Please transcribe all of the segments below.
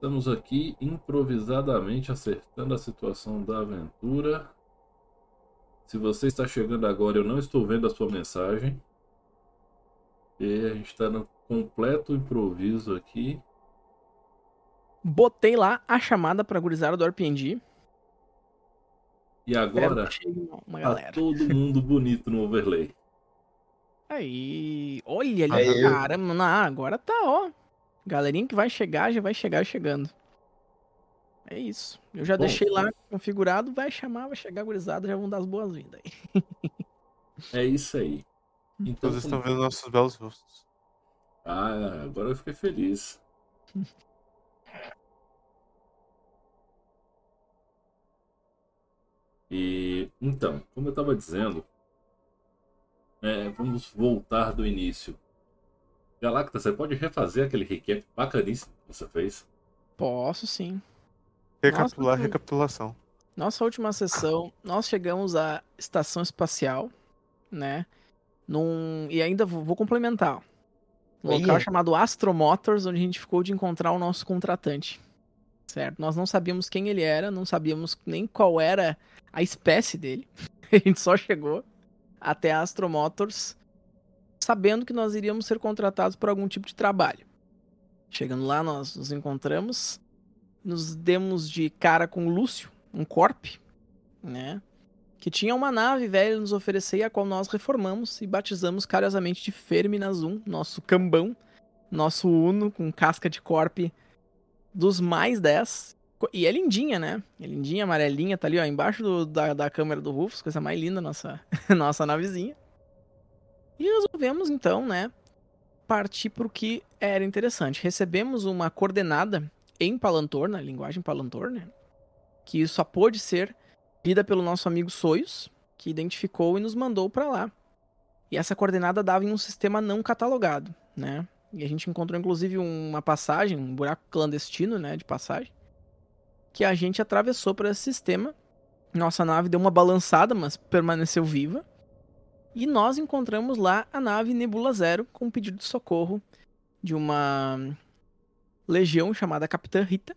Estamos aqui improvisadamente acertando a situação da aventura. Se você está chegando agora, eu não estou vendo a sua mensagem. E a gente está no completo improviso aqui. Botei lá a chamada pra gurizada do RPG. E agora, uma tá todo mundo bonito no overlay. Aí, olha ali, Aí. caramba, agora tá, ó. Galerinha que vai chegar, já vai chegar chegando. É isso. Eu já Bom. deixei lá configurado, vai chamar, vai chegar gurizada, já vão dar as boas-vindas aí. É isso aí. Então, Todos estão vendo nossos belos rostos. Ah, agora eu fiquei feliz. E então, como eu estava dizendo, é, vamos voltar do início. Galacta, você pode refazer aquele recap bacaníssimo que você fez? Posso sim. Recapitular, Nossa, recapitulação. Nossa última sessão, nós chegamos à estação espacial, né? Num... E ainda vou, vou complementar. Um local chamado Astro Motors, onde a gente ficou de encontrar o nosso contratante. Certo? Nós não sabíamos quem ele era, não sabíamos nem qual era a espécie dele. A gente só chegou até Astro Motors sabendo que nós iríamos ser contratados por algum tipo de trabalho. Chegando lá, nós nos encontramos, nos demos de cara com o Lúcio, um corp, né? Que tinha uma nave velha nos oferecer a qual nós reformamos e batizamos carinhosamente de Ferminas 1, nosso cambão, nosso Uno com casca de corp dos mais 10. E é lindinha, né? É lindinha, amarelinha, tá ali, ó, embaixo do- da, da câmera do Rufus, coisa mais linda, nossa, nossa navezinha. E resolvemos, então, né, partir pro que era interessante. Recebemos uma coordenada em Palantor, na linguagem Palantor, né? Que só pôde ser lida pelo nosso amigo Soyuz, que identificou e nos mandou para lá. E essa coordenada dava em um sistema não catalogado, né? E a gente encontrou inclusive uma passagem, um buraco clandestino, né, de passagem, que a gente atravessou por esse sistema. Nossa nave deu uma balançada, mas permaneceu viva. E nós encontramos lá a nave Nebula Zero com um pedido de socorro de uma legião chamada Capitã Rita,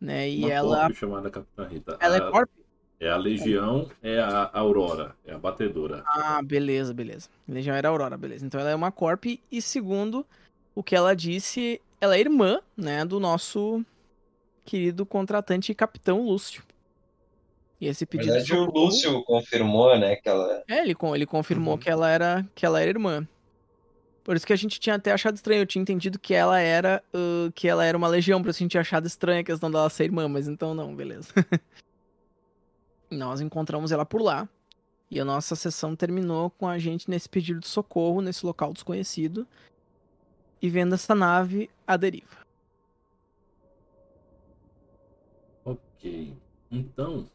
né? E Uma ela chamada Capitã Rita. ela a, é corp é a Legião, é a Aurora, é a batedora. Ah, beleza, beleza. Legião era Aurora, beleza. Então ela é uma corp e segundo o que ela disse, ela é irmã, né, do nosso querido contratante Capitão Lúcio. E esse Na pedido de verdade, o socorro- Lúcio confirmou, né, que ela... É, ele, con- ele confirmou Uhum. que ela era que ela era irmã. Por isso que a gente tinha até achado estranho, eu tinha entendido que ela era ah, que ela era uma legião, por isso a gente tinha achado estranha a questão dela ser irmã, mas então não, beleza. Nós encontramos ela por lá. E a nossa sessão terminou com a gente nesse pedido de socorro, nesse local desconhecido, e vendo essa nave à deriva. Ok. Então,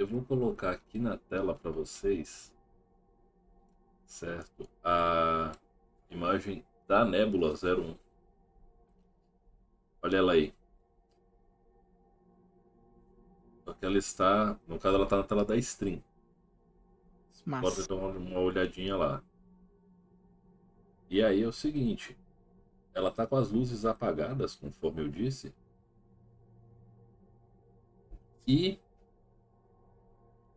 eu vou colocar aqui na tela para vocês, certo? A imagem da Nébula 01. Olha ela aí. Só que ela está, no caso ela está na tela da stream. Mas Pode dar uma olhadinha lá. E aí é o seguinte, ela tá com as luzes apagadas, conforme eu disse. E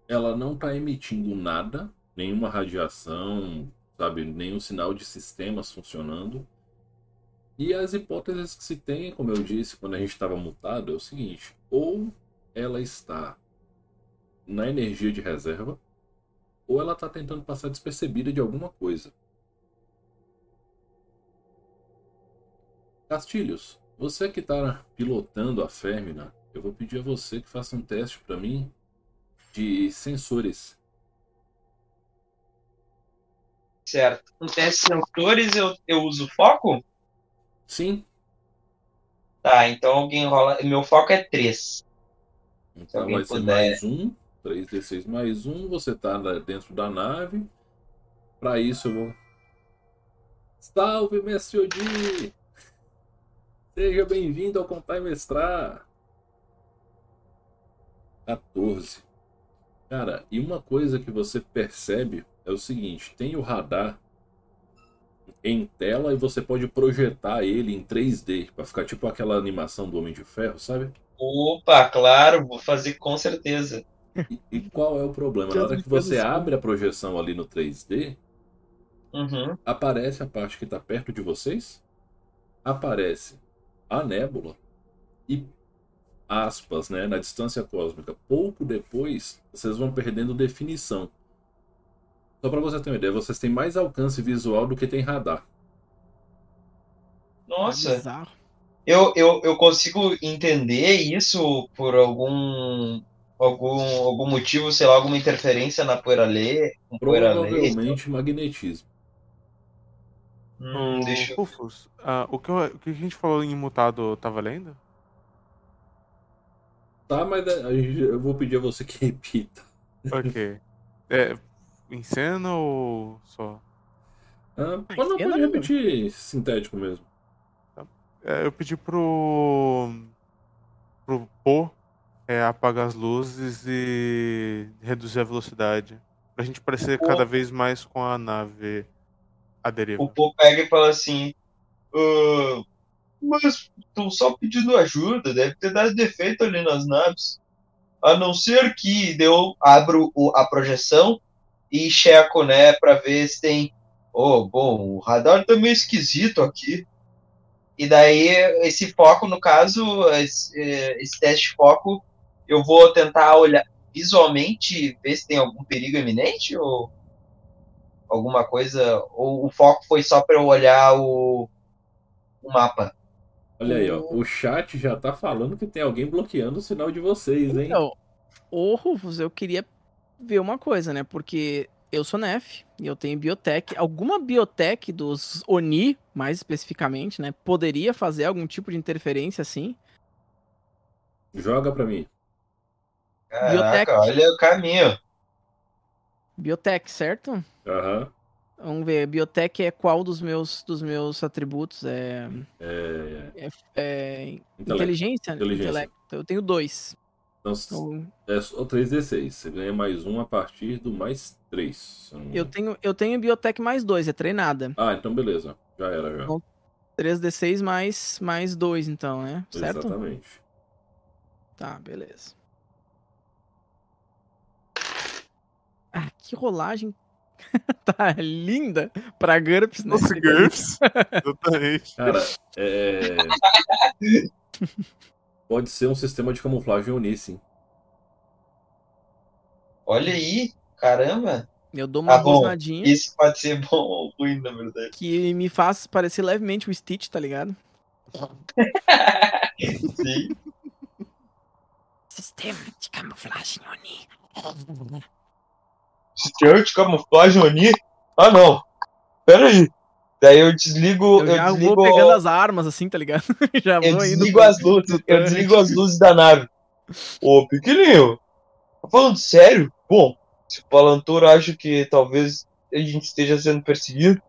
ela não tá emitindo nada, nenhuma radiação, sabe, nenhum sinal de sistemas funcionando. E as hipóteses que se tem, como eu disse quando a gente estava mutado, é o seguinte: ou ela está na energia de reserva, ou ela está tentando passar despercebida de alguma coisa. Castilhos, você que está pilotando a Férmina, eu vou pedir a você que faça um teste para mim de sensores. Certo. Um teste de sensores, eu, eu uso foco? Sim, Tá, então alguém rola... Meu foco é 3. então vai ser puder. mais um, 3d6 mais um, você está dentro da nave. Para isso eu vou. Salve, Mestre Odi! Seja bem-vindo ao Contar e Mestrar! 14. Cara, e uma coisa que você percebe é o seguinte: tem o radar em tela e você pode projetar ele em 3D para ficar tipo aquela animação do Homem de Ferro, sabe? Opa, claro, vou fazer com certeza. E, e qual é o problema? Na hora que você abre a projeção ali no 3D, Uhum. aparece a parte que está perto de vocês, aparece a nébula e aspas, né, na distância cósmica. Pouco depois, vocês vão perdendo definição. Só para você ter uma ideia, vocês têm mais alcance visual do que tem radar. É Nossa, bizarro. eu, eu, eu consigo entender isso por algum, algum, algum motivo, sei lá, alguma interferência na poeira lê. Provavelmente magnetismo. Hum, deixa eu... Rufus, ah, o, que eu- o que a gente falou em imutado tá valendo? Tá, mas eu vou pedir a você que repita. Ok. É, em cena ou só? Ah, Ah, não, pode mesmo. repetir sintético mesmo. É, eu pedi pro. pro Po é, apagar as luzes e reduzir a velocidade. Pra gente parecer cada vez mais com a nave à deriva. O Paul pega e fala assim: "Ah, Mas estão só pedindo ajuda, deve ter dado defeito ali nas naves. A não ser que eu abro a projeção e checo, né, pra ver se tem. Oh, bom, o radar tá meio esquisito aqui. E daí, esse foco, no caso, esse, eh, esse teste de foco, eu vou tentar olhar visualmente, ver se tem algum perigo iminente ou alguma coisa. Ou o foco foi só para eu olhar o, o mapa. Olha aí, ó. O chat já tá falando que tem alguém bloqueando o sinal de vocês, hein? Então, ô Rufus, eu queria ver uma coisa, né? Porque eu sou NEF e eu tenho biotech. Alguma biotech dos ONI, mais especificamente, né? Poderia fazer algum tipo de interferência assim? Joga pra mim. Caraca, Biotech. olha o caminho. Biotech, certo? Aham. Vamos ver, biotech é qual dos meus dos meus atributos? É, É. é Intelecto. inteligência? Inteligência. Intelecto. Eu tenho dois. Então, Então, é só 3d6. Você ganha mais um a partir do mais 3. eu tenho eu tenho biotech mais dois, é treinada. Ah, então beleza. Já era, já. Bom, 3d6 mais mais dois, então, né? Certo? Exatamente. Tá, beleza. Ah, que rolagem tá linda pra GURPS, né? Nossa, GURPS. Exatamente. Cara, é. Pode ser um sistema de camuflagem Oni, sim. Olha aí, caramba. Eu dou uma bom. rosnadinha Isso pode ser bom ou ruim, na verdade. que me faz parecer levemente o Stitch, tá ligado? Sim. Sistema de camuflagem Oni. De camuflagem Oni? Ah, não. Pera aí. Daí eu desligo. Eu Eu, desligo, vou pegando as armas assim, tá ligado? já eu desligo as luzes. Eu desligo as luzes da nave. Ô, pequenininho. Tá falando sério? Bom, se o Palantor acha que talvez a gente esteja sendo perseguido,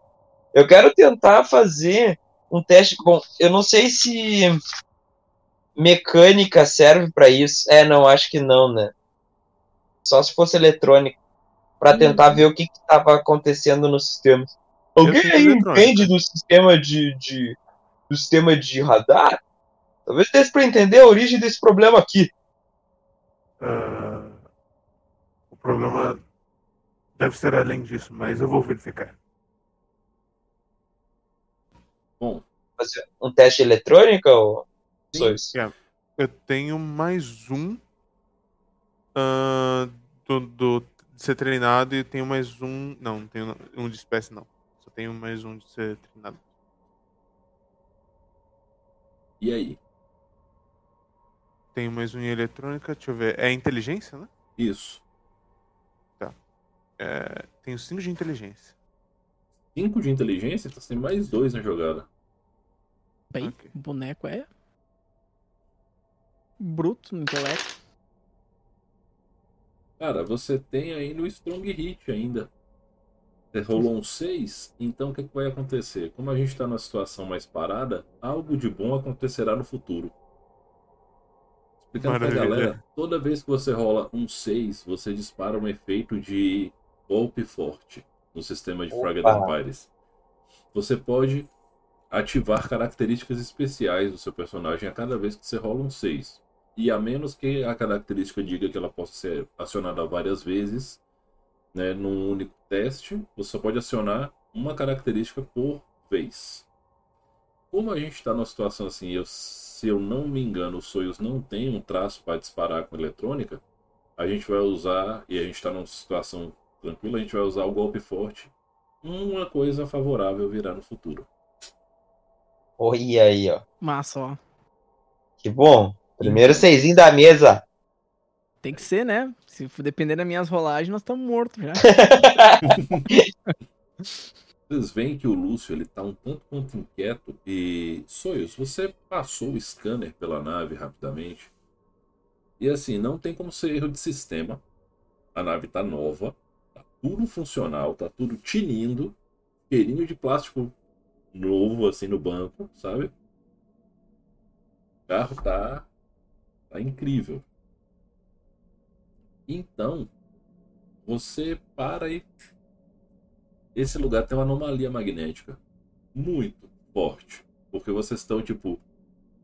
eu quero tentar fazer um teste. Bom, eu não sei se mecânica serve pra isso. É, não, acho que não, né? Só se fosse eletrônica. Pra tentar ver o que estava acontecendo no sistema. Alguém aí entende do sistema de, de do sistema de radar? Talvez desse pra entender a origem desse problema aqui. Ah, o problema deve ser além disso, mas eu vou verificar. Bom, Fazer um teste eletrônico ou Sim. só isso? Eu tenho mais um ah, do, do ser treinado e tenho mais um. Não, não tenho um de espécie não. Só tenho mais um de ser treinado. e aí? Tenho mais um em eletrônica, deixa eu ver. É inteligência, né? Isso. É, tenho cinco de inteligência. 5 de inteligência, então você tem mais dois na jogada. Bem, Ok. o boneco é. Bruto no intelecto. Cara, você tem aí no Strong Hit ainda. Você rolou um 6, então o que, que vai acontecer? Como a gente está numa situação mais parada, algo de bom acontecerá no futuro. Explicando pra Maravilha. galera, toda vez que você rola um 6, você dispara um efeito de golpe forte no sistema de Fragile Opa. Empires. você pode ativar características especiais do seu personagem a cada vez que você rola um 6. E a menos que a característica diga que ela possa ser acionada várias vezes, né, num único teste, você só pode acionar uma característica por vez. Como a gente está numa situação assim, eu, se eu não me engano, os Soyuz não tem um traço para disparar com eletrônica, a gente vai usar, e a gente está numa situação tranquila, a gente vai usar o golpe forte. Uma coisa favorável virá no futuro. Olha aí, ó. Massa, ó. Que bom. Primeiro seisinho da mesa. Tem que ser, né? Se for depender das minhas rolagens, nós estamos mortos já. Vocês veem que o Lúcio ele tá um tanto quanto inquieto e Soyuz, você passou o scanner pela nave rapidamente. E assim, não tem como ser erro de sistema. A nave tá nova, tá tudo funcional, tá tudo tinindo, cheirinho de plástico novo assim no banco, sabe? O carro tá tá incrível. Então, você para e esse lugar tem uma anomalia magnética muito forte, porque vocês estão tipo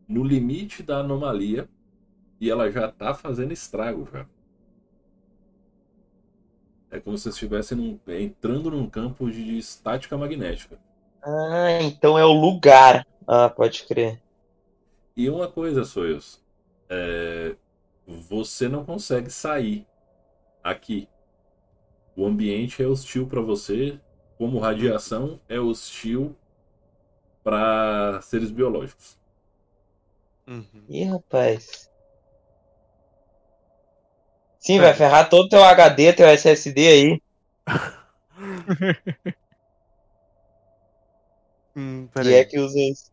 no limite da anomalia e ela já tá fazendo estrago já. É como se vocês estivessem num- entrando num campo de estática magnética. Ah, então é o lugar. Ah, pode crer. E uma coisa, Soyuz, é, você não consegue sair aqui. O ambiente é hostil para você, como radiação é hostil para seres biológicos. Uhum. Ih, rapaz. Sim, vai ferrar todo teu HD, teu SSD aí. Hum, E é que usa isso.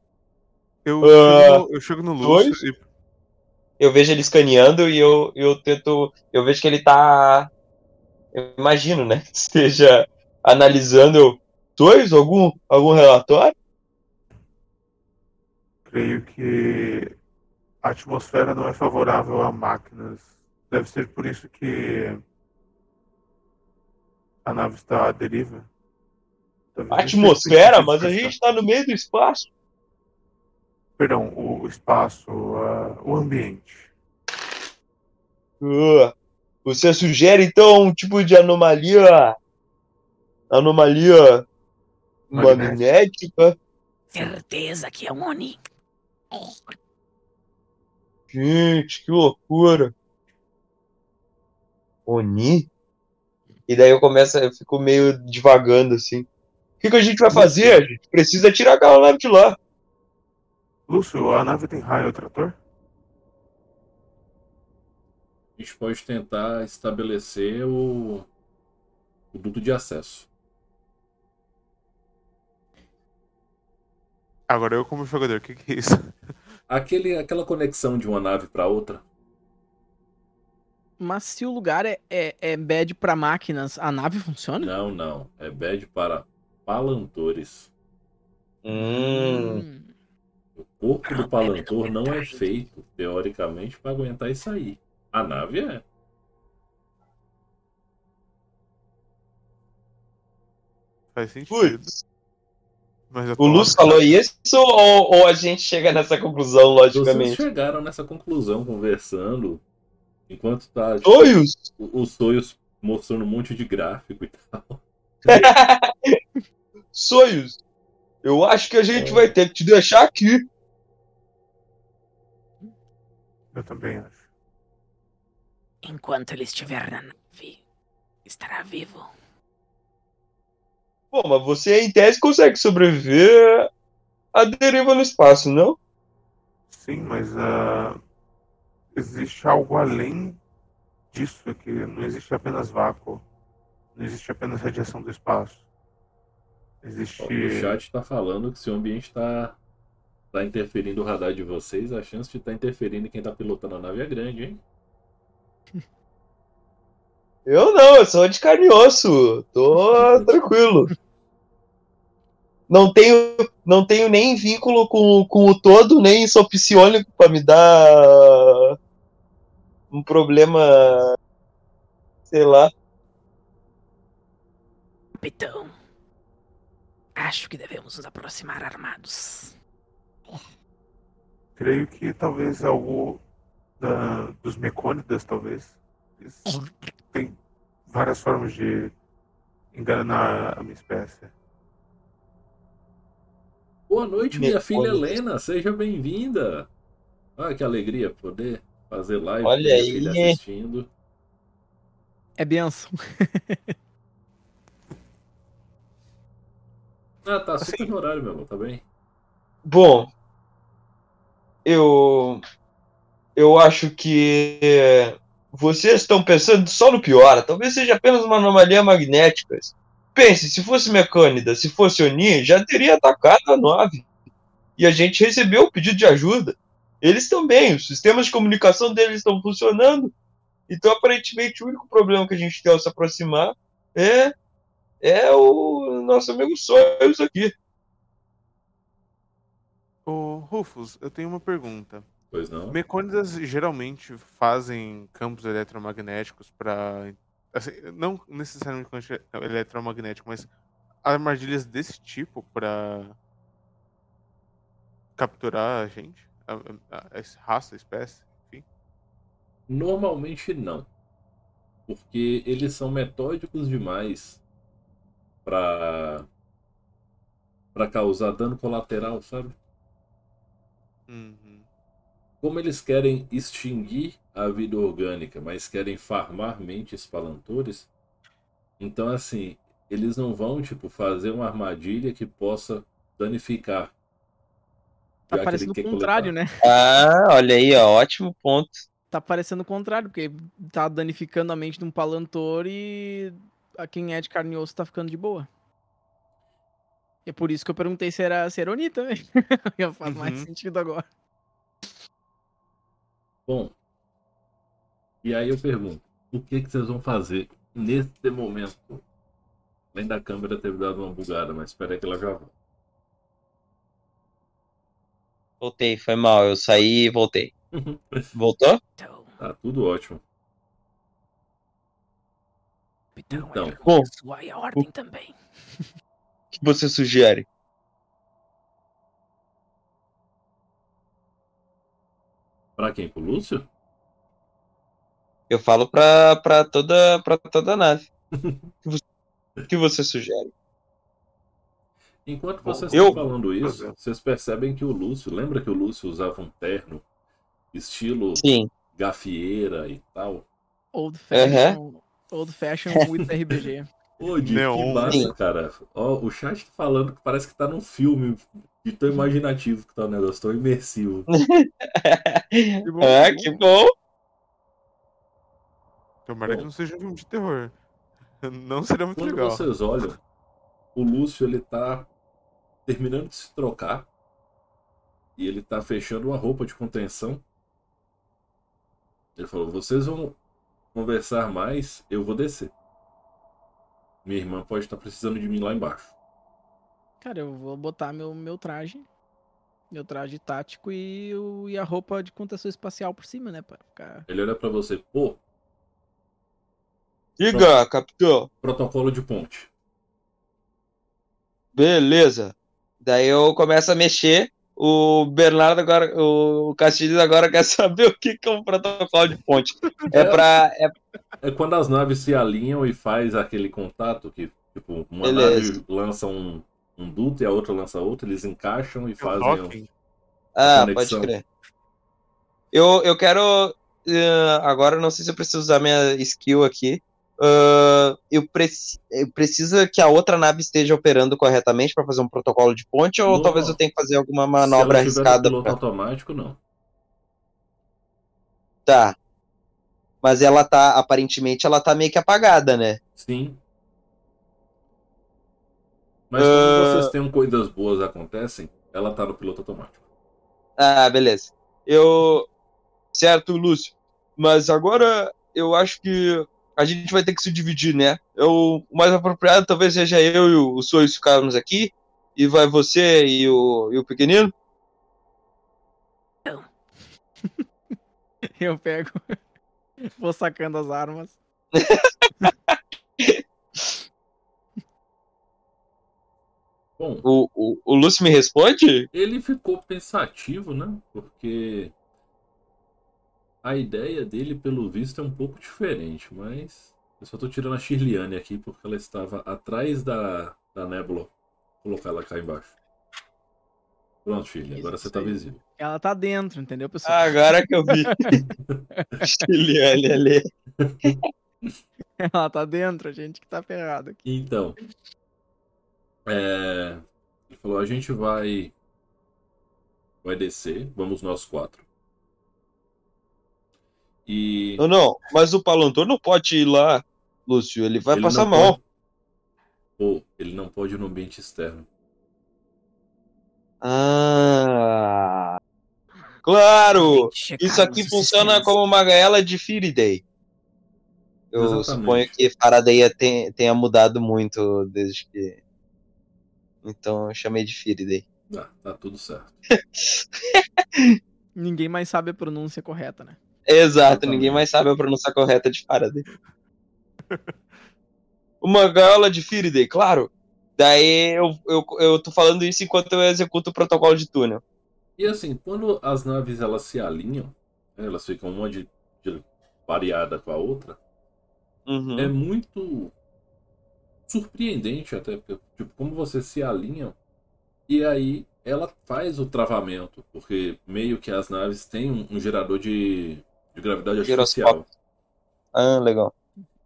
Eu, Ah, chego, eu chego no dois? Lúcio e. Eu vejo ele escaneando e eu, eu tento. Eu vejo que ele tá. Eu imagino, né? Que esteja analisando. Dois? Algum, algum relatório? Creio que a atmosfera não é favorável a máquinas. Deve ser por isso que a nave está à deriva. Talvez Atmosfera? Mas a gente tá no meio do espaço. Perdão, o espaço, ah, o ambiente. Ah, Você sugere então um tipo de anomalia. Anomalia magnética? Certeza que é um Oni. Gente, que loucura. Oni? E daí eu começo, eu fico meio devagando assim. O que, que a gente vai fazer? A gente precisa tirar aquela nave de lá. Lúcio, a nave tem raio trator? A gente pode tentar estabelecer o, o duto de acesso. Agora eu como jogador, o que, que é isso? Aquele, aquela conexão de uma nave para outra. Mas se o lugar é, é, é bad pra máquinas, a nave funciona? Não, não. É bad para palantores. Hum. O corpo do palantor não é feito, teoricamente, para aguentar isso aí. A nave é. Faz sentido. O Lúcio falou isso ou, ou a gente chega nessa conclusão, Vocês logicamente? chegaram nessa conclusão conversando, enquanto tá tipo, Sonhos? o- os sonhos mostrando um monte de gráfico e tal. Sonhos? Eu acho que a gente vai ter que te deixar aqui. Eu também acho. Enquanto ele estiver na nave, estará vivo. Pô, mas você em tese consegue sobreviver à deriva no espaço, não? Sim, mas ah, existe algo além disso, que não existe apenas vácuo. Não existe apenas radiação do espaço. Existe. O chat está falando que se o ambiente está tá interferindo o radar de vocês, a chance de estar interferindo em quem está pilotando a nave é grande, hein? Eu não, eu sou de carne e osso. Tô tranquilo. Não tenho, não tenho nem vínculo com, com o todo, nem sou psionico pra me dar um problema. Sei lá. Capitão. Acho que devemos nos aproximar armados. Creio que talvez algo da, dos mecônidas, talvez. Eles têm várias formas de enganar a minha espécie. Boa noite, minha filha. Helena. Seja bem-vinda. Ah, que alegria poder fazer live Olha aí. filha assistindo. É benção. Ah, tá super Assim- no horário, meu amor, tá bem? Bom, eu eu acho que vocês estão pensando só no pior. Talvez seja apenas uma anomalia magnética. Pense, se fosse Mecânida, se fosse Oni, já teria atacado a nave. E a gente recebeu o pedido de ajuda. Eles também, os sistemas de comunicação deles estão funcionando. Então, aparentemente, o único problema que a gente tem ao se aproximar é é o nosso amigo Sonhos aqui. Ô, Rufus, eu tenho uma pergunta. Pois não? Mecônidas geralmente fazem campos eletromagnéticos para. não necessariamente eletromagnético, mas armadilhas desse tipo para capturar a gente? A, a, a raça, a espécie, enfim. Normalmente não. Porque eles são metódicos demais pra para causar dano colateral, sabe? Uhum. Como eles querem extinguir a vida orgânica, mas querem farmar mentes palantores, então assim, eles não vão tipo fazer uma armadilha que possa danificar. Tá já que parecendo o contrário, coletar. né? Ah, olha aí, ó, ótimo ponto. Tá parecendo o contrário, porque tá danificando a mente de um palantor e a quem é de carne e osso tá ficando de boa. E é por isso que eu perguntei se era, se era Oni também. Já faz mais Uhum. sentido agora. Bom, e aí eu pergunto, o que, que vocês vão fazer nesse momento? Além da câmera ter dado uma bugada, mas espera aí que ela já vai. Voltei, foi mal. Eu saí e voltei. Voltou? Tá tudo ótimo. então, Então. é Bom. sua a ordem também. O que você sugere? Pra quem? Pro Lúcio? Eu falo pra, pra, toda, pra toda a nave. O que você- O que você sugere? Enquanto Bom, vocês eu- estão falando isso, vocês percebem que o Lúcio, lembra que o Lúcio usava um terno estilo Sim. gafieira e tal? Old fashion, old fashion with RPG. Pô, que Neon. massa, Sim. cara. Ó, o chat tá falando que parece que tá num filme de tão imaginativo que tá o negócio, tão imersivo. bom, ah, que que bom. Tomara que não seja um filme de terror. Não seria muito Quando legal. vocês olham, o Lúcio ele tá terminando de se trocar e ele tá fechando uma roupa de contenção. Ele falou: "Vocês vão conversar mais, eu vou descer. Minha irmã pode estar precisando de mim lá embaixo." Cara, eu vou botar meu, meu traje. Meu traje tático e, o, e a roupa de contenção espacial por cima, né? Pra ficar. Ele olha pra você: "Pô, Diga, capitão. protocolo de ponte." Beleza. Daí eu começo a mexer. O Bernardo agora, o Castilhos agora quer saber o que é um protocolo de ponte. É pra. É, É quando as naves se alinham e faz aquele contato que, tipo, uma Beleza. nave lança um, um duto e a outra lança outro, eles encaixam e É fazem. um- ah, conexão. pode crer. Eu, eu quero. eh, agora não sei se eu preciso usar minha skill aqui. Ah, eu, preci eu preciso que a outra nave esteja operando corretamente para fazer um protocolo de ponte, ou Não. talvez eu tenha que fazer alguma Se manobra ela no arriscada. piloto pra- automático, não. Tá. Mas ela tá, aparentemente, ela tá meio que apagada, né? Sim. Mas quando Ah. vocês têm coisas boas acontecem, ela tá no piloto automático. Ah, beleza. Eu. Certo, Lúcio. Mas agora eu acho que a gente vai ter que se dividir, né? Eu, o mais apropriado talvez seja eu e o, o Sois ficarmos aqui. E vai você e o, e o pequenino. Eu pego. Vou sacando as armas. Bom, Bom, O, o, o Lúcio me responde? ele ficou pensativo, né? Porque a ideia dele, pelo visto, é um pouco diferente, mas eu só tô tirando a Shirliane aqui porque ela estava atrás da, da nébula. Vou colocar ela cá embaixo. Pronto, Shirley, agora você tá visível. Ela tá dentro, entendeu, pessoal? Agora que eu vi. Chiliane ali. Ela tá dentro, a gente que tá ferrado aqui. Então, é, ele falou: a gente vai, vai descer, vamos nós quatro. E Não, não, mas o Palantor não pode ir lá, Lúcio. Ele vai ele passar mal. pode- Pô, ele não pode ir no ambiente externo. Ah. Claro! Isso aqui funciona como uma gaiola de Faraday. Eu Exatamente. suponho que Faraday tenha mudado muito desde que. Então eu chamei de Faraday. Ah, tá tudo certo. Ninguém mais sabe a pronúncia correta, né? Exato, ninguém mais sabe a pronúncia correta de Faraday. Uma gaiola de Faraday, claro. Daí eu, eu, eu tô falando isso enquanto eu executo o protocolo de túnel. E assim, quando as naves elas se alinham, elas ficam uma de, de pareada com a outra, Uhum. é muito surpreendente até, porque, tipo, como você se alinham e aí ela faz o travamento, porque meio que as naves têm um, um gerador de, de gravidade artificial. Ah, legal.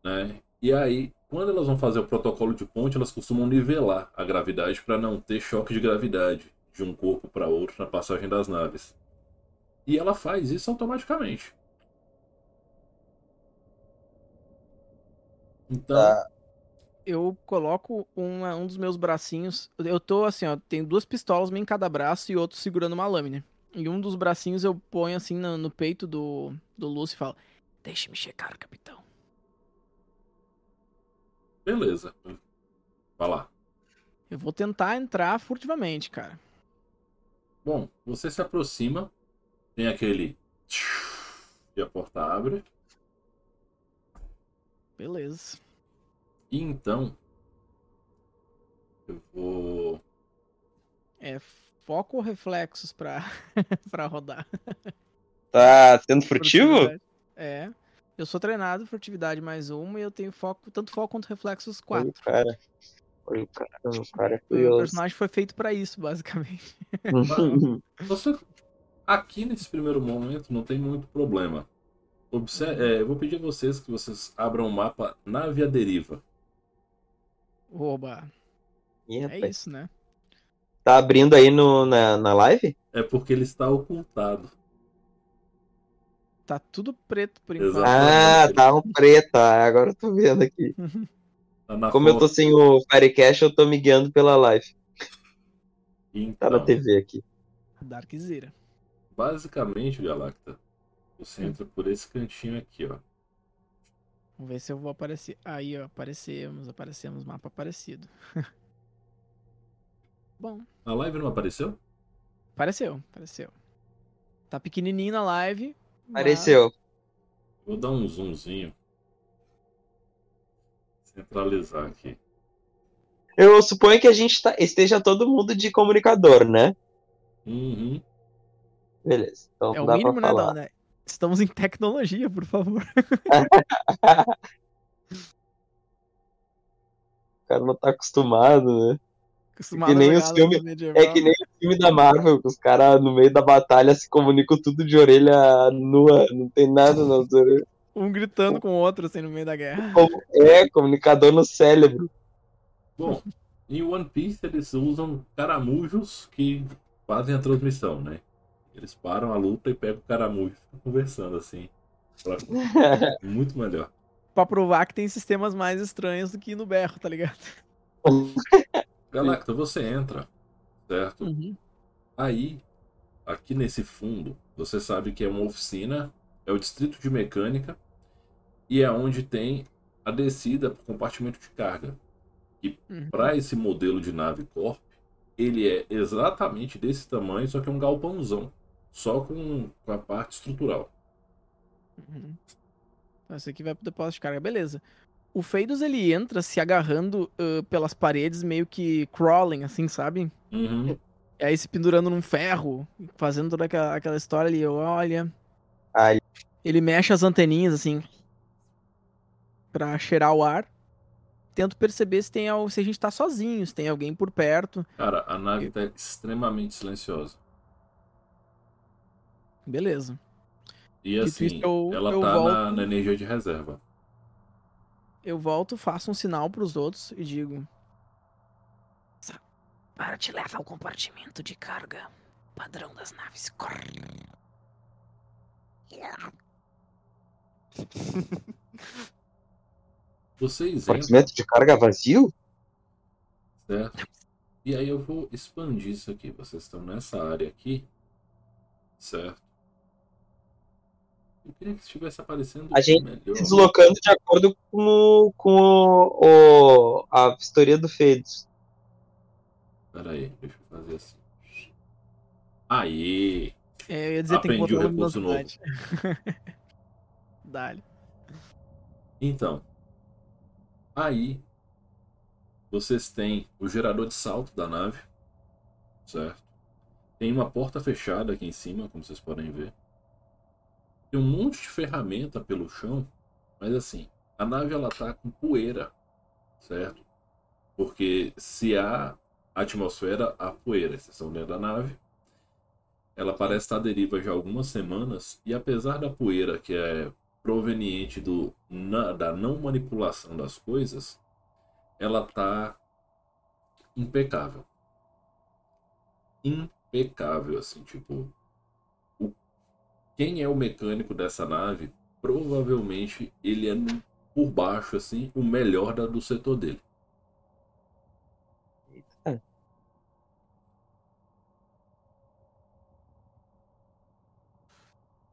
né? E aí, quando elas vão fazer o protocolo de ponte, elas costumam nivelar a gravidade para não ter choque de gravidade de um corpo para outro na passagem das naves. E ela faz isso automaticamente. Então, Tá. Eu coloco uma- um dos meus bracinhos. Eu tô assim, ó. Tenho duas pistolas, uma em cada braço e outro segurando uma lâmina. E um dos bracinhos eu ponho assim no, no peito do, do Lúcio e falo: Deixe-me checar, capitão. beleza. Vai lá. Eu vou tentar entrar furtivamente, cara. Bom, você se aproxima, tem aquele. E a porta abre. Beleza. E então. Eu vou. É foco ou reflexos pra, pra rodar? Tá sendo furtivo? É. Eu sou treinado, furtividade mais uma, e eu tenho foco, tanto foco quanto reflexos Olha 4. o cara. Olha o cara. O cara é O curioso. personagem foi feito pra isso, basicamente. Você, aqui nesse primeiro momento não tem muito problema. Obse- é, eu vou pedir a vocês que vocês abram o mapa nave à deriva. Oba. Ih, É isso, né? Tá abrindo aí no, na, na live? É porque ele está ocultado. Tá tudo preto por enquanto. Ah, tá um preto. ah, Agora eu tô vendo aqui. Tá na Como eu tô sem o Firecast, eu tô me guiando pela live. Tá na Então, TV aqui. Darkzera. basicamente, Galacta, você entra por esse cantinho aqui, ó. Vamos ver se eu vou aparecer. Aí, ó, aparecemos, aparecemos, mapa aparecido. Bom, A live não apareceu? apareceu, apareceu. Tá pequenininho na live. mas- Apareceu. Vou dar um zoomzinho. Centralizar aqui. Eu suponho que a gente tá, esteja todo mundo de comunicador, né? Uhum. Beleza. Então É o mínimo, pra né, né? Estamos em tecnologia, por favor. O cara não tá acostumado, né? Acostumado Que nem a os filme- medieval. É que nem o filme da Marvel, que os caras no meio da batalha se comunicam tudo de orelha nua, não tem nada nas orelhas. Um gritando com o outro, assim, no meio da guerra. É, comunicador no cérebro. Bom, em One Piece eles usam caramujos que fazem a transmissão, né? Eles param a luta e pegam o caramujo e conversando assim. Pra- Muito melhor. Pra provar que tem sistemas mais estranhos do que no berro, tá ligado? Galacta, você entra, certo? Uhum. Aí, aqui nesse fundo, você sabe que é uma oficina, é o distrito de mecânica e é onde tem a descida para o compartimento de carga. E Uhum. para esse modelo de nave Corp, ele é exatamente desse tamanho, só que é um galpãozão, só com, com a parte estrutural. Uhum. Então, esse aqui vai pro depósito de carga, beleza. O Feidos ele entra se agarrando uh, pelas paredes, meio que crawling, assim, sabe? Uhum. E aí se pendurando num ferro, fazendo toda aquela, aquela história ali, olha. Ai. Ele mexe as anteninhas, assim, pra cheirar o ar. Tento perceber se tem se a gente tá sozinho, se tem alguém por perto. Cara, a nave tá extremamente silenciosa. Beleza. E assim, isso, eu- ela eu tá volto- na, na energia de reserva. Eu volto, faço um sinal pros outros e digo: Para te levar ao compartimento de carga padrão das naves. Corre. Vocês entram, Compartimento de carga vazio? certo? E aí eu vou expandir isso aqui. Vocês estão nessa área aqui, certo? Eu queria que estivesse aparecendo A gente melhor. Se deslocando de acordo com, o- com o, o- a vistoria do Fedos. Pera aí, deixa eu fazer assim. Aí, É, eu ia dizer, tem que Aprendi o recurso luminosidade. Dale. Então, aí vocês têm o gerador de salto da nave, certo? Tem uma porta fechada aqui em cima, como vocês podem ver. Tem um monte de ferramenta pelo chão, mas assim, a nave ela tá com poeira, certo? Porque se há atmosfera, há poeira. Vocês dentro da nave. Ela parece estar à deriva já há algumas semanas e apesar da poeira que é proveniente do, na- da não manipulação das coisas, ela tá impecável. Impecável, assim, tipo. Quem é o mecânico dessa nave, provavelmente ele é, por baixo, assim, o melhor da- do setor dele.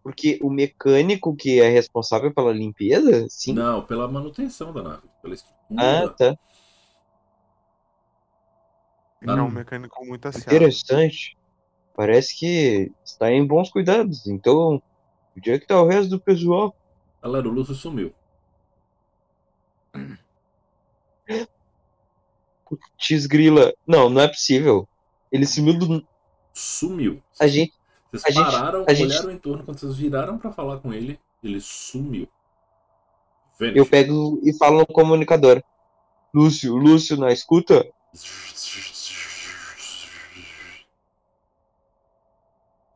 Porque o mecânico que é responsável pela limpeza? Sim. Não, pela manutenção da nave, pela estrutura. Ah, tá. Ele é um mecânico muito aciado. Interessante. Parece que está em bons cuidados. Então, onde é que tá o resto do pessoal? Galera, o Lúcio sumiu. Putz, grila. Não, não é possível. Ele sumiu do. Sumiu. A gente. Vocês a gente- pararam, a gente- olharam em torno, quando vocês viraram pra falar com ele, ele sumiu. Eu Vanish. pego e falo no comunicador. Lúcio, Lúcio, na escuta?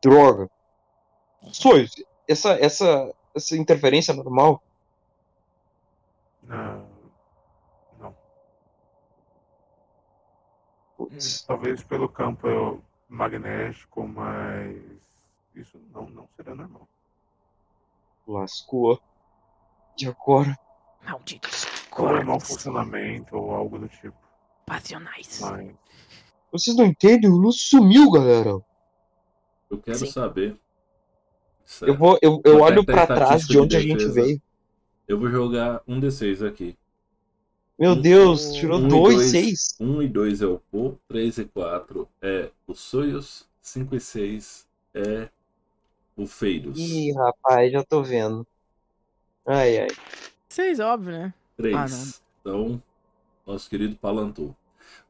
Droga. Sois, essa, essa, essa interferência é normal? Não. Não. Putz, Talvez pelo campo magnético, mas isso não, não seria normal. lascou. E agora? Malditos Ou é mau funcionamento ou algo do tipo. passionais. Mas Vocês não entendem? O Lúcio sumiu, galera. Eu quero Sim. saber. Eu, Certo. vou, eu, eu Vou olho pra trás de onde de a gente veio. Eu vou jogar um D6 aqui. Meu Um, Deus, tirou um e dois, dois. seis. 1 e 2 é o Po, 3 e 4 é o Soyuz, 5 e 6 é o Feiros. Ih, rapaz, já tô vendo. Ai, ai. Seis, óbvio, né? 3. Ah. Então, nosso querido Palantur.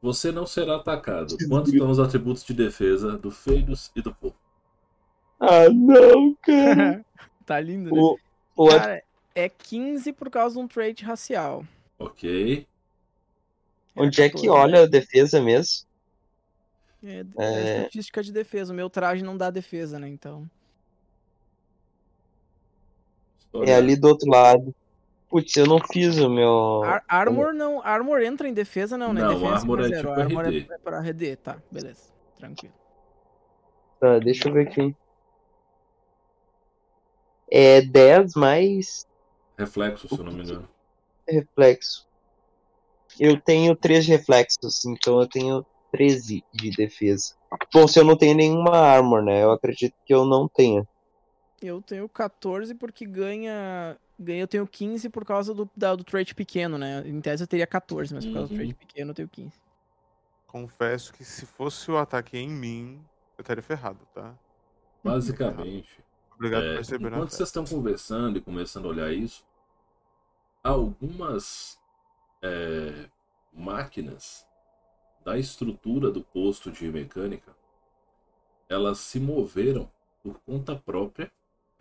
Você não será atacado. Quantos são os atributos de defesa do Feiros e do Po? Ah, não, cara. tá lindo, né? O, o, Cara, é 15 por causa de um trait racial. Ok. onde é que 14. olha a defesa mesmo? É, é É. estatística de defesa. O meu traje não dá defesa, né? Então. É ali do outro lado. Putz, eu não fiz o meu. Ar- armor não. Armor entra em defesa, não, né? Não, defesa armor é zero. tipo armor RD. É, é pra RD, tá. Beleza. Tranquilo. Tá, deixa eu ver aqui. É 10 mais Reflexo, se eu não me engano. reflexo. Eu tenho 3 reflexos, então eu tenho 13 de defesa. Bom, se eu não tenho nenhuma armor, né? Eu acredito que eu não tenha. Eu tenho 14 porque ganha. ganha eu tenho 15 por causa do, da, do trait pequeno, né? Em tese eu teria 14, mas por causa do Uhum. trait pequeno eu tenho 15. confesso que se fosse o ataque em mim, eu estaria ferrado, tá? Basicamente, Obrigado É, por perceber na enquanto vocês estão conversando e começando a olhar isso, algumas é, máquinas da estrutura do posto de mecânica, elas se moveram por conta própria,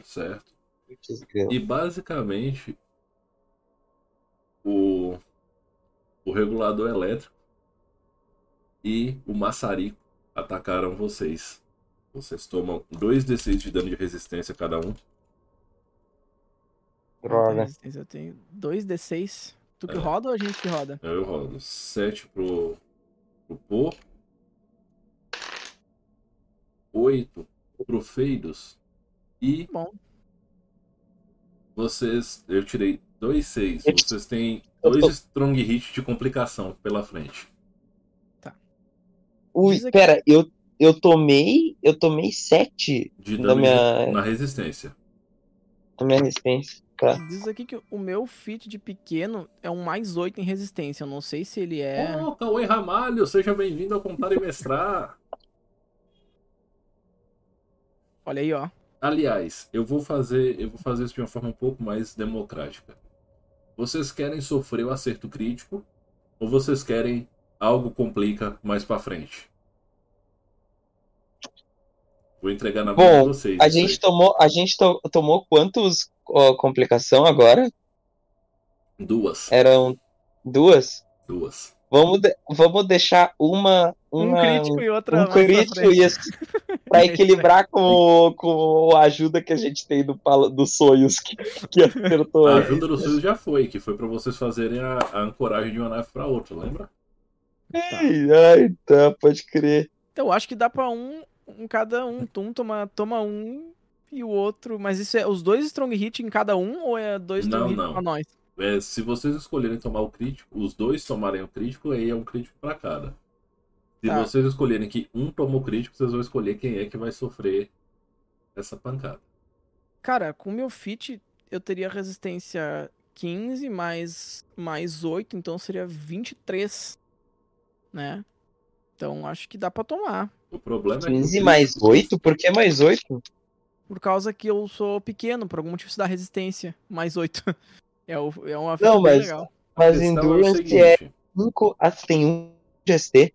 certo? E basicamente o, o regulador elétrico e o maçarico atacaram vocês. Vocês tomam 2d6 de dano de resistência cada um. Droga. Eu tenho 2d6. Tu que É. roda ou a gente que roda? Eu rodo 7 pro, pro Pô. 8 pro Feidos. E Bom. vocês. Eu tirei 2 6. Eu- Vocês têm eu dois tô- strong hit de complicação pela frente. Ui, Diz aqui- pera, eu, eu tomei. Eu tomei 7 De da minha, na resistência. da minha resistência. Tá. Diz aqui que o meu fit de pequeno é um mais 8 em resistência. Eu não sei se ele é. Ô, Cauê Ramalho, seja bem-vindo ao Contar e Mestrar. Olha aí, ó. Aliás, eu vou fazer, eu vou fazer isso de uma forma um pouco mais democrática. Vocês querem sofrer o acerto crítico ou vocês querem algo complica mais pra frente? Vou entregar na mão Bom, de vocês. A aí. gente tomou. A gente to- tomou quantos ó, complicação agora? duas, Eram duas? duas. Vamos, de- vamos deixar uma. Um uma crítico e outra. um crítico e esse- pra equilibrar com, com a ajuda que a gente tem do, dos sonhos que, que acertou. A ajuda dos seus já foi, que foi pra vocês fazerem a, a ancoragem de uma nave pra outra, lembra? Ai, ai, tá, pode crer. Então, eu acho que dá pra um, um cada um. Um toma, toma um e o outro. Mas isso é os dois strong hit em cada um ou é dois Não, strong hit não. pra nós? É, se vocês escolherem tomar o crítico, os dois tomarem o crítico, aí é um crítico pra cada. Se Tá. vocês escolherem que um tomou o crítico, vocês vão escolher quem é que vai sofrer essa pancada. Cara, com o meu fit, eu teria resistência 15 mais, mais 8, então seria 23, né? Então acho que dá pra tomar. O problema é que. 15 mais 8? Por que mais 8? Por causa que eu sou pequeno, por algum motivo isso dá resistência. Mais 8. É, o, é uma Não, mas- legal. A Mas é Endurance é seguinte, 5. Ah, você tem um de ST.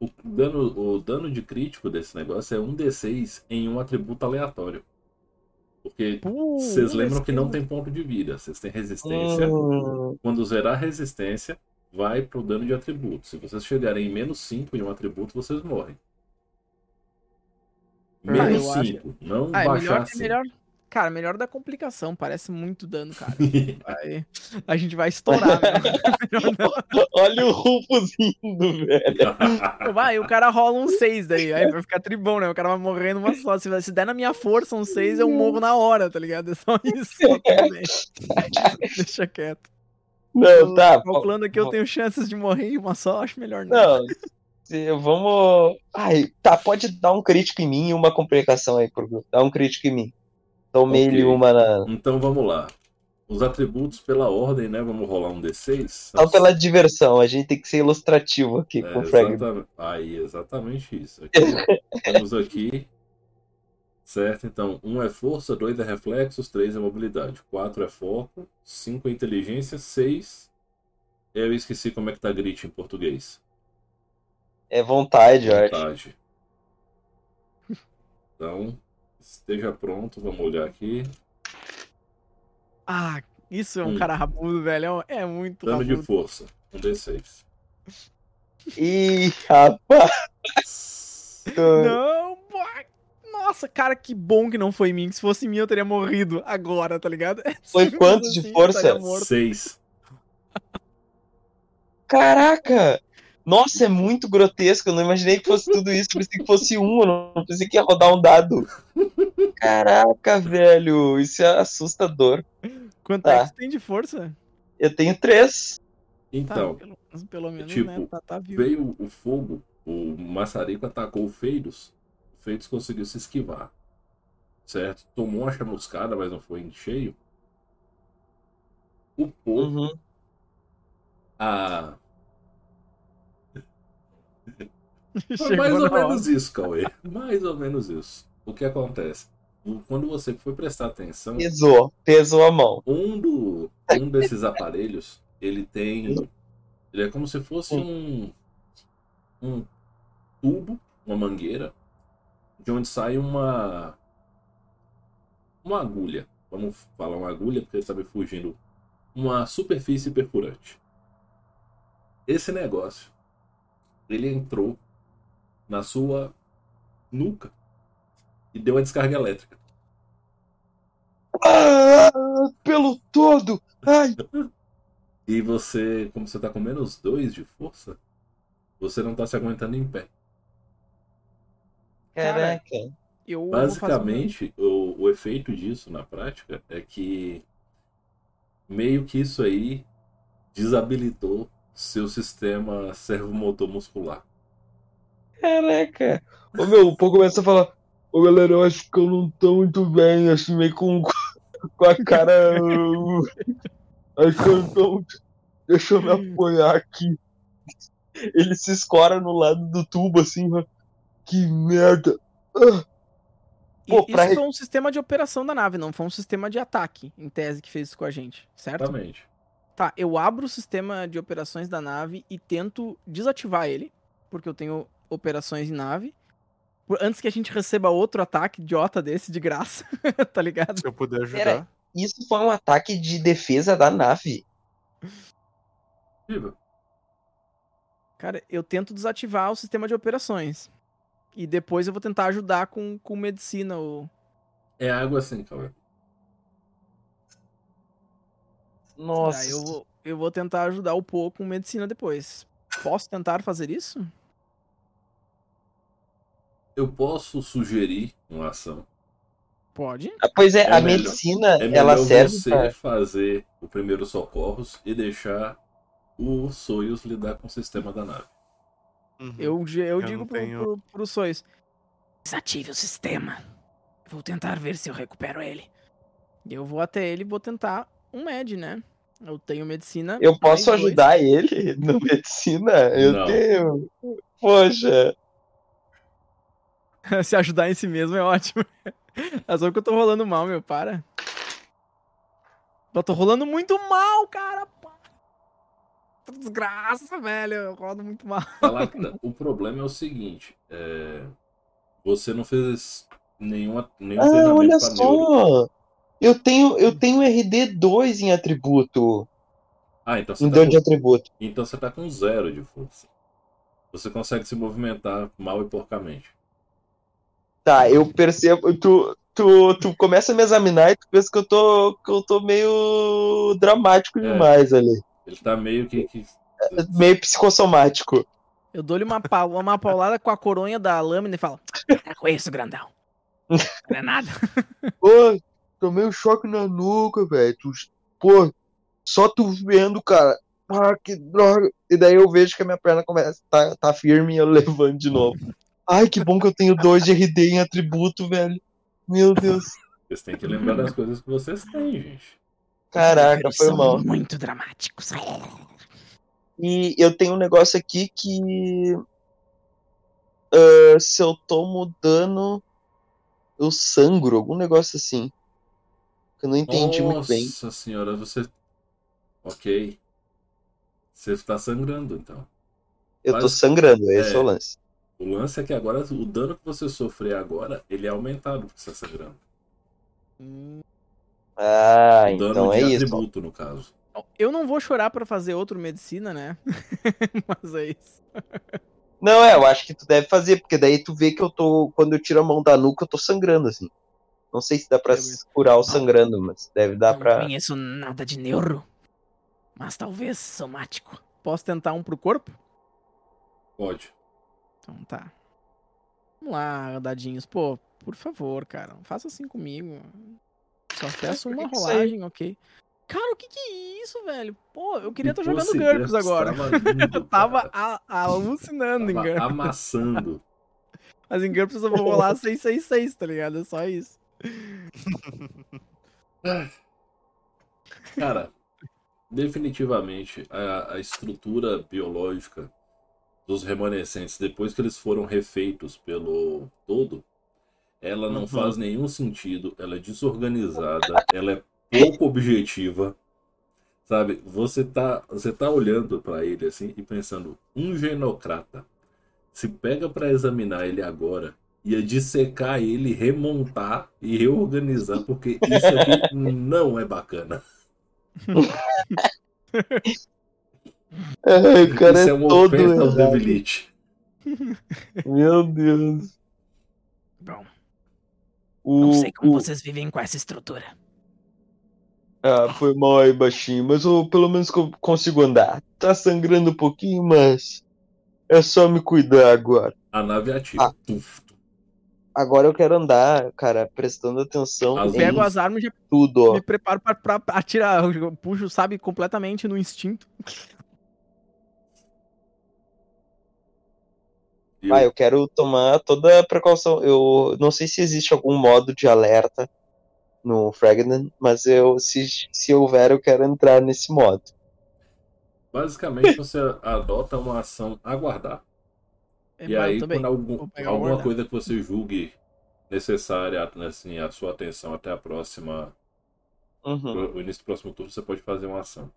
o, dano, o dano de crítico desse negócio é 1d6 em um atributo aleatório. Porque vocês lembram que não é- tem ponto de vida, vocês têm resistência. Hum, Quando zerar a resistência, vai pro dano de atributo. Se vocês chegarem em menos 5 em um atributo, vocês morrem. Ah, Menos eu acho- 5, não Ah, é baixar melhor, é 5. melhor. Cara, melhor da complicação. Parece muito dano, cara. Vai- a gente vai estourar, não. Olha o Rufus indo, velho. Vai, o cara rola um 6 daí. Aí vai ficar tribom, né? O cara vai morrer numa só. Se, se der na minha força um 6, eu morro na hora, tá ligado? É só isso. Só. Deixa quieto. Não, tá. Calculando aqui, eu tenho chances de morrer em uma só, acho melhor não. Não, se- vamos. Ai, tá, pode dar um crítico em mim e uma complicação aí, por grupo. Dá um crítico em mim. Tomei Ok. ele uma na. Então vamos lá. Os atributos pela ordem, né? Vamos rolar um D6. Só pela diversão, a gente tem que ser ilustrativo aqui É, com o exatamente. Aí, exatamente isso. Aqui, temos aqui. Certo? Então, um é força, dois é reflexos, três é mobilidade, quatro é foco, cinco é inteligência, seis. Eu esqueci como é que tá grit em português. É vontade, acho. Vontade. Então, esteja pronto, vamos olhar aqui. Ah, isso é um Hum. cara rabudo, velho. É muito Dano de rabudo. força, um D6. Ih, rapaz. Não. Nossa, cara, que bom que não foi em mim. que Se fosse em mim, eu teria morrido agora, tá ligado? É Foi quanto de assim, força? Seis. Caraca! Nossa, é muito grotesco. Eu não imaginei que fosse tudo isso. Pensei que fosse um. Eu não pensei que ia rodar um dado. Caraca, velho. Isso é assustador. Quanto Tá. é que tu tem de força? Eu tenho três. Então, tá, pelo, menos- pelo menos, tipo, né? Tá, tá vivo. veio o fogo, o maçarico atacou o Feidos, o Feidos conseguiu se esquivar. Certo? Tomou uma chamuscada, mas não foi em cheio. O Pô, Uhum. a... Foi mais ou hora. menos isso, Cauê. Mais ou menos isso. O que acontece? Quando você foi prestar atenção, Pesou. Pesou a mão. um, do, um desses aparelhos, ele tem Ele é como se fosse um, um tubo, uma mangueira, de onde sai uma uma agulha. Vamos falar uma agulha porque ele está me fugindo. Uma superfície perfurante. Esse negócio, ele entrou na sua nuca e deu uma descarga elétrica. Ah, pelo todo! Ai! E você, como você tá com menos dois de força, você não tá se aguentando em pé. Caraca. Eu fazer Basicamente, o, o efeito disso na prática é que meio que isso aí desabilitou seu sistema servomotor muscular. Caraca. Ô meu, o povo começa a falar. Ô galera, eu acho que eu não tô muito bem, assim, meio com, com a cara. acho que eu não tô muito. Deixa eu me apoiar aqui. Ele se escora no lado do tubo, assim. Que merda. Ah, E Pô, pra isso re- foi um sistema de operação da nave, não foi um sistema de ataque, em tese, que fez isso com a gente, certo? Exatamente. Tá, eu abro o sistema de operações da nave e tento desativar ele, porque eu tenho operações em nave. por- Antes que a gente receba outro ataque idiota desse de graça, tá ligado? Se eu puder ajudar. Pera. Isso foi um ataque de defesa da nave. Viva. Cara, eu tento desativar o sistema de operações. E depois eu vou tentar ajudar com, com medicina. Ou... É água assim, cara. Nossa. Eu vou, eu vou tentar ajudar o Po com medicina depois. Posso tentar fazer isso? Eu posso sugerir uma ação. Pode. Ah, Pois é, É a melhor- medicina, É melhor ela serve você pra... fazer o primeiro socorros e deixar o Soyuz lidar com o sistema da nave. Uhum. Eu, eu, Eu digo pro, tenho- pro, pro Sois. Desative o sistema. Vou tentar ver se eu recupero ele. Eu vou até ele e vou tentar um med, né? Eu tenho medicina. Eu posso dois. ajudar ele no medicina? Eu Não. tenho. Poxa. se ajudar em si mesmo é ótimo. É só que eu tô rolando mal, meu. Para. Eu tô rolando muito mal, cara. Pá. Desgraça, velho. Eu rodo muito mal. Galacta, o problema é o seguinte: é, você não fez nenhuma, nenhum Ah, treinamento olha neuro. só. Eu tenho, eu tenho RD2 em atributo. Ah, então você, Em tá dano de com, atributo. então você tá com zero de força. Você consegue se movimentar mal e porcamente. Tá, eu percebo. Tu, tu, tu começa a me examinar e tu pensa que eu tô, que eu tô meio dramático É. demais ali. Ele tá meio que. que Meio psicossomático. Eu dou-lhe uma, pa- uma paulada com a coronha da lâmina e falo: Tá com isso, grandão. Não é nada. Pô, tomei um choque na nuca, velho. Pô, só tu vendo, cara. Ah, que droga. E daí eu vejo que a minha perna começa tá, tá firme e eu levanto de novo. Ai, que bom que eu tenho dois de RD em atributo, velho. Meu Deus. vocês têm que lembrar das coisas que vocês têm, gente. Caraca, foi mal. muito dramáticos. E eu tenho um negócio aqui que. ah, se eu tomo dano, eu sangro, algum negócio assim. Que eu não entendi muito bem. Nossa senhora, você. Ok. Você está sangrando, então. Eu tô mas- sangrando, esse é, é. o lance. O lance é que agora o dano que você sofrer agora, ele é aumentado porque você está sangrando. Ah, o dano então de é isso. atributo, no caso. Eu não vou chorar pra fazer outro medicina, né? Mas é isso. Não, é, eu acho que tu deve fazer, porque daí tu vê que eu tô. Quando eu tiro a mão da nuca, eu tô sangrando, assim. Não sei se dá pra curar o sangrando, mas deve dar não pra. conheço nada de neuro. Mas talvez somático. Posso tentar um pro corpo? Pode. Então tá. Vamos lá, dadinhos. Pô, por favor, cara. Não faça assim comigo. Só peço que uma rolagem, ok? Cara, o que que é isso, velho? Pô, eu queria estar jogando Esse GURPS agora. Tava, lindo, Eu tava cara. a- alucinando em Tava GURPS. amassando. Mas em GURPS eu vou rolar 666, tá ligado? É só isso. Cara, definitivamente a, a estrutura biológica dos remanescentes, depois que eles foram refeitos pelo todo, ela não Uhum. faz nenhum sentido, ela é desorganizada, ela é pouco objetiva. Sabe, você tá, você tá olhando pra ele assim e pensando, um genocrata se pega pra examinar ele agora, ia dissecar ele, remontar e reorganizar, porque isso aqui não é bacana. É, o cara isso é, é uma todo oferta. Meu Deus. Bom, O, não sei como o- vocês vivem com essa estrutura. Ah, foi mal aí, baixinho, mas eu pelo menos co- consigo andar. Tá sangrando um pouquinho, mas é só me cuidar agora. A nave ativa. Ah. Agora eu quero andar, cara, prestando atenção em Pego as armas e já tudo, ó. me preparo pra, pra atirar. Eu puxo, sabe, completamente no instinto. Ah, eu- quero tomar toda a precaução. Eu não sei se existe algum modo de alerta no Fragment, mas eu se, se houver, eu quero entrar nesse modo. Basicamente, você adota uma ação aguardar. É, E aí, quando algum- Vou alguma guardar. coisa que você julgue necessária, assim, a sua atenção até a próxima, Uhum, o início do próximo turno, você pode fazer uma ação.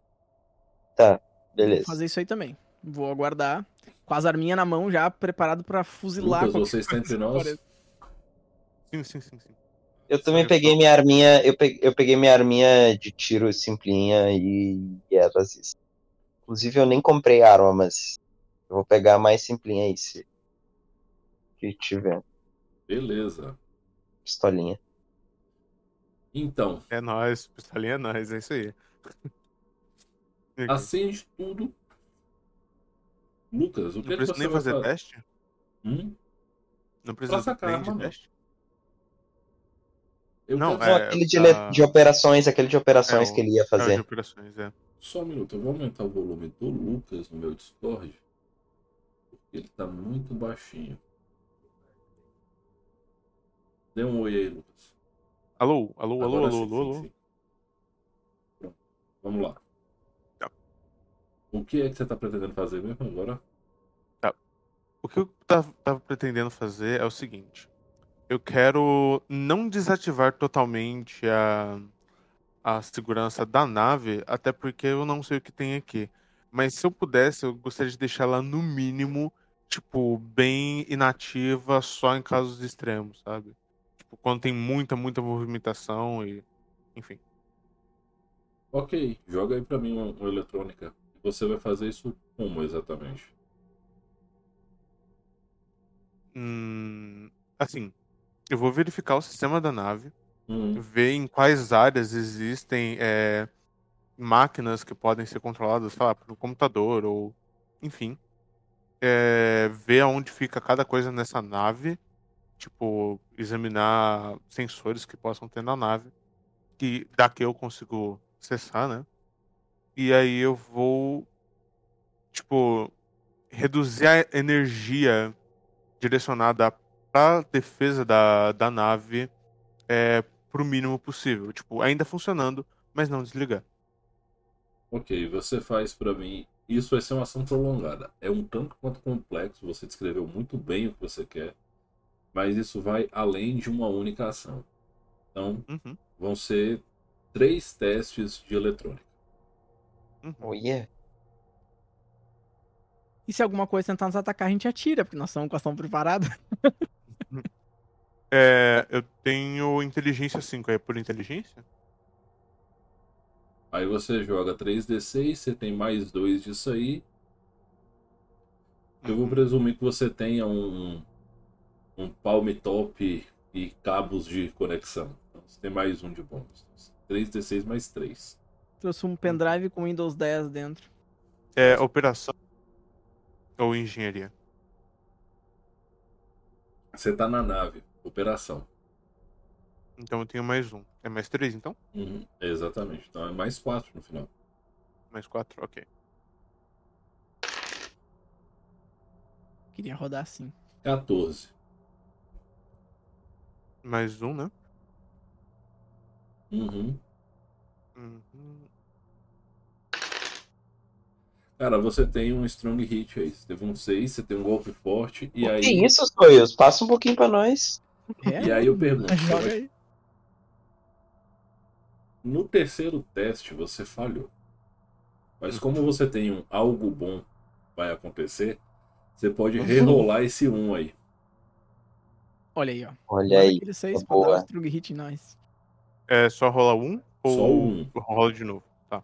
Vou beleza. fazer isso aí também. Vou aguardar. Com as arminhas na mão já, preparado pra fuzilar. Lucas, qualquer você está entre nós? Sim, sim, sim, sim. Eu também peguei minha arminha, eu peguei, eu peguei minha arminha de tiro simplinha e, e era isso. Inclusive eu nem comprei arma, mas eu vou pegar a mais simplinha aí, se que tiver. Beleza. Pistolinha. Então, É nóis, pistolinha é nóis, é isso aí. acende tudo. Lucas, o que, Não é precisa você nem vai fazer fazer? teste? Hum? Não precisa sacar nem de arma, não. teste? Eu Não, quero- Não, É, aquele de, a- ele- de operações, aquele de operações É, o- que ele ia É, de fazer. operações, é. Só um minuto, eu vou aumentar o volume do Lucas no meu Discord. Porque ele tá muito baixinho. Dê um oi aí, Lucas. Alô, alô, alô, Agora alô, sim, alô, sim, alô. sim. Pronto, Vamos lá. Tá. O que é que você tá pretendendo fazer mesmo agora? O que eu tava, tava pretendendo fazer é o seguinte. Eu quero não desativar totalmente a, a segurança da nave, até porque eu não sei o que tem aqui. Mas se eu pudesse, eu gostaria de deixar ela no mínimo, tipo, bem inativa só em casos extremos, sabe? Tipo, quando tem muita, muita movimentação e. Enfim. Ok, joga aí pra mim uma, uma eletrônica. Você vai fazer isso como exatamente? Hum, assim, eu vou verificar o sistema da nave. Hum, ver em quais áreas existem é, máquinas que podem ser controladas, sei lá, pelo computador ou enfim. É, ver aonde fica cada coisa nessa nave, tipo, examinar sensores que possam ter na nave, que daqui eu consigo acessar, né? E aí eu vou, tipo, reduzir a energia direcionada para defesa da, da nave é, pro mínimo possível. Tipo, ainda funcionando, mas não desligar. ok, você faz pra mim. Isso vai ser uma ação prolongada. É um tanto quanto complexo, você descreveu muito bem o que você quer. Mas isso vai além de uma única ação. Então, Uhum, vão ser três testes de eletrônica. Uhum. Oh, yeah. E se alguma coisa tentar nos atacar, a gente atira, porque nós estamos com ação preparada. É, eu tenho inteligência 5, é por inteligência? Aí você joga 3d6, você tem mais dois disso aí. Eu vou Uhum. presumir que você tenha um, um palm top e cabos de conexão. Então você tem mais um de bônus. 3d6 mais 3. Trouxe um pendrive com Windows 10 dentro. É operação ou engenharia? Você tá na nave, operação. Então eu tenho mais um. É mais três, então? Uhum, exatamente. Então é mais 4 no final. Mais quatro, ok. Queria rodar assim. 14. Mais um, né? Uhum. Uhum. Cara, você tem um strong hit aí. Você teve um 6, você tem um golpe forte. E aí, Que isso, Soyuz? Passa um pouquinho pra nós. É, e aí eu pergunto: aí. No terceiro teste você falhou. Mas como você tem um algo bom vai acontecer, você pode rerolar esse 1 aí. Olha aí, ó. Olha aí. Aquele 6 tá pra dar o Strug Hit em nós. É só rolar um? Ou Só um. rola de novo? Tá.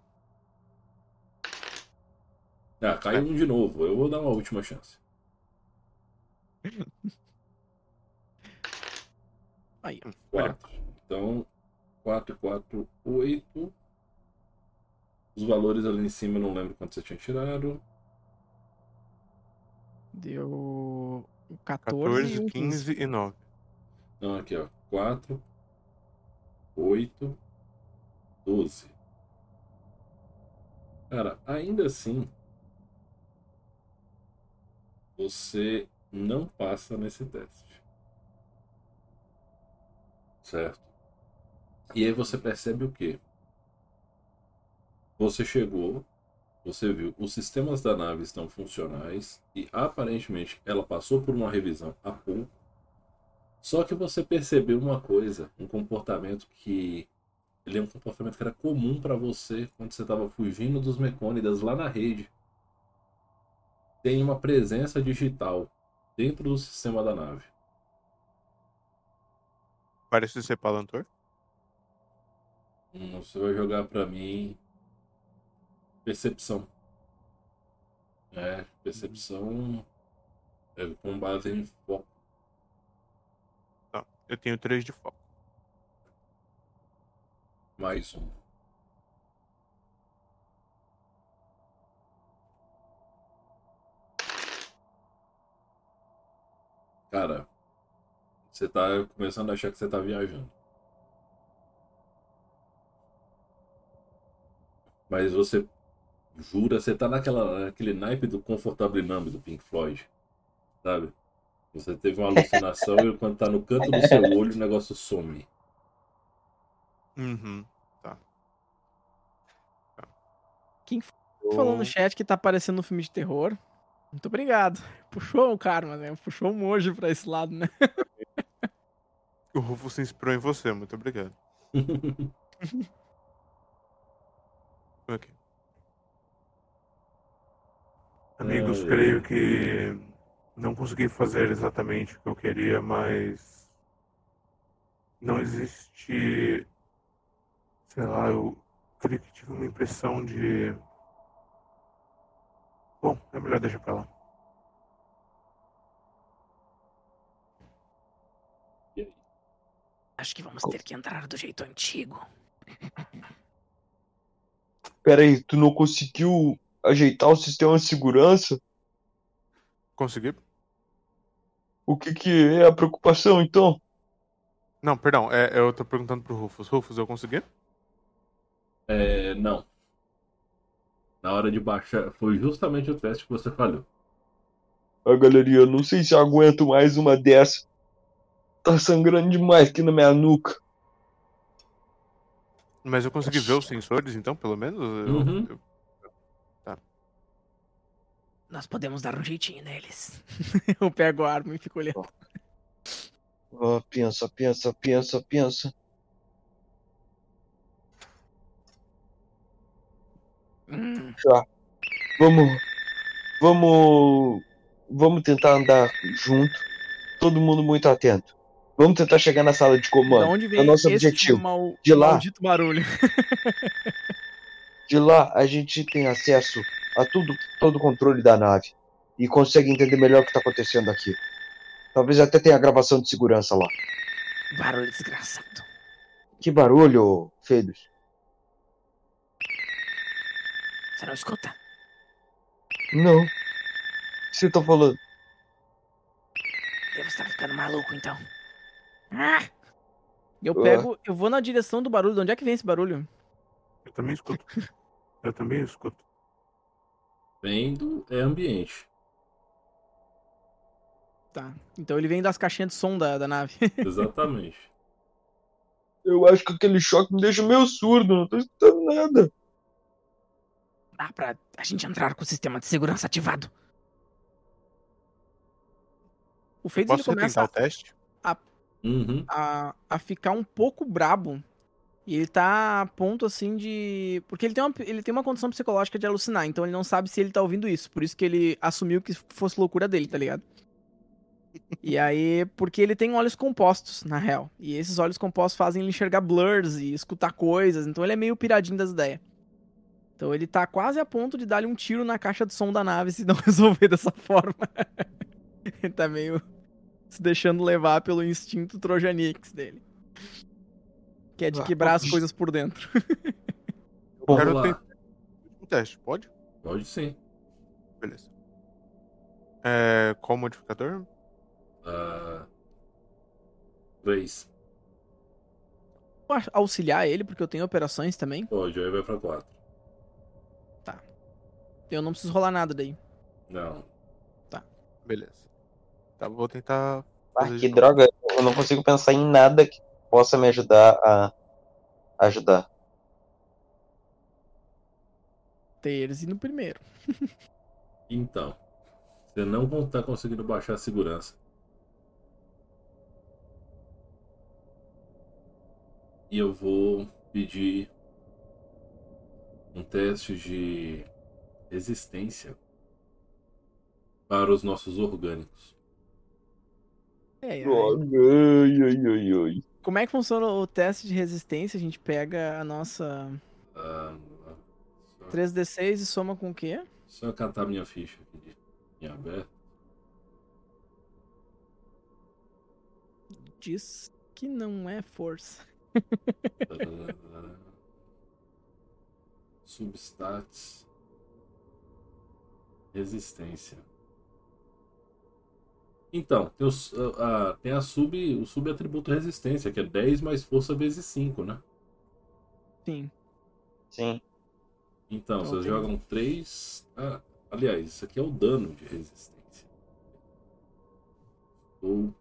Ah, caiu um de novo. Eu vou dar uma última chance. Aí. 4. Então, 4, 4, 8. Os valores ali em cima eu não lembro quanto você tinha tirado. Deu 14, e 14, um 15 e 9. Não, aqui ó. 4, 8, 12. Cara, ainda assim, você não passa nesse teste. Certo? E aí você percebe o quê? Você chegou, você viu, os sistemas da nave estão funcionais e aparentemente ela passou por uma revisão há pouco. Só que você percebeu uma coisa, um comportamento que ele é um comportamento que era comum para você quando você estava fugindo dos mecônidas lá na rede. Tem uma presença digital dentro do sistema da nave. Parece ser Palantor. Hum, Você vai jogar pra mim percepção. É, percepção é com base em foco. Tá. Eu tenho 3 de foco. Mais um. Cara, você tá começando a achar que você tá viajando. Mas você jura, você tá naquela, naquele naipe do Comfortable Numb do Pink Floyd, sabe? Você teve uma alucinação e quando tá no canto do seu olho o negócio some. Uhum. Falou no chat que tá aparecendo no filme de terror. Muito obrigado. Puxou o karma, né? Puxou um emoji pra esse lado, né? O Rufo se inspirou em você, muito obrigado. ok. Amigos, creio que não consegui fazer exatamente o que eu queria, mas não existe, sei lá, eu creio que tive uma impressão de. Bom, é melhor deixar pra lá. Acho que vamos ter que entrar do jeito antigo. Pera aí, tu não conseguiu ajeitar o sistema de segurança? Consegui? O que que é a preocupação, então? Não, perdão. É, eu tô perguntando pro Rufus. Rufus, eu consegui? É, não. Na hora de baixar, foi justamente o teste que você falhou. Ah, galerinha, eu não sei se eu aguento mais uma dessa. Tá sangrando demais aqui na minha nuca. Mas eu consegui ver os sensores, então, pelo menos? Eu- Uhum. eu- Nós podemos dar um jeitinho neles. eu pego a arma e fico olhando. Ah, pensa, pensa, pensa, pensa. Vamos. Vamos. Vamos tentar andar junto. Todo mundo muito atento. Vamos tentar chegar na sala de comando. onde É vem o nosso esse objetivo. mal- De lá. maldito barulho? De lá a gente tem acesso a tudo, todo o controle da nave e consegue entender melhor o que está acontecendo aqui. Talvez até tenha gravação de segurança lá. Barulho desgraçado. Que barulho, Feidos. Você não escuta? Não. O que você tá falando? Devo estar ficando maluco, então. Ah! Eu Ué. pego, eu vou na direção do barulho. De onde é que vem esse barulho? Eu também escuto. Eu também escuto. Vendo é ambiente. Tá. Então ele vem das caixinhas de som da, da nave. Exatamente. Eu acho que aquele choque me deixa meio surdo, não tô escutando nada. Dá pra a gente entrar com o sistema de segurança ativado. O Fades ele começa tentar o teste? Uhum. a, a ficar um pouco brabo E ele tá a ponto assim de. Porque ele tem, uma, ele tem uma condição psicológica de alucinar, então ele não sabe se ele tá ouvindo isso. Por isso que ele assumiu que fosse loucura dele, tá ligado? E aí, porque ele tem olhos compostos, na real. E esses olhos compostos fazem ele enxergar blurs e escutar coisas. Então ele é meio piradinho das ideias. Então ele tá quase a ponto de dar-lhe um tiro na caixa de som da nave se não resolver dessa forma. ele tá meio se deixando levar pelo instinto Trojanix dele. Que é de Ah, quebrar as coisas por dentro. Vamos Quero lá. tentar um teste, pode? Pode sim. Beleza. É, qual o modificador? Ah, três. Vou auxiliar ele, porque eu tenho operações também. Pode, aí vai pra quatro. Eu não preciso rolar nada daí. Não. Beleza. Tá, vou tentar. Ah, que droga. Eu não consigo pensar em nada que possa me ajudar a ajudar. Terzi no primeiro. Então. Você não vão estar conseguindo baixar a segurança. E eu vou pedir um teste de resistência para os nossos orgânicos. É. Ai, ai, ai, ai. Como é que funciona o teste de resistência? A gente pega a nossa Ah, só, 3d6 e soma com o quê? só catar minha ficha aqui de, em aberto. Diz que não é força. Substats. Resistência. Então, tem, os- a, a- tem a sub, o subatributo resistência, que é 10 mais força vezes 5, né? Sim. Sim. Então, Então vocês tem- jogam 3. aliás, isso aqui é o dano de resistência. Ou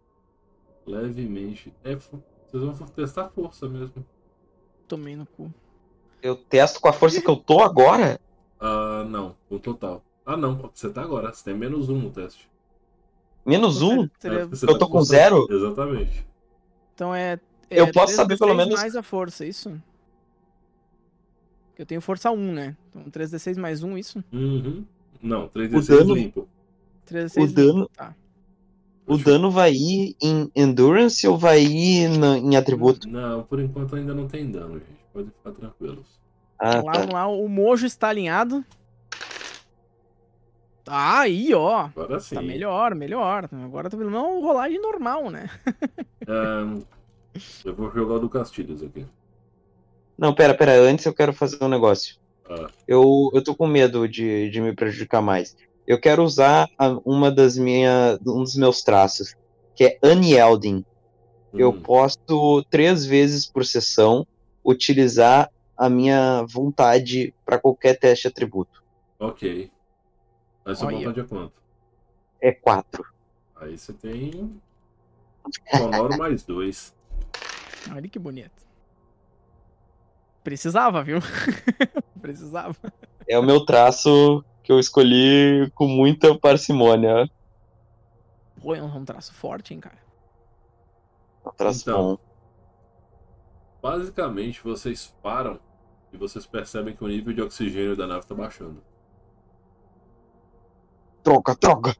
levemente. É, vocês vão testar força mesmo. Tomei no cu. Eu testo com a força que eu tô agora? Ah, não, o total. Ah, não, você tá agora. Você tem menos um no teste. Menos um? É, Eu tá tô com zero? Exatamente. Então é. é Eu posso saber 3d6 pelo menos- mais a força, isso? Eu tenho força 1, né? Então 3d6 mais 1, isso? Uhum. Não, O 3d6 dano- limpo. 3d6 O dano- Tá. O dano vai ir em Endurance ou vai ir na- em atributo? Não, por enquanto ainda não tem dano, gente. Pode ficar tranquilos. Ah, lá, tá. lá. O mojo está alinhado. Ah, aí, ó. Agora sim. Tá melhor, melhor. Agora tá uma rolagem normal, né? Ahn, eu vou jogar o do Castilhos aqui. Não, pera, pera. Antes eu quero fazer um negócio. Ah, Eu, eu tô com medo de, de me prejudicar mais. Eu quero usar uma das minhas, um dos meus traços, que é Unyielding. Eu hum, posso, três vezes por sessão, utilizar a minha vontade para qualquer teste de atributo. Ok. Aí sua Olha. vontade é quanto? É quatro. Aí você tem. Sonoro mais dois. Olha que bonito. Precisava, viu? Precisava. É o meu traço que eu escolhi com muita parcimônia. Pô, é um traço forte, hein, cara. É um traço Então. bom. Basicamente, vocês param e vocês percebem que o nível de oxigênio da nave tá baixando. Troca, troca!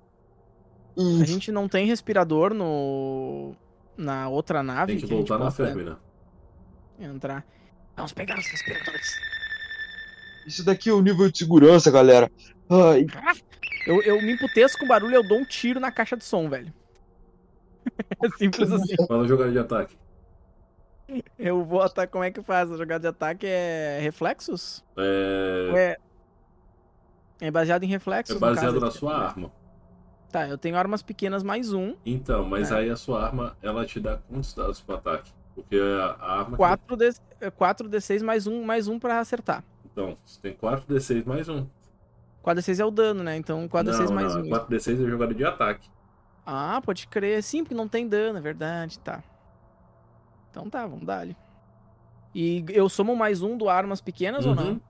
A gente não tem respirador no. Na outra nave. Tem que a gente voltar na Fêmea. Entrar. Vamos pegar os respiradores. Isso daqui é o nível de segurança, galera. Ai, Eu, eu me emputeço com o barulho eu dou um tiro na caixa de som, velho. É simples assim. Fala jogada de ataque. Eu vou atacar. Como é que faz? A jogada de ataque é reflexos? Ou É, É, é baseado em reflexos? é baseado na sua arma. Tá, eu tenho armas pequenas mais um. Então, mas É. aí a sua arma, ela te dá quantos dados pro ataque? Porque a a arma. que- 4D, 4D6 mais um, mais um pra acertar. Então, você tem 4d6 mais um. 4D6 é o dano, né? Então 4D6 não, mais não, um. 4d6 é jogada de ataque. Ah, pode crer. Sim, porque não tem dano, é verdade, tá. Então tá, vamos dar ali. E eu somo mais um do armas pequenas ou não? Uhum.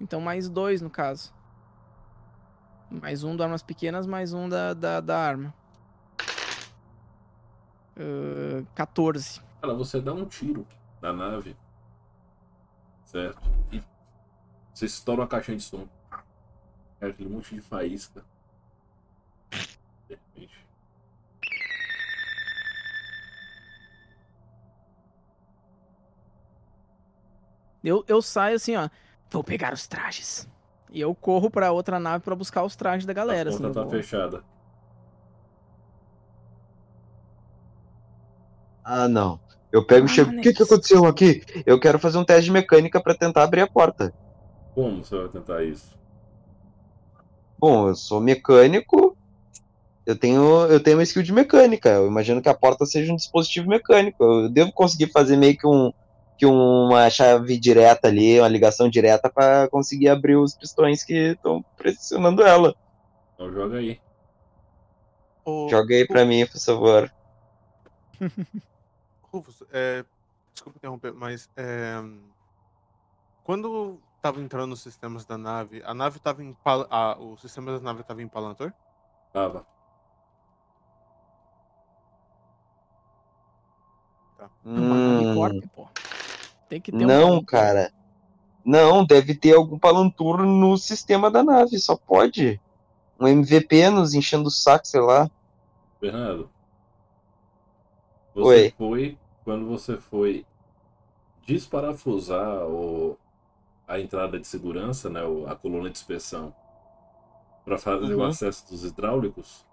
Então mais dois no caso. Mais um do armas pequenas, mais um da, da, da arma. Ah, 14. Cara, você dá um tiro na nave Certo? E você estoura uma caixinha de som. É aquele monte de faísca. De repente. Eu, eu saio assim, ó. Vou pegar os trajes. E eu corro pra outra nave pra buscar os trajes da galera. a porta tá fechada. Ah, não. Eu pego e Ah, chego. O que, que aconteceu aqui? Eu quero fazer um teste de mecânica pra tentar abrir a porta. Como você vai tentar isso? Bom, eu sou mecânico. Eu tenho, eu tenho uma skill de mecânica. Eu imagino que a porta seja um dispositivo mecânico. Eu devo conseguir fazer meio que um que uma chave direta ali, uma ligação direta pra conseguir abrir os pistões que estão pressionando ela. Então joga aí. O- Joga aí pra mim, por favor. Rufus, é, desculpa interromper, mas é, quando tava entrando os sistemas da nave, a nave tava em Pal- a, o sistema da nave tava em Palantor? Tava. Uma nave Hum, corp, pô. Tem que ter um não, corp. cara. Não, deve ter algum palantur no sistema da nave, só pode. Um MVP nos enchendo o saco, sei lá. Bernardo. Você Oi. foi. Quando você foi desparafusar o, a entrada de segurança, né? o- A coluna de inspeção, para fazer o Uhum. acesso dos hidráulicos,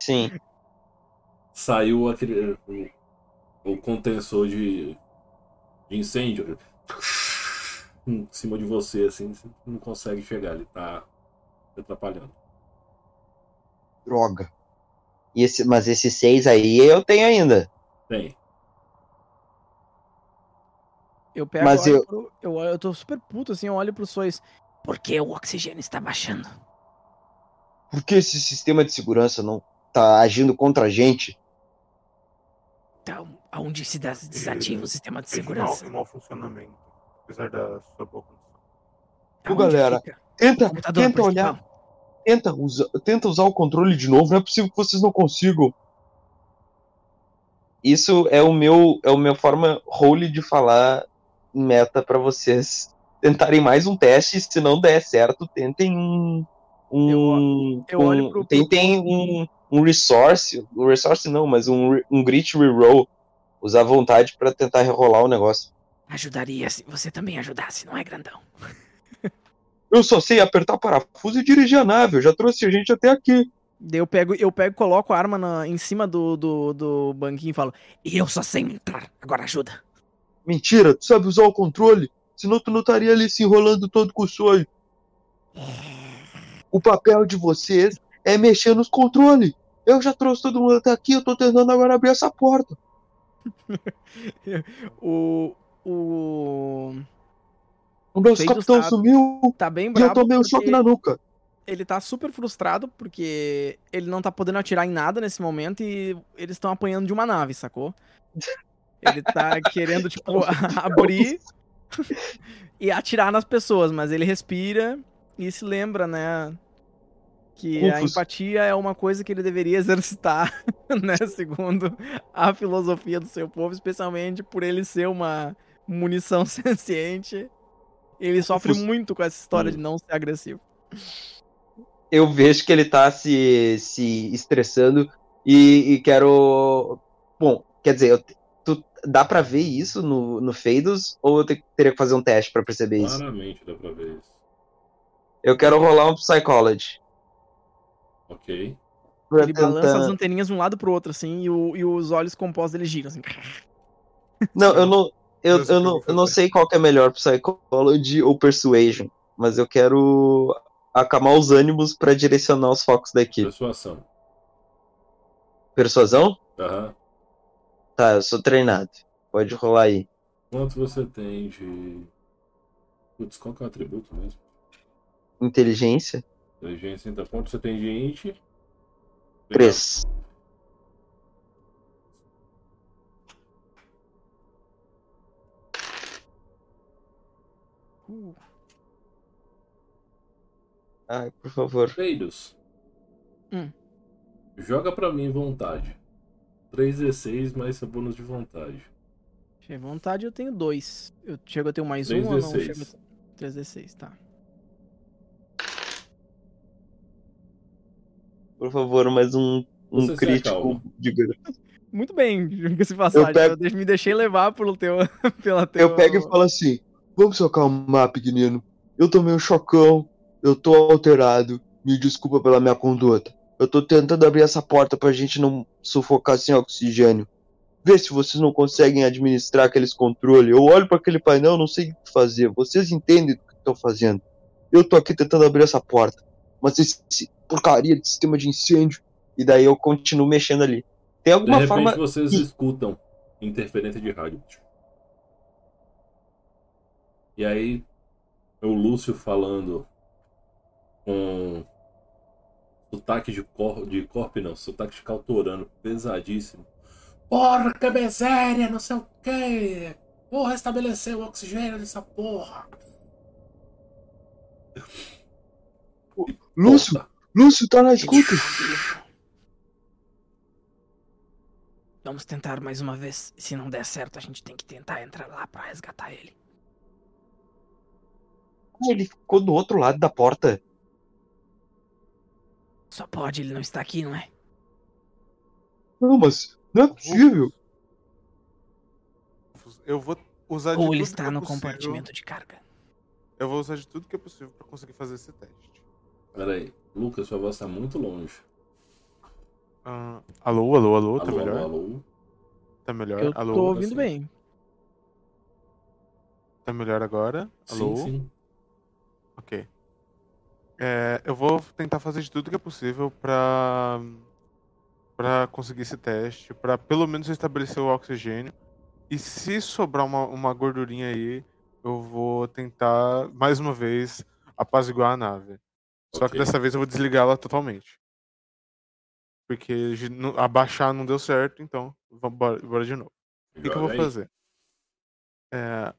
Sim. saiu aquele. O, o contensor de, de incêndio em cima de você, assim, você não consegue chegar, ele tá te atrapalhando. Droga. E esse, mas esses seis aí eu tenho ainda. Tem. Eu pego, Mas eu- pro- eu, eu tô super puto, assim, eu olho pros sois. Por que o oxigênio está baixando? Por que esse sistema de segurança não tá agindo contra a gente? Então, aonde se des- desativa o sistema de segurança? Mau, mau funcionamento, apesar da sua boa condição. Ô, galera, fica Tenta, computador tenta principal? olhar, tenta, usa, tenta usar o controle de novo. Não é possível que vocês não consigam. Isso é o meu, é o meu forma role de falar em meta pra vocês tentarem mais um teste. Se não der certo, tentem um, um, eu olho um- pro- pro- tentem um, um resource, um resource não, mas um, re- um grit reroll. Usar vontade pra tentar rerolar o negócio. Ajudaria se você também ajudasse, não é, grandão? Eu só sei apertar parafuso e dirigir a nave. Eu já trouxe a gente até aqui. Eu pego, eu pego, coloco a arma na- em cima do, do, do banquinho e falo, eu só sei entrar, agora ajuda. Mentira, tu sabe usar o controle? Senão tu não estaria ali se enrolando todo com o sonho. O papel de vocês é mexer nos controles. Eu já trouxe todo mundo até aqui, eu tô tentando agora abrir essa porta. O. O. O Feito capitão sabe. sumiu Tá bem e eu bravo. tomei um choque na nuca. Ele tá super frustrado porque ele não tá podendo atirar em nada nesse momento e eles estão apanhando de uma nave, sacou? Ele tá querendo, tipo, abrir e atirar nas pessoas, mas ele respira e se lembra, né? Que a empatia é uma coisa que ele deveria exercitar, né? Segundo a filosofia do seu povo, especialmente por ele ser uma munição senciente. Ele sofre muito com essa história Hum. de não ser agressivo. Eu vejo que ele tá se, se estressando e, e quero. Bom, quer dizer, eu tu, dá pra ver isso no, no Feidos ou eu te- teria que fazer um teste pra perceber isso? Claramente dá pra ver isso. Eu quero rolar um Psychology. Ok. Ele balança as anteninhas de um lado pro outro, assim, e, o- e os olhos compostos dele giram, assim. Não, eu não. Eu, Eu não, eu não sei qual que é melhor, Psychology ou Persuasion. Mas eu quero acalmar os ânimos pra direcionar os focos daqui. Persuasão. Persuasão? Aham. Tá, eu sou treinado. Pode rolar aí. Quanto você tem de. Putz, qual que é o atributo mesmo? Inteligência? Inteligência, então quanto você tem de int? Legal. Três. Uh, Ai, por favor. Peidos. Hum. Joga pra mim vontade. 3d6 mais seu bônus de vontade. Vontade, eu tenho dois. Eu chego a ter mais um ou não? 3d6. Chego a ter- 3d6, tá. Por favor, mais um, um crítico de. Muito bem, diga-se passagem. Eu, pego- de- me deixei levar pelo teu. pela teu... Eu pego e falo assim: Vamos se acalmar, pequenino. Eu tomei um chocão, eu tô alterado. Me desculpa pela minha conduta. Eu tô tentando abrir essa porta pra gente não sufocar sem oxigênio. Vê se vocês não conseguem administrar aqueles controles. Eu olho pra aquele painel, não sei o que fazer. Vocês entendem o que estão fazendo. Eu tô aqui tentando abrir essa porta. Mas esse porcaria de sistema de incêndio. E daí eu continuo mexendo ali. Tem De alguma repente forma. vocês Ih. escutam interferência de rádio. E aí, o Lúcio falando com sotaque de, cor, de corpo, não, sotaque de cautorano, pesadíssimo. Porra, que miséria, não sei o que. Vou restabelecer o oxigênio dessa porra. Lúcio. Lúcio, tá na escuta. Vamos tentar mais uma vez. Se não der certo, a gente tem que tentar entrar lá pra resgatar ele. Ah, Ele ficou do outro lado da porta. Só pode, ele não está aqui, não é? Não, mas não é possível. Eu vou usar de Ou ele tudo está que é no possível. compartimento de carga. Eu vou usar de tudo que é possível pra conseguir fazer esse teste. Pera aí, Lucas, sua voz tá muito longe. Ah, alô, alô, alô, tá Alô, melhor? alô, alô. Tá melhor? Eu alô? tô ouvindo assim. bem. Tá melhor agora? Alô? Sim, sim. Ok. É, eu vou tentar fazer de tudo que é possível pra, pra conseguir esse teste, pra pelo menos estabelecer o oxigênio. E se sobrar uma, uma gordurinha aí, eu vou tentar, mais uma vez, apaziguar a nave. Só que Ok. dessa vez eu vou desligar ela totalmente. Porque abaixar não deu certo, então vamos bora, de novo. O que, que eu vou aí. fazer? É,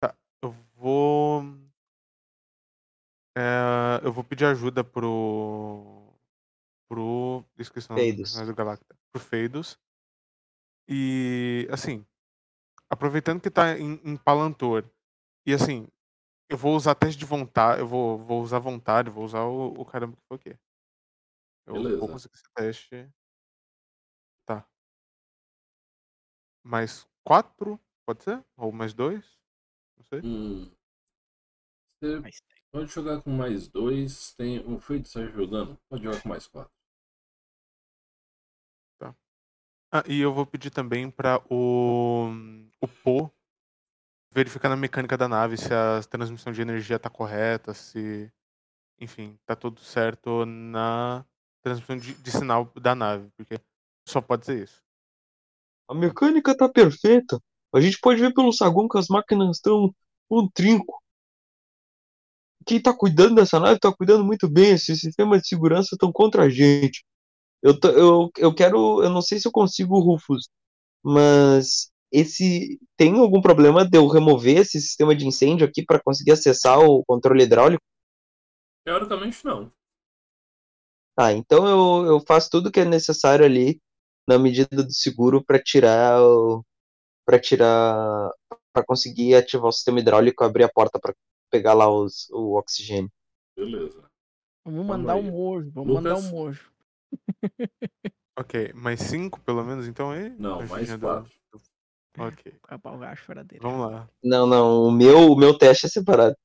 tá, eu vou. É, eu vou pedir ajuda pro. Pro. Esqueci o nome do Galacta. Pro Feidos. E. Assim. Aproveitando que tá em, em Palantor. E assim. Eu vou usar teste de vontade. Eu vou, vou usar vontade. Vou usar o, o caramba que foi o quê? Eu Beleza. vou conseguir esse teste. Tá. Mais quatro? Pode ser? Ou mais dois? Não sei. Hum. Você Mas pode jogar com mais dois. Tem o feito está jogando. Pode jogar com mais quatro. Ah, e eu vou pedir também para o, o Po verificar na mecânica da nave se a transmissão de energia tá correta, se. Enfim, tá tudo certo na transmissão de, de sinal da nave, porque só pode ser isso. A mecânica tá perfeita. A gente pode ver pelo saguão que as máquinas estão um trinco. Quem tá cuidando dessa nave tá cuidando muito bem. Esses sistemas de segurança estão contra a gente. Eu, eu, eu quero. Eu não sei se eu consigo, Rufus, mas esse. Tem algum problema de eu remover esse sistema de incêndio aqui para conseguir acessar o controle hidráulico? Teoricamente, não. Ah, então eu, eu faço tudo que é necessário ali na medida do seguro para tirar o para tirar para conseguir ativar o sistema hidráulico, abrir a porta para pegar lá os, o oxigênio. Beleza. vamos mandar um mojo. Vamos mandar Lucas? um mojo. Ok, mais cinco pelo menos, então aí? Não, mais do- Ok, o gacho fora dele. vamos lá. Não, não, o meu o meu teste é separado.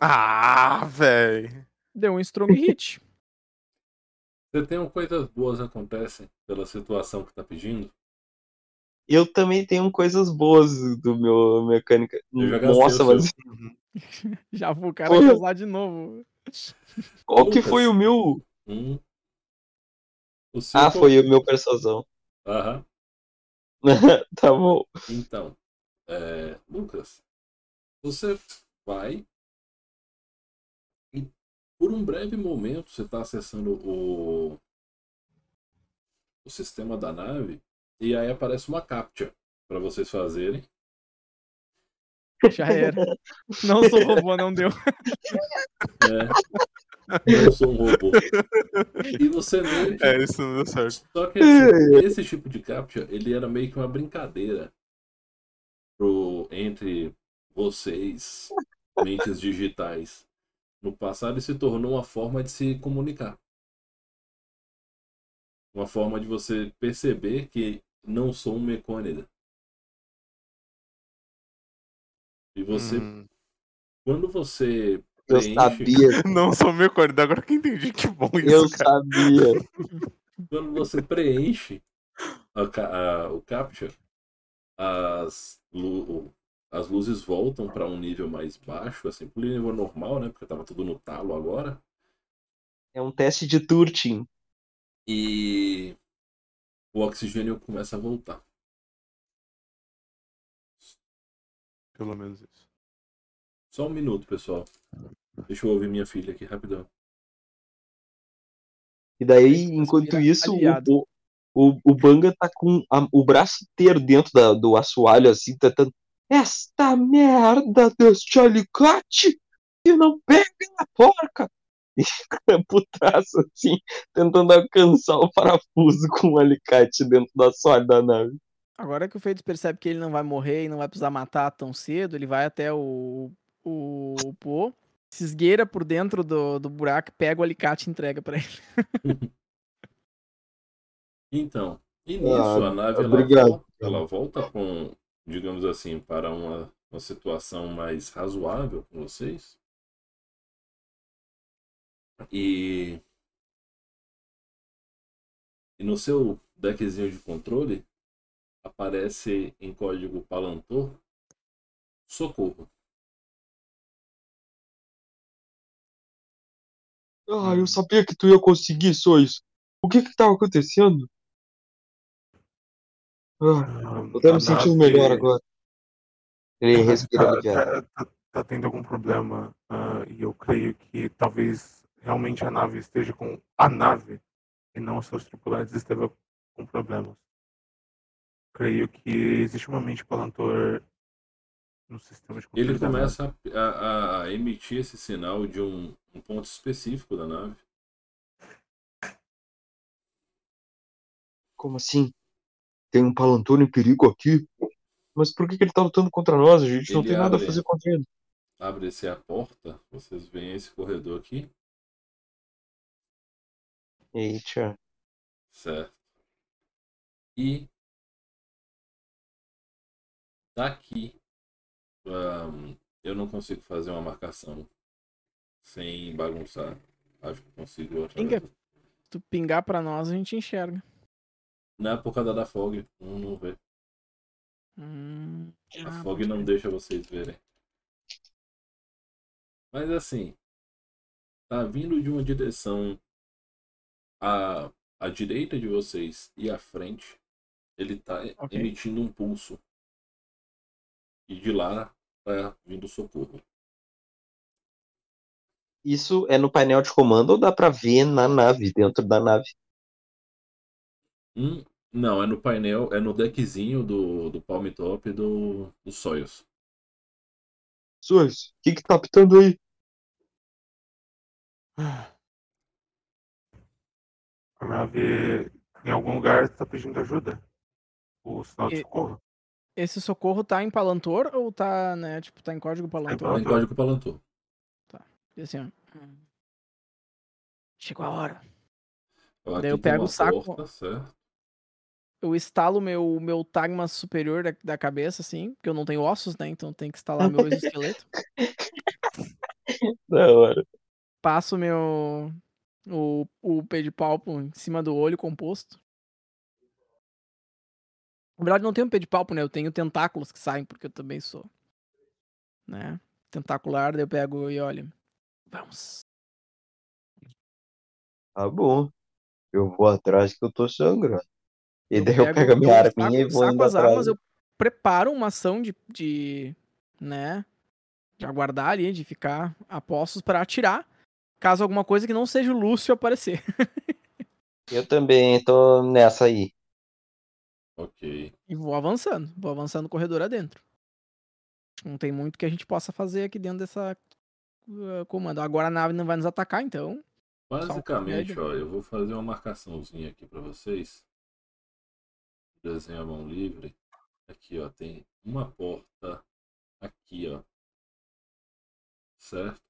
Ah, véi! Deu um strong hit. Você tem um coisas boas acontecem pela situação que tá pedindo? Eu também tenho coisas boas do meu mecânica. Eu já gastei Nossa, mas. Uhum. Já vou o cara Porra. casar de novo. qual que foi o meu? Um. O Ah, foi o meu persuasão. Aham. tá bom. Então, é, Lucas, você vai e por um breve momento você está acessando o, o sistema da nave e aí aparece uma captcha para vocês fazerem. Já era. Não sou robô, não deu. né? Não sou um robô. E você mente. É, isso não deu certo. Só que assim, esse tipo de captcha, ele era meio que uma brincadeira pro, entre vocês, mentes digitais. No passado, ele se tornou uma forma de se comunicar. Uma forma de você perceber que não sou um mecônida. E você, Hum, quando você Eu preenche, sabia, não sou meu corno, agora que entendi que bom eu isso, cara. sabia. quando você preenche a a- o captcha, as, lu- as luzes voltam para um nível mais baixo, assim, pro nível normal, né? Porque tava tudo no talo agora. É um teste de Turtin. E o oxigênio começa a voltar. Pelo menos isso. Só um minuto, pessoal. Deixa eu ouvir minha filha aqui rapidão. E daí, enquanto Respira isso, o, o, o Banga tá com a- o braço inteiro dentro da- do assoalho, assim, tentando. Esta merda deste alicate que não pega na porca! E fica putaço, assim, tentando alcançar o parafuso com o alicate dentro do assoalho da nave. Agora que o Feitos percebe que ele não vai morrer e não vai precisar matar tão cedo, ele vai até o, o, o Poe, se esgueira por dentro do, do buraco, pega o alicate e entrega pra ele. Então, e nisso Ah, a nave ela obrigado. volta, ela volta com, digamos assim, para uma, uma situação mais razoável com vocês. E, e no seu deckzinho de controle aparece em código Palantor socorro. Ah, eu sabia que tu ia conseguir, Sois. O que que tava acontecendo? Ah, Ah, eu tô a me sentindo nave- melhor agora. Ele a nave respira tá, aliviado. tá, tá- tá tendo algum problema ah, e eu creio que talvez realmente a nave esteja com a nave e não os seus tripulantes estejam com problemas. Creio que existe uma mente palantor no sistema de controle Ele da nave. começa a, a- a emitir esse sinal de um, um ponto específico da nave. Como assim? Tem um palantor em perigo aqui? Mas por que, que ele tá lutando contra nós? A gente não Ele tem nada a abre- fazer contra ele. Abre-se a porta, vocês veem esse corredor aqui, Eita. certo? E daqui ahn, eu não consigo fazer uma marcação sem bagunçar. Acho que consigo Pinga. tu pingar pra nós, a gente enxerga. Não é por causa da fog, um não vê. Hum, A ah, fog não crer. deixa vocês verem. Mas assim, tá vindo de uma direção à, à direita de vocês e à frente. Ele tá Ok. emitindo um pulso. E de lá tá vindo socorro. Isso é no painel de comando ou dá pra ver na nave, dentro da nave? Hum, não, é no painel, é no deckzinho do, do Palm Top do, do Soyuz. Sois, o que que tá apitando aí? A nave em algum lugar está pedindo ajuda. O sinal de socorro. Esse socorro tá em Palantor ou tá, né, tipo, tá em código Palantor? Tá em código Palantor. E assim, ó. hum. Chegou a hora. Daí eu pego o saco. porta, certo? Eu instalo meu, meu tagma superior da, da cabeça, assim, porque eu não tenho ossos, né? Então tem que instalar meu exoesqueleto. Da hora. Passo meu. O, o pé de palpo em cima do olho composto. Na verdade, não tenho pé de palpo, né? Eu tenho tentáculos que saem, porque eu também sou. Né? Tentacular, daí eu pego e olho. Vamos. Tá bom. Eu vou atrás que eu tô sangrando. E Eu daí eu pego- pego a minha arminha e vou saco indo as atrás. armas, eu preparo uma ação de, de né, de aguardar ali, de ficar a postos para atirar, caso alguma coisa que não seja o Lúcio aparecer. Eu também tô nessa aí. Ok. E vou avançando, vou avançando o corredor adentro. Não tem muito que a gente possa fazer aqui dentro dessa uh, comando. Agora a nave não vai nos atacar, então. Basicamente, ó, eu vou fazer uma marcaçãozinha aqui para vocês. Desenho a mão livre. Aqui, ó, tem uma porta aqui, ó. Certo?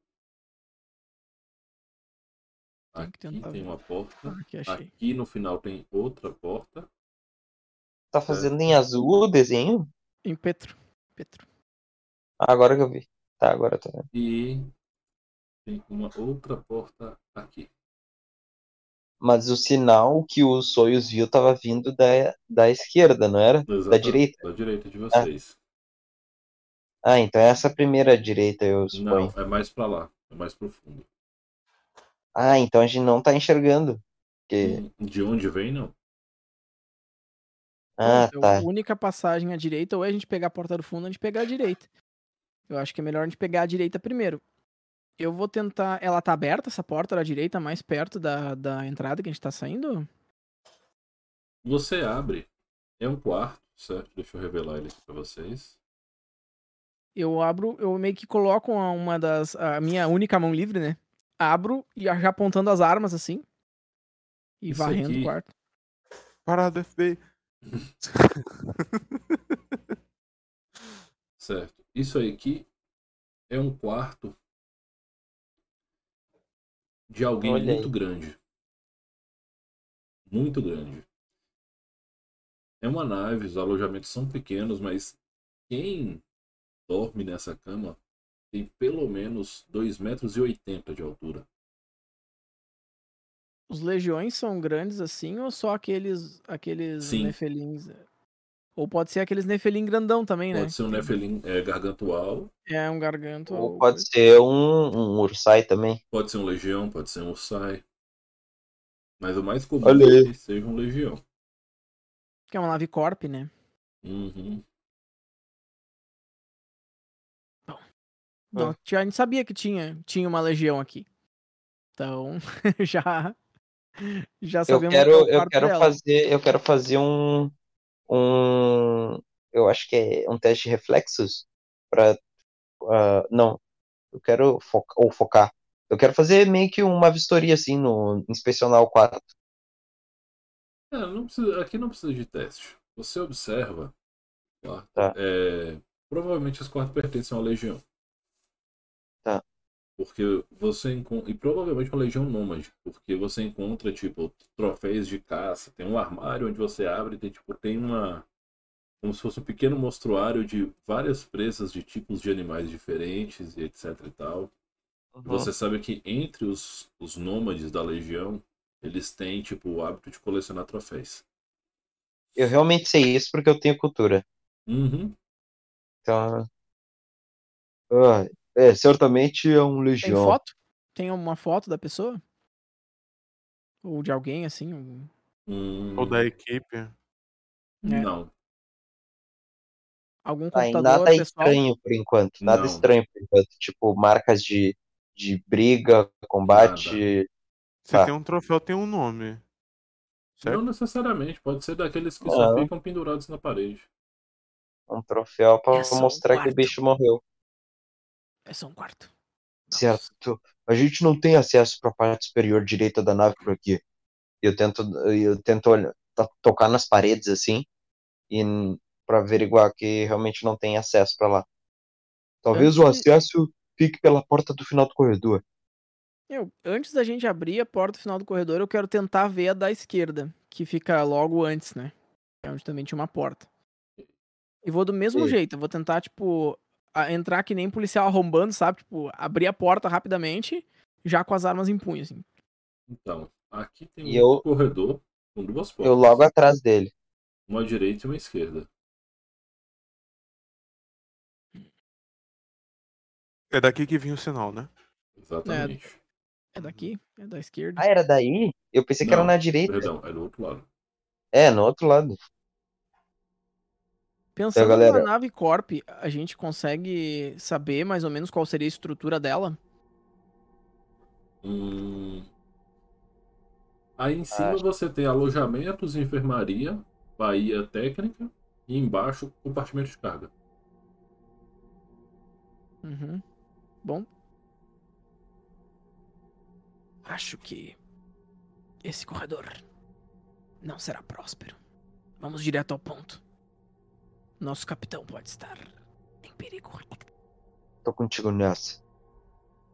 Aqui tem uma porta. Ah, aqui, aqui, no final tem outra porta. Tá fazendo certo? em azul o desenho? Em Petro. Petro. Ah, agora que eu vi. Tá, agora tá vendo. E tem uma outra porta aqui. Mas o sinal que o Soyuz viu tava vindo da, da esquerda, não era? Exato, da direita? Da direita de vocês. Ah. ah, então essa é a primeira direita, eu suponho. Não, é mais pra lá. É mais profundo. Ah, então a gente não tá enxergando. Porque... De onde vem, não. Ah, então, tá. A única passagem à direita, ou é a gente pegar a porta do fundo, ou a gente pegar a direita. Eu acho que é melhor a gente pegar a direita primeiro. Eu vou tentar. Ela tá aberta, essa porta da direita, mais perto da, da entrada que a gente tá saindo? Você abre. É um quarto, certo? Deixa eu revelar ele aqui pra vocês. Eu abro, eu meio que coloco uma das. A minha única mão livre, né? Abro e já apontando as armas assim. E Isso varrendo aqui... o quarto. Parada, FBI. certo. Isso aí aqui é um quarto de alguém muito grande. Muito grande. É uma nave, os alojamentos são pequenos, mas quem dorme nessa cama tem pelo menos 2,80 metros e oitenta de altura. Os legiões são grandes assim ou só aqueles aqueles Sim. nefelins? Ou pode ser aqueles nefelim grandão também, pode né? Pode ser um nefelim é, gargantual. É, um garganto. Ou pode ser um, um ursai também. Pode ser um legião, pode ser um ursai. Mas o mais comum é que seja um legião. Que é uma nave corp, né? Uhum. Bom, não, a gente sabia que tinha, tinha uma legião aqui. Então, já já sabemos eu quero, eu quero dela. fazer eu quero fazer um um eu acho que é um teste de reflexos para uh, ah, não eu quero focar ou focar. Eu quero fazer meio que uma vistoria assim no inspecionar o quarto. É, não precisa, aqui não precisa de teste. Você observa tá. é, provavelmente os quartos pertencem à legião. tá porque você encontra. E provavelmente uma legião nômade. Porque você encontra, tipo, troféus de caça. Tem um armário onde você abre e tem, tipo, tem uma. Como se fosse um pequeno mostruário de várias presas de tipos de animais diferentes e etc e tal. Uhum. Você sabe que entre os, os nômades da legião, eles têm, tipo, o hábito de colecionar troféus. Eu realmente sei isso porque eu tenho cultura. Uhum. Então. Uh, é, certamente é um legião. Tem foto? Tem uma foto da pessoa? Ou de alguém, assim? Hum... Ou da equipe? É. Não. Algum computador nada pessoal? estranho por enquanto. Nada Não. estranho por enquanto. Tipo, marcas de, de briga, combate. Se tá. tem um troféu, tem um nome. Certo? Não necessariamente, pode ser daqueles que só ficam pendurados na parede. Um troféu pra É mostrar um que o bicho morreu. É só um quarto. Certo. A gente não tem acesso para a parte superior direita da nave por aqui. Eu tento, eu tento olhar, tocar nas paredes assim e para averiguar que realmente não tem acesso para lá. Talvez o Antes- acesso fique pela porta do final do corredor. Eu, antes da gente abrir a porta final do corredor, eu quero tentar ver a da esquerda, que fica logo antes, né? É onde também tinha uma porta. E vou do mesmo Sim. jeito, eu vou tentar, tipo, entrar que nem policial arrombando, sabe? Tipo, abrir a porta rapidamente, já com as armas em punho, assim. Então, aqui tem um E eu- corredor com duas portas. Eu logo atrás dele. Uma direita e uma esquerda. É daqui que vinha o sinal, né? Exatamente. É daqui, é da esquerda. Ah, era daí? Eu pensei que era Não, na direita. Perdão, é do outro lado. É, no outro lado. Pensando galera. na nave Corp, a gente consegue saber mais ou menos qual seria a estrutura dela? Hum... Aí em cima Acho- você tem alojamentos, enfermaria, baía técnica e embaixo compartimento de carga. Uhum. Bom, Acho que esse corredor não será próspero. Vamos direto ao ponto. Nosso capitão pode estar em perigo. Tô contigo nessa.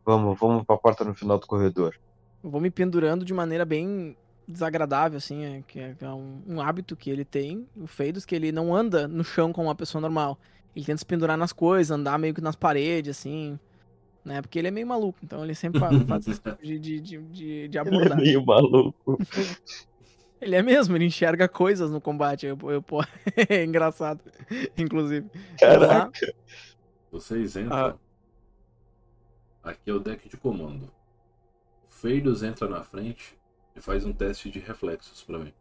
Vamos, vamos pra porta no final do corredor. Eu vou me pendurando de maneira bem desagradável, assim, é, que é é um, um hábito que ele tem, o Feidos, que ele não anda no chão como uma pessoa normal. Ele tenta se pendurar nas coisas, andar meio que nas paredes, assim, né? Porque ele é meio maluco, então ele sempre fa- faz esse tipo de, de, de, de, de Ele é meio maluco. Ele é mesmo, ele enxerga coisas no combate. Eu, eu, pô, é engraçado, inclusive. Caraca. Vocês entram. Aqui é o deck de comando. O Feiros entra na frente e faz um teste de reflexos pra mim.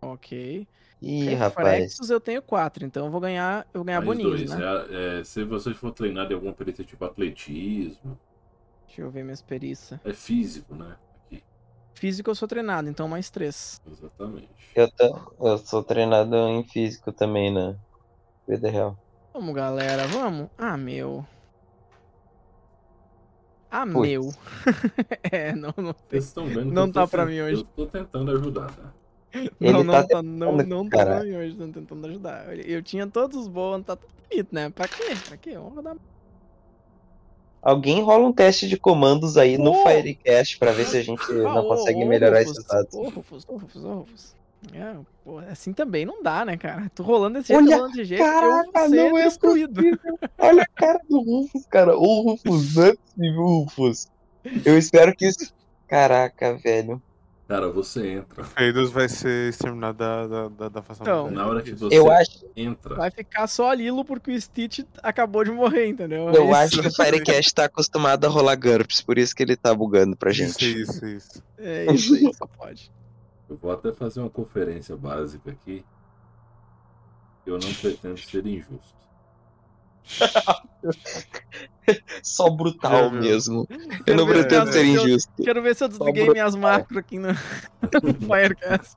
Ok. Ih, rapaz. Reflexos eu tenho quatro, então eu vou ganhar, eu vou ganhar Mais dois. né? É- é, se você for treinado em alguma perícia tipo atletismo, Deixa eu ver minhas perícias. é físico, né? Físico eu sou treinado, então mais três. exatamente. Eu, tô- eu sou treinado em físico também na vida real. Vamos, galera, vamos. Ah, meu. Ah, Putz. meu. é, não, não tem. Vocês estão vendo que Não tá pra mim hoje. Eu tô tentando ajudar, né? Ele não, não, tá tá, não, não tá pra mim hoje, tô tentando ajudar. Eu, eu tinha todos os bons, tá tudo bonito, né? Pra quê? Pra quê? Vamos rodar. Alguém rola um teste de comandos aí no Ô! Firecast pra ver se a gente Ah, não ô, consegue ô, melhorar Rufus, esses dados. Ô, Rufus, ô, Rufus, ô. É, pô, assim também não dá, né, cara? Tu rolando desse jeito, Olha, rolando desse jeito, caraca, não é destruído. Olha a cara do Rufus, cara. O Rufus, é possível, Rufus. Eu espero que isso. Caraca, velho. Cara, você entra. Feidos vai ser exterminado da, da, da, da fação Então. Na hora que você Eu acho, entra, Vai ficar só a Lilo porque o Stitch acabou de morrer, entendeu? Eu isso. acho que o Firecast tá acostumado a rolar GURPS, por isso que ele tá bugando pra Isso, gente. isso, isso. É isso aí, só pode. eu vou até fazer uma conferência básica aqui. Eu não pretendo ser injusto. Só brutal viu. mesmo. Eu Quero não se pretendo ser se eu- injusto. Quero ver se eu desliguei minhas macros aqui no, no Firecast.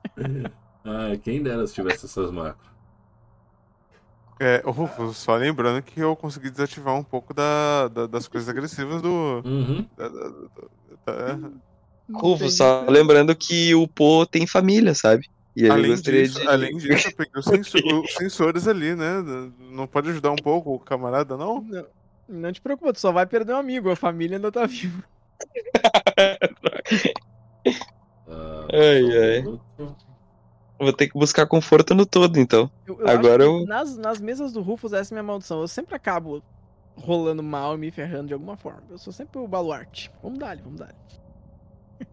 Ah, quem dera se tivesse essas macros. É, só lembrando que eu consegui desativar um pouco da, da- das coisas agressivas do. Uhum. da- da- da- da- Rufus, só lembrando que o Po tem família, sabe? E ele Além gostaria disso, de. além disso, eu peguei os sensores ali, né? Não pode ajudar um pouco o camarada, não? Não, não te preocupa, tu só vai perder um amigo, a família ainda tá viva. Ah, Ai, ai. minuto. Vou ter que buscar conforto no todo, então. Eu, eu Agora eu- nas, nas mesas do Rufus, essa é a minha maldição. Eu sempre acabo rolando mal e me ferrando de alguma forma. Eu sou sempre o baluarte. Vamos dar, vamos dar.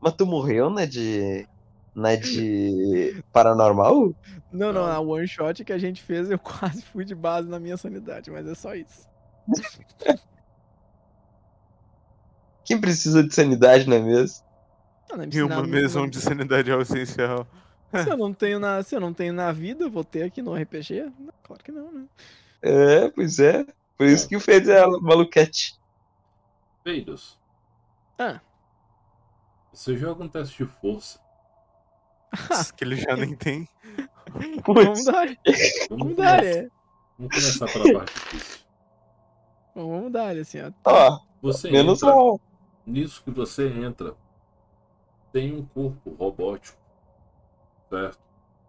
Mas tu morreu na de. Na de. Paranormal? Não, não, Não. a one shot que a gente fez, eu quase fui de base na minha sanidade, mas é só isso. Quem precisa de sanidade, não é mesmo? Ah, não, E uma mesa onde sanidade é o essencial. Se eu não tenho na, se eu não tenho na vida, eu vou ter aqui no RPG? Não, claro que não, né? É, pois é. Por isso que o fez é maluquete. Peidos. Ah. Você joga um teste de força. que ele já nem tem. Vamos dar, Vamos, vamos dar, começar, é. vamos começar pela parte difícil. Vamos dar, assim, ó. ó, Você menos entra, mal. nisso que você entra, tem um corpo robótico, certo?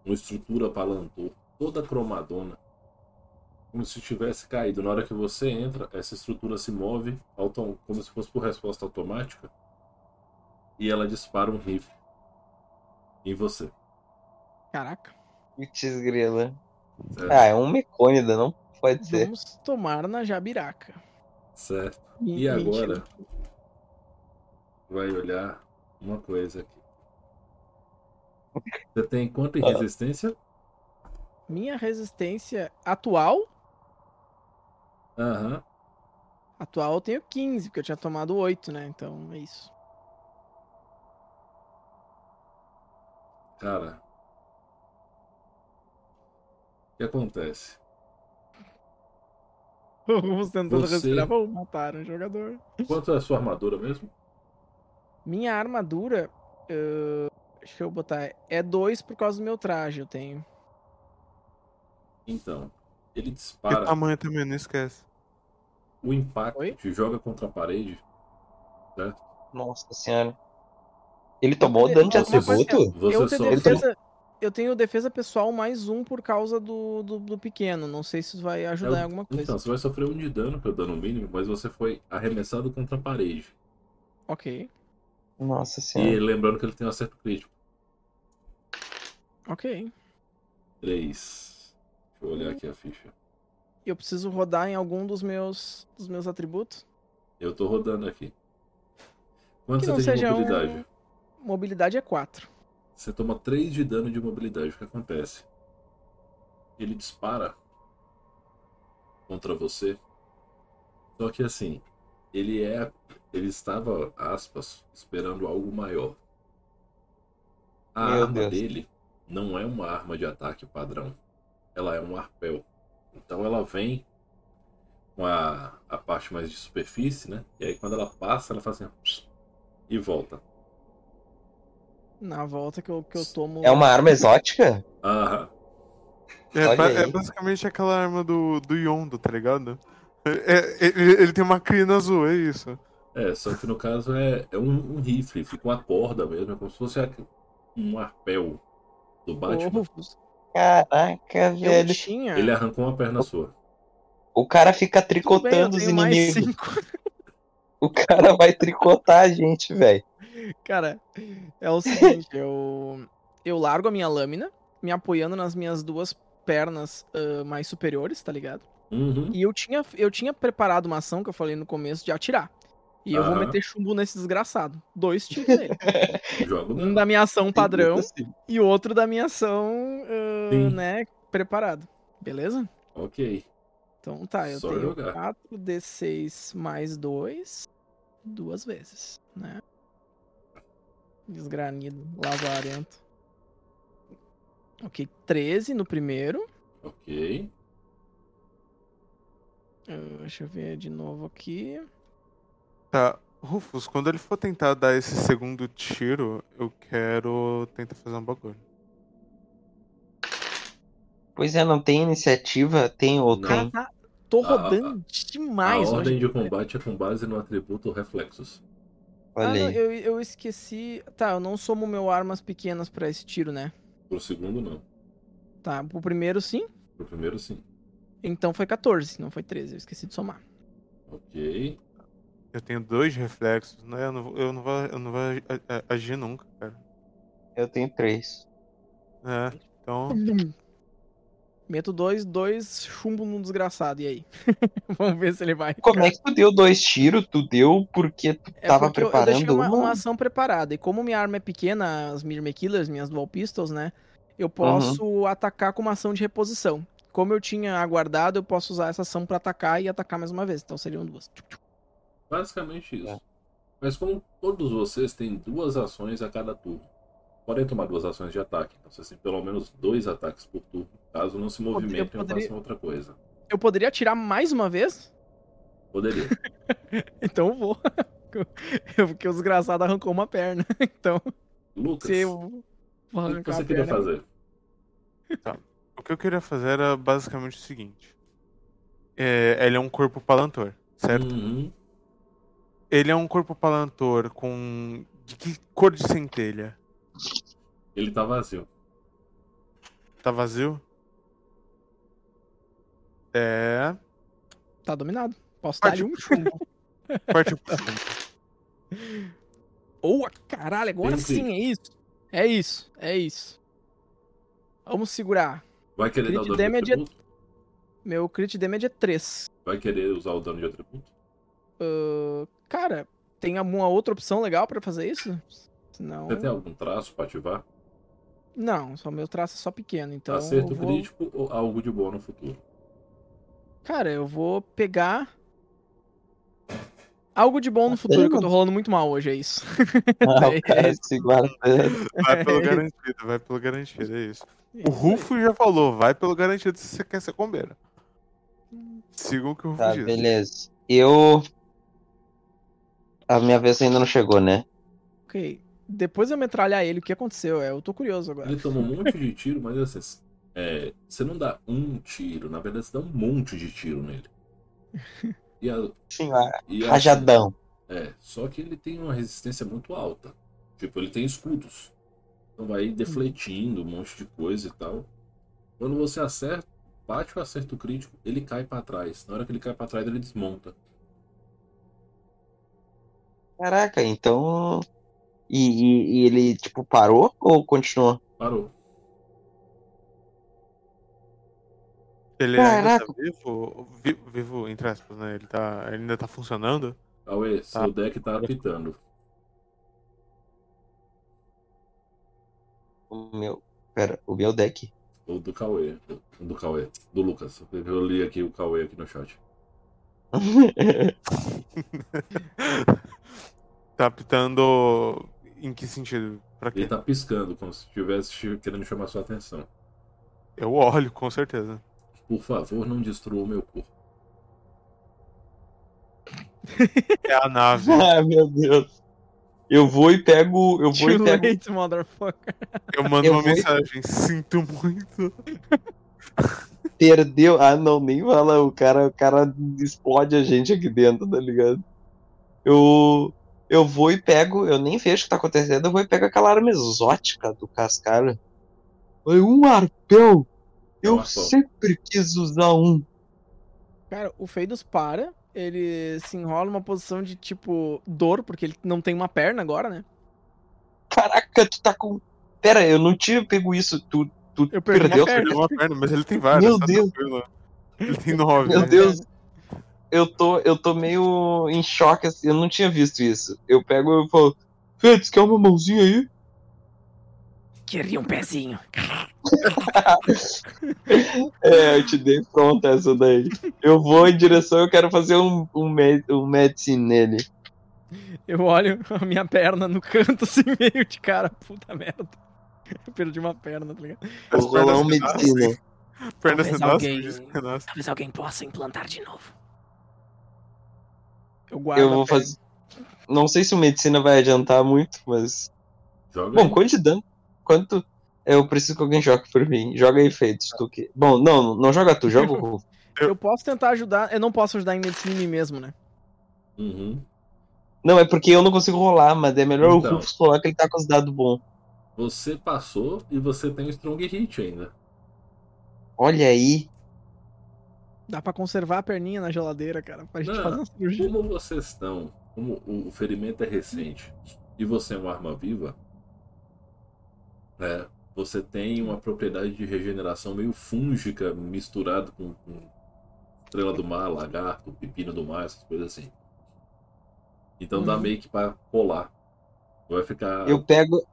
Uma estrutura palantor, toda cromadona, como se tivesse caído. Na hora que você entra, essa estrutura se move, autom- como se fosse por resposta automática, e ela dispara um rifle em você. Caraca. Putz, grila. Ah, é um mecônida, não pode ser. Vamos tomar na jabiraca. certo. E mentira. agora vai olhar uma coisa aqui. Você tem quanto em Ah. resistência? Minha resistência atual, Aham. atual eu tenho 15, porque eu tinha tomado 8, né? Então é isso. Cara. O que acontece? Vamos tentando Você- respirar, vamos matar um jogador. Quanto é a sua armadura mesmo? Minha armadura, eh, deixa eu botar, é 2 por causa do meu traje, eu tenho. Então, ele E o dispara tamanho também, não esquece. o impacto, Oi? te joga contra a parede, certo? Nossa senhora. Ele tomou dano de Você- atributo? Você só. defesa, eu tenho defesa pessoal mais um por causa do, do, do pequeno. Não sei se isso vai ajudar em alguma coisa. Então, você vai sofrer um de dano, que é o dano mínimo, mas você foi arremessado contra a parede. Ok, Nossa E senhora. lembrando que ele tem um acerto crítico. ok. 3. Deixa eu olhar aqui a ficha. Eu preciso rodar em algum dos meus, dos meus atributos? Eu tô rodando aqui. Quanto Que você não tem de seja um- mobilidade? Mobilidade é 4. Você toma 3 de dano de mobilidade. O que acontece? Ele dispara contra você. Só que assim, ele é. Ele estava, aspas, esperando algo maior. A Meu arma Deus. dele não é uma arma de ataque padrão. Ela é um arpel. Então ela vem com a, a parte mais de superfície, né? E aí quando ela passa, ela faz assim. E volta. Na volta que eu, que eu tomo. É uma arma exótica? Aham. É, é basicamente aquela arma do, do Yondo, tá ligado? É, é- ele, ele tem uma crina azul, é isso. É, só que no caso é, é um, um rifle, fica uma corda mesmo, é como se fosse um arpel do Batman. Caraca, eu velho. tinha. Ele arrancou uma perna sua. O cara fica Tudo bem, tricotando os inimigos. O cara vai tricotar a gente, velho. Cara, é o seguinte, eu, eu largo a minha lâmina, me apoiando nas minhas duas pernas ah, mais superiores, tá ligado? Uhum. E eu tinha, eu tinha preparado uma ação que eu falei no começo de atirar. E eu vou meter chumbo nesse desgraçado. Dois tiros nele. Um da minha ação padrão e outro da minha ação, Sim. né, preparado. Beleza? Ok. Então tá, eu Só tenho jogar. 4d6 mais 2 duas vezes, né? Desgranido, lazarento. Ok, 13 no primeiro. Ok. Ah, deixa eu ver de novo aqui. Tá, Rufus, quando ele for tentar dar esse segundo tiro, eu quero tentar fazer um bagulho. Pois é, não tem iniciativa? Tem ou Não. tem? Tá, tô A- rodando a demais ordem hoje. de combate é com base no atributo reflexos. Ah, Olha não, aí. eu, eu esqueci. Tá, eu não somo meu armas pequenas pra esse tiro, né? Pro segundo, não. Tá, pro primeiro sim. Pro primeiro, sim. Então foi 14, não foi 13. Eu esqueci de somar. Ok. Eu tenho dois reflexos, né? Eu não, vou- eu não vou, eu não vou agir nunca, cara. Eu tenho três. É, então. Meto dois, dois chumbo num desgraçado. E aí? Vamos ver se ele vai. Como é que tu deu dois tiros? Tu deu porque tu É tava porque eu- eu, preparando deixei uma, uma? ação preparada. E como minha arma é pequena, as Mirme Killers, minhas Dual Pistols, né? Eu posso atacar com uma ação de reposição. Como eu tinha aguardado, eu posso usar essa ação pra atacar e atacar mais uma vez. Então seriam duas. Basicamente isso. É. Mas como todos vocês têm duas ações a cada turno, podem tomar duas ações de ataque. Então vocês têm pelo menos dois ataques por turno, caso não se movimentem ou poderia- façam outra coisa. Eu poderia atirar mais uma vez? Poderia. Então eu vou. Eu- Porque o desgraçado arrancou uma perna. Então, Lucas, se eu o que você queria perna- fazer? O que eu queria fazer era basicamente o seguinte. É, ele é um corpo palantor, certo? Uhum. Ele é um corpo palantor com. De que cor de centelha? Ele tá vazio. Tá vazio? É. Tá dominado. Posso dar Parte um pro fundo. Parte pro fundo. Boa, caralho, agora Tem sim, é isso. É isso, é isso. Vamos segurar. Vai querer dar o Crit dano de damage é- atributo? Meu crit damage é 3. Vai querer usar o dano de atributo? cara, tem alguma outra opção legal pra fazer isso? Não. Você tem algum traço pra ativar? Não, só meu traço é só pequeno, então Acerto vou... crítico ou algo de boa no futuro? Cara, eu vou pegar algo de bom no futuro, que eu tô rolando muito mal hoje, é isso. Ah, É o cara isso. se guardando. Vai pelo É. garantido, vai pelo garantido, é isso. O Isso aí. Rufo já falou, vai pelo garantido se você quer ser combeiro. Siga o que o Rufo Tá, diz. beleza. Eu. A minha vez ainda não chegou, né? Ok. Depois eu metralhar ele, o que aconteceu? É, eu tô curioso agora. Ele toma um monte de tiro, mas assim, é, você não dá um tiro, na verdade você dá um monte de tiro nele. E a, Sim, a e a- rajadão. É, só que ele tem uma resistência muito alta. Tipo, ele tem escudos. Então vai defletindo um monte de coisa e tal. Quando você acerta, bate o acerto crítico, ele cai pra trás. Na hora que ele cai pra trás, ele desmonta. Caraca, então. E, e- e ele, tipo, parou ou continuou? Parou. Ele ainda tá vivo, vi- vivo, entre aspas, né? Ele, tá, ele ainda tá funcionando. Cauê, seu Tá. deck tá apitando. O meu. Pera, o meu deck. O do Cauê. Do, do Cauê. Do Lucas. Eu li aqui o Cauê aqui no chat. Tá apitando. Em que sentido? Pra quê? Ele tá piscando, como se estivesse querendo chamar sua atenção. Eu olho, com certeza. Por favor, não destrua o meu corpo. É a nave. ah, meu Deus. Eu vou e pego. Eu vou Too e pego. late, motherfucker. Eu mando Eu uma mensagem. Sinto muito. Perdeu. Ah, não, nem fala. O cara, o cara explode a gente aqui dentro, tá ligado? Eu. Eu vou e pego. Eu nem vejo o que tá acontecendo. Eu vou e pego aquela arma exótica do Cascara. Foi um arpel. Eu sempre quis usar um. Cara, o Feidos para, ele se enrola numa posição de tipo dor, porque ele não tem uma perna agora, né? Caraca, tu tá com. Pera, eu não tinha pego isso. Tu, tu Eu perdi uma perdeu. perna. Perdeu uma perna, mas ele tem várias. Meu tá Deus. tranquilo. Ele tem nove. Meu né? Deus. Eu tô, eu tô meio em choque, assim, eu não tinha visto isso. Eu pego e falo, Fetz, quer uma mãozinha aí? Queria um pezinho. É, eu te dei pronta essa daí. Eu vou em direção, eu quero fazer um, um, med, um medicine nele. Eu olho a minha perna no canto, assim, meio de cara, puta merda. Eu perdi uma perna, tá ligado? Vou rolar um medicina. Pernas Talvez alguém- renascem. Talvez alguém possa implantar de novo. Eu guardo Eu vou fazer. Não sei se o medicina vai adiantar muito, mas. Joga Bom, quanto de dano? Quanto. Eu preciso que alguém jogue por mim. Joga aí, feitos. Tu que... Bom, não, não joga tu, joga o Rufo. Eu posso tentar ajudar. Eu não posso ajudar em medicina em mim mesmo, né? Uhum. Não, é porque eu não consigo rolar, mas é melhor Então. o Rufus rolar que ele tá com os dados bons. Você passou e você tem um Strong Hit ainda. Olha aí. Dá pra conservar a perninha na geladeira, cara, pra gente Não. fazer uma cirurgia. Como vocês estão, como o ferimento é recente e você é uma arma viva, né, você tem uma propriedade de regeneração meio fúngica misturado com, com estrela do mar, lagarto, pepino do mar, essas coisas assim. Então dá Uhum. meio que pra colar. Vai ficar, Eu pego.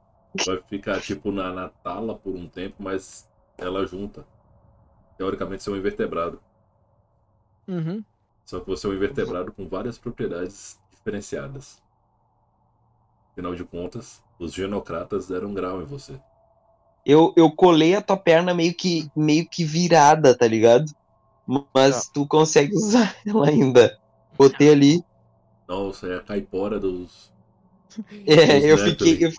vai ficar tipo na, na tala por um tempo, mas ela junta. Teoricamente você é um invertebrado. Uhum. Só que você é um invertebrado com várias propriedades diferenciadas. Afinal de contas, os genocratas deram grau em você. Eu, eu colei a tua perna meio que, meio que virada, tá ligado? Mas tu consegue usar ela ainda. Botei ali. Nossa, é a caipora dos. É, Os eu fiquei. Eu,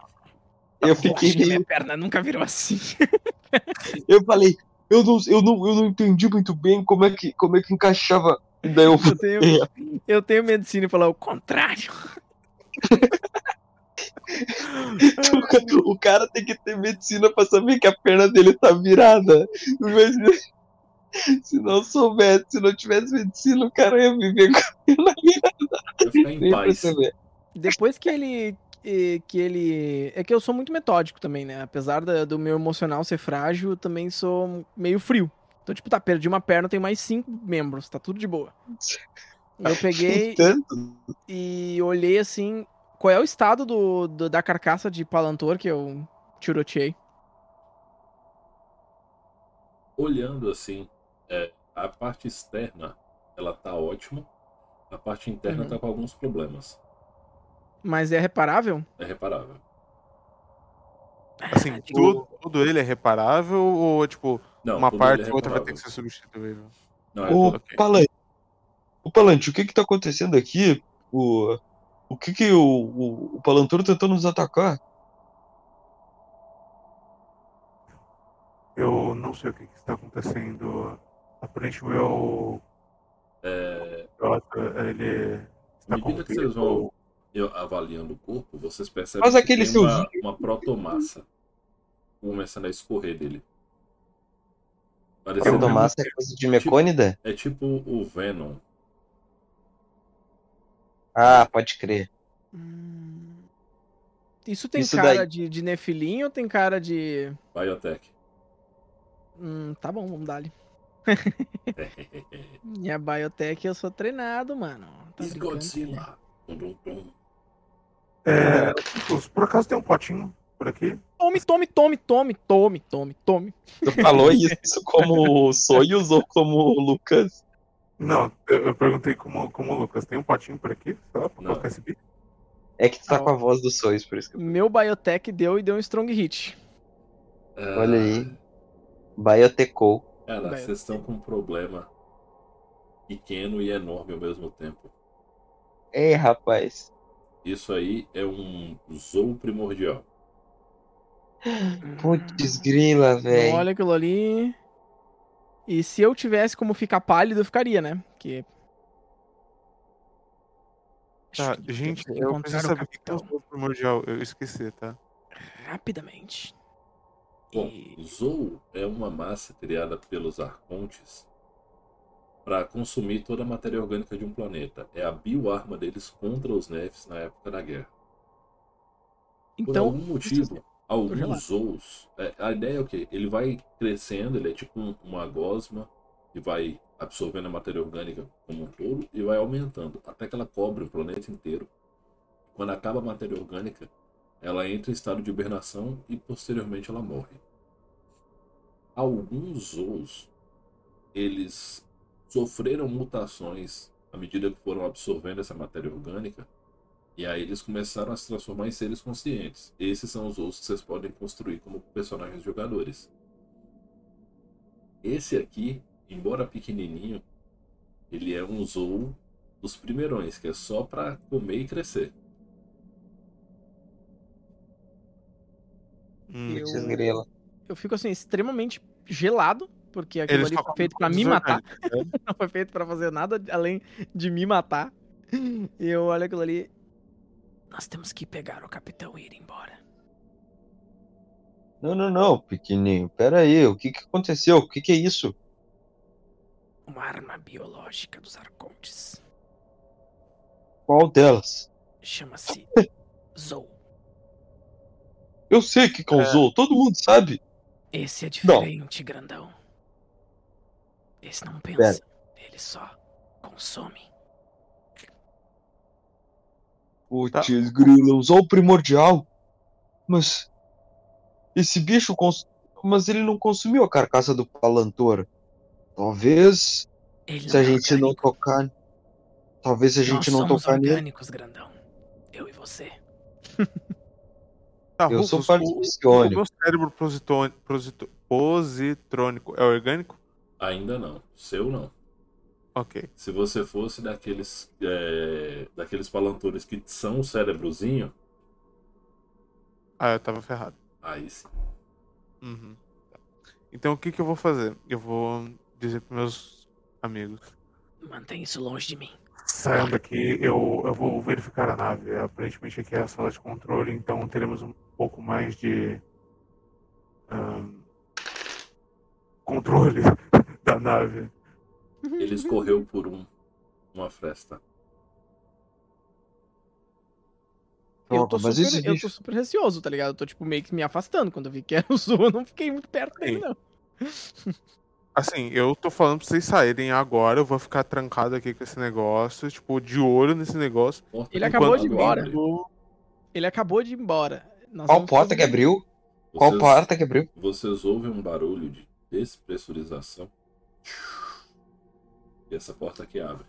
eu Eu fiquei acho que meio. minha perna nunca virou assim. Eu falei, eu não, eu, não, eu não entendi muito bem como é que, como é que encaixava. Daí eu Eu tenho, eu tenho medicina e falar o contrário. o cara tem que ter medicina pra saber que a perna dele tá virada. Se não soubesse, se não tivesse medicina, o cara ia viver com a perna ficar em paz. Depois que ele. que- ele. É que eu sou muito metódico também, né? Apesar da- do meu emocional ser frágil, eu também sou meio frio. Então, tipo, tá, perdi uma perna, tem mais cinco membros, tá tudo de boa. Eu peguei Tanto. e olhei assim. Qual é o estado do, do- da carcaça de Palantor que eu tiroteei? Olhando assim, é, a parte externa ela tá ótima, a parte interna Uhum. tá com alguns problemas. Mas é reparável? É reparável. Assim, Ah, tudo, tudo ele é reparável ou, tipo, Não, uma tudo parte é ou outra vai ter que ser substituível? Não, é Ô, tudo- ok. Palante. Ô, Palante, o que que tá acontecendo aqui? O, o que que o, o, o tentou nos atacar? Eu não sei o que, que está acontecendo. Aparentemente o é, ele está À medida que vocês vão eu, avaliando o corpo, vocês percebem Mas que tem seu uma, uma protomassa começando a escorrer dele. Parecendo, Protomassa é coisa de Mecônida? é tipo o Venom. Ah, pode crer. Hum. Isso tem Isso cara daí. de, de Nefilim ou tem cara de. Biotech. Hum, tá bom, vamos dar ali. Minha biotech eu sou treinado, mano. Tá? Godzilla. É, por acaso tem um potinho por aqui? Tome, tome, tome, tome, tome, tome, tome. Tu falou isso como sonhos ou como Lucas? Não, eu, eu perguntei como, como o Lucas. Tem um potinho por aqui? Sei lá, pra Não. colocar esse bicho? É que tu tá com a voz dos sonhos, por isso que eu... Meu biotech deu e deu um strong hit. Ah, Olha aí. Biotecou. Cara, Biotech. vocês estão com um problema pequeno e enorme ao mesmo tempo. Ei, rapaz. Isso aí é um zoo primordial. Putz, grila, velho. Olha aquilo ali. E se eu tivesse como ficar pálido, eu ficaria, né? Porque. Tá, que gente, que eu preciso saber o que é o primordial. Eu esqueci, tá? rapidamente. Bom, E- Zou é uma massa criada pelos arcontes para consumir toda a matéria orgânica de um planeta. É a bioarma deles contra os Nefs na época da guerra. Por Então, algum motivo. Alguns Zous. é, a ideia é o quê? Ele vai crescendo, ele é tipo um- uma gosma e vai absorvendo a matéria orgânica como um todo e vai aumentando até que ela cobre o planeta inteiro. Quando acaba a matéria orgânica, ela entra em estado de hibernação e posteriormente ela morre. Alguns zoos, eles sofreram mutações à medida que foram absorvendo essa matéria orgânica e aí eles começaram a se transformar em seres conscientes. Esses são os zoos que vocês podem construir como personagens jogadores. Esse aqui, embora pequenininho, ele é um zoo dos primeirões, que é só pra comer e crescer. Hum, Eu- eu fico assim, extremamente gelado, porque aquilo Eles ali foi feito pra coisas me matar. né? Não foi feito pra fazer nada além de me matar. E eu olho aquilo ali. Nós temos que pegar o capitão e ir embora. Não, não, não, pequenininho. Pera aí, o que que aconteceu? O que que é isso? Uma arma biológica dos arcontes. Qual delas? Chama-se Zou. Eu sei que causou, todo mundo sabe. Esse é diferente, grandão. Esse não pensa. Ele só consome. Putz, grila, usou o primordial. Mas. Esse bicho. Cons... Mas ele não consumiu a carcaça do Palantor. Talvez. Ele Se a é gente não orgânico. tocar. Talvez se a gente Nós não somos tocar nele. orgânicos, grandão. Eu e você. Tá, Eu sou Rufus, parte o- psionico. O meu cérebro positrônico é orgânico? Ainda não. Seu não. Ok. Se você fosse daqueles é, daqueles palantores que são o cérebrozinho, Ah, eu tava ferrado. aí sim. Uhum. Então o que, que eu vou fazer? Eu vou dizer pros meus amigos. Mantém isso longe de mim. Saiam daqui, eu, eu vou verificar a nave. Aparentemente aqui é a sala de controle, então teremos um pouco mais de ahn, controle da nave. Ele escorreu por um, uma fresta. Eu tô, super, eu tô super receoso, tá ligado? Eu tô, tipo, meio que me afastando. Quando eu vi que era o Zou, eu não fiquei muito perto dele, Sim. não. Assim, eu tô falando pra vocês saírem agora, eu vou ficar trancado aqui com esse negócio, tipo, de olho nesse negócio. Ele acabou de ir embora. Eu- Ele acabou de ir embora. Nós Qual porta fazer- que abriu? Qual Vocês, porta que abriu? vocês ouvem um barulho de despressurização. E essa porta aqui abre.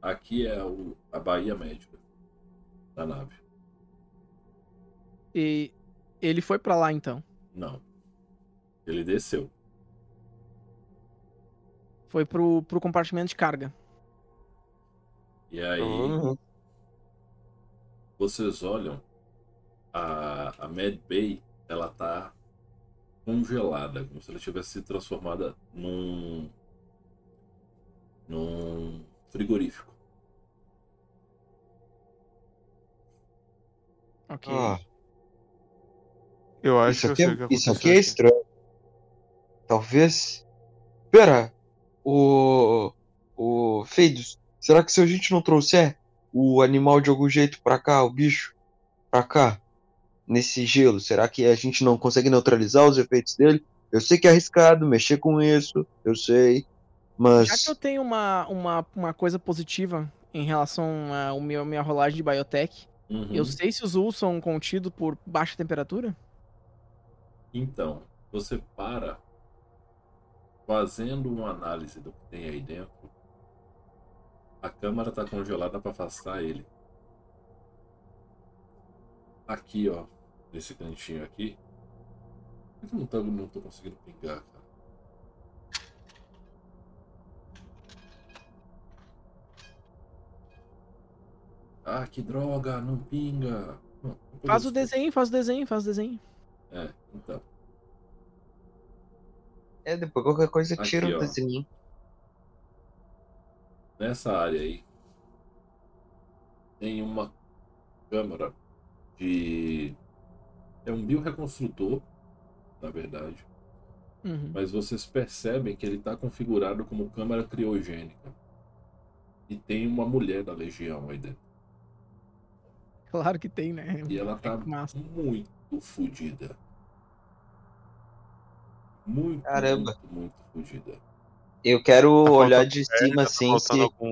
Aqui é o, a Baía Médica da nave. E ele foi pra lá, então. Não. Ele desceu. Foi pro, pro compartimento de carga. E aí Uhum. vocês olham a, a Mad Bay, ela tá congelada, como se ela tivesse se transformada num num frigorífico. Ok. Ah, Eu acho isso que aqui, o que é, isso aqui é estranho. Talvez. Pera! O. O. Feidos, será que se a gente não trouxer o animal de algum jeito pra cá, o bicho, pra cá, nesse gelo, será que a gente não consegue neutralizar os efeitos dele? Eu sei que é arriscado mexer com isso, eu sei. Mas. Já que eu tenho uma, uma, uma coisa positiva em relação à minha, minha rolagem de biotech, Uhum. eu sei se os Ulls são contidos por baixa temperatura? Então, você para fazendo uma análise do que tem aí dentro. A câmara está congelada para afastar ele. Aqui, ó, nesse cantinho aqui. Por que eu não tô, não tô conseguindo pingar, cara? Ah, que droga, não pinga. Não, Faz o desenho, faz o desenho, faz o desenho. É, então. É, depois qualquer coisa Aqui, tira ó. o desenho. nessa área aí tem uma câmara de é um bioreconstrutor na verdade Uhum. mas vocês percebem que ele está configurado como câmara criogênica e tem uma mulher da legião aí dentro Claro que tem, né? e ela tá massa. muito fodida muito Caramba. muito muito fodida Eu quero Tá olhar de pele, cima tá assim se algum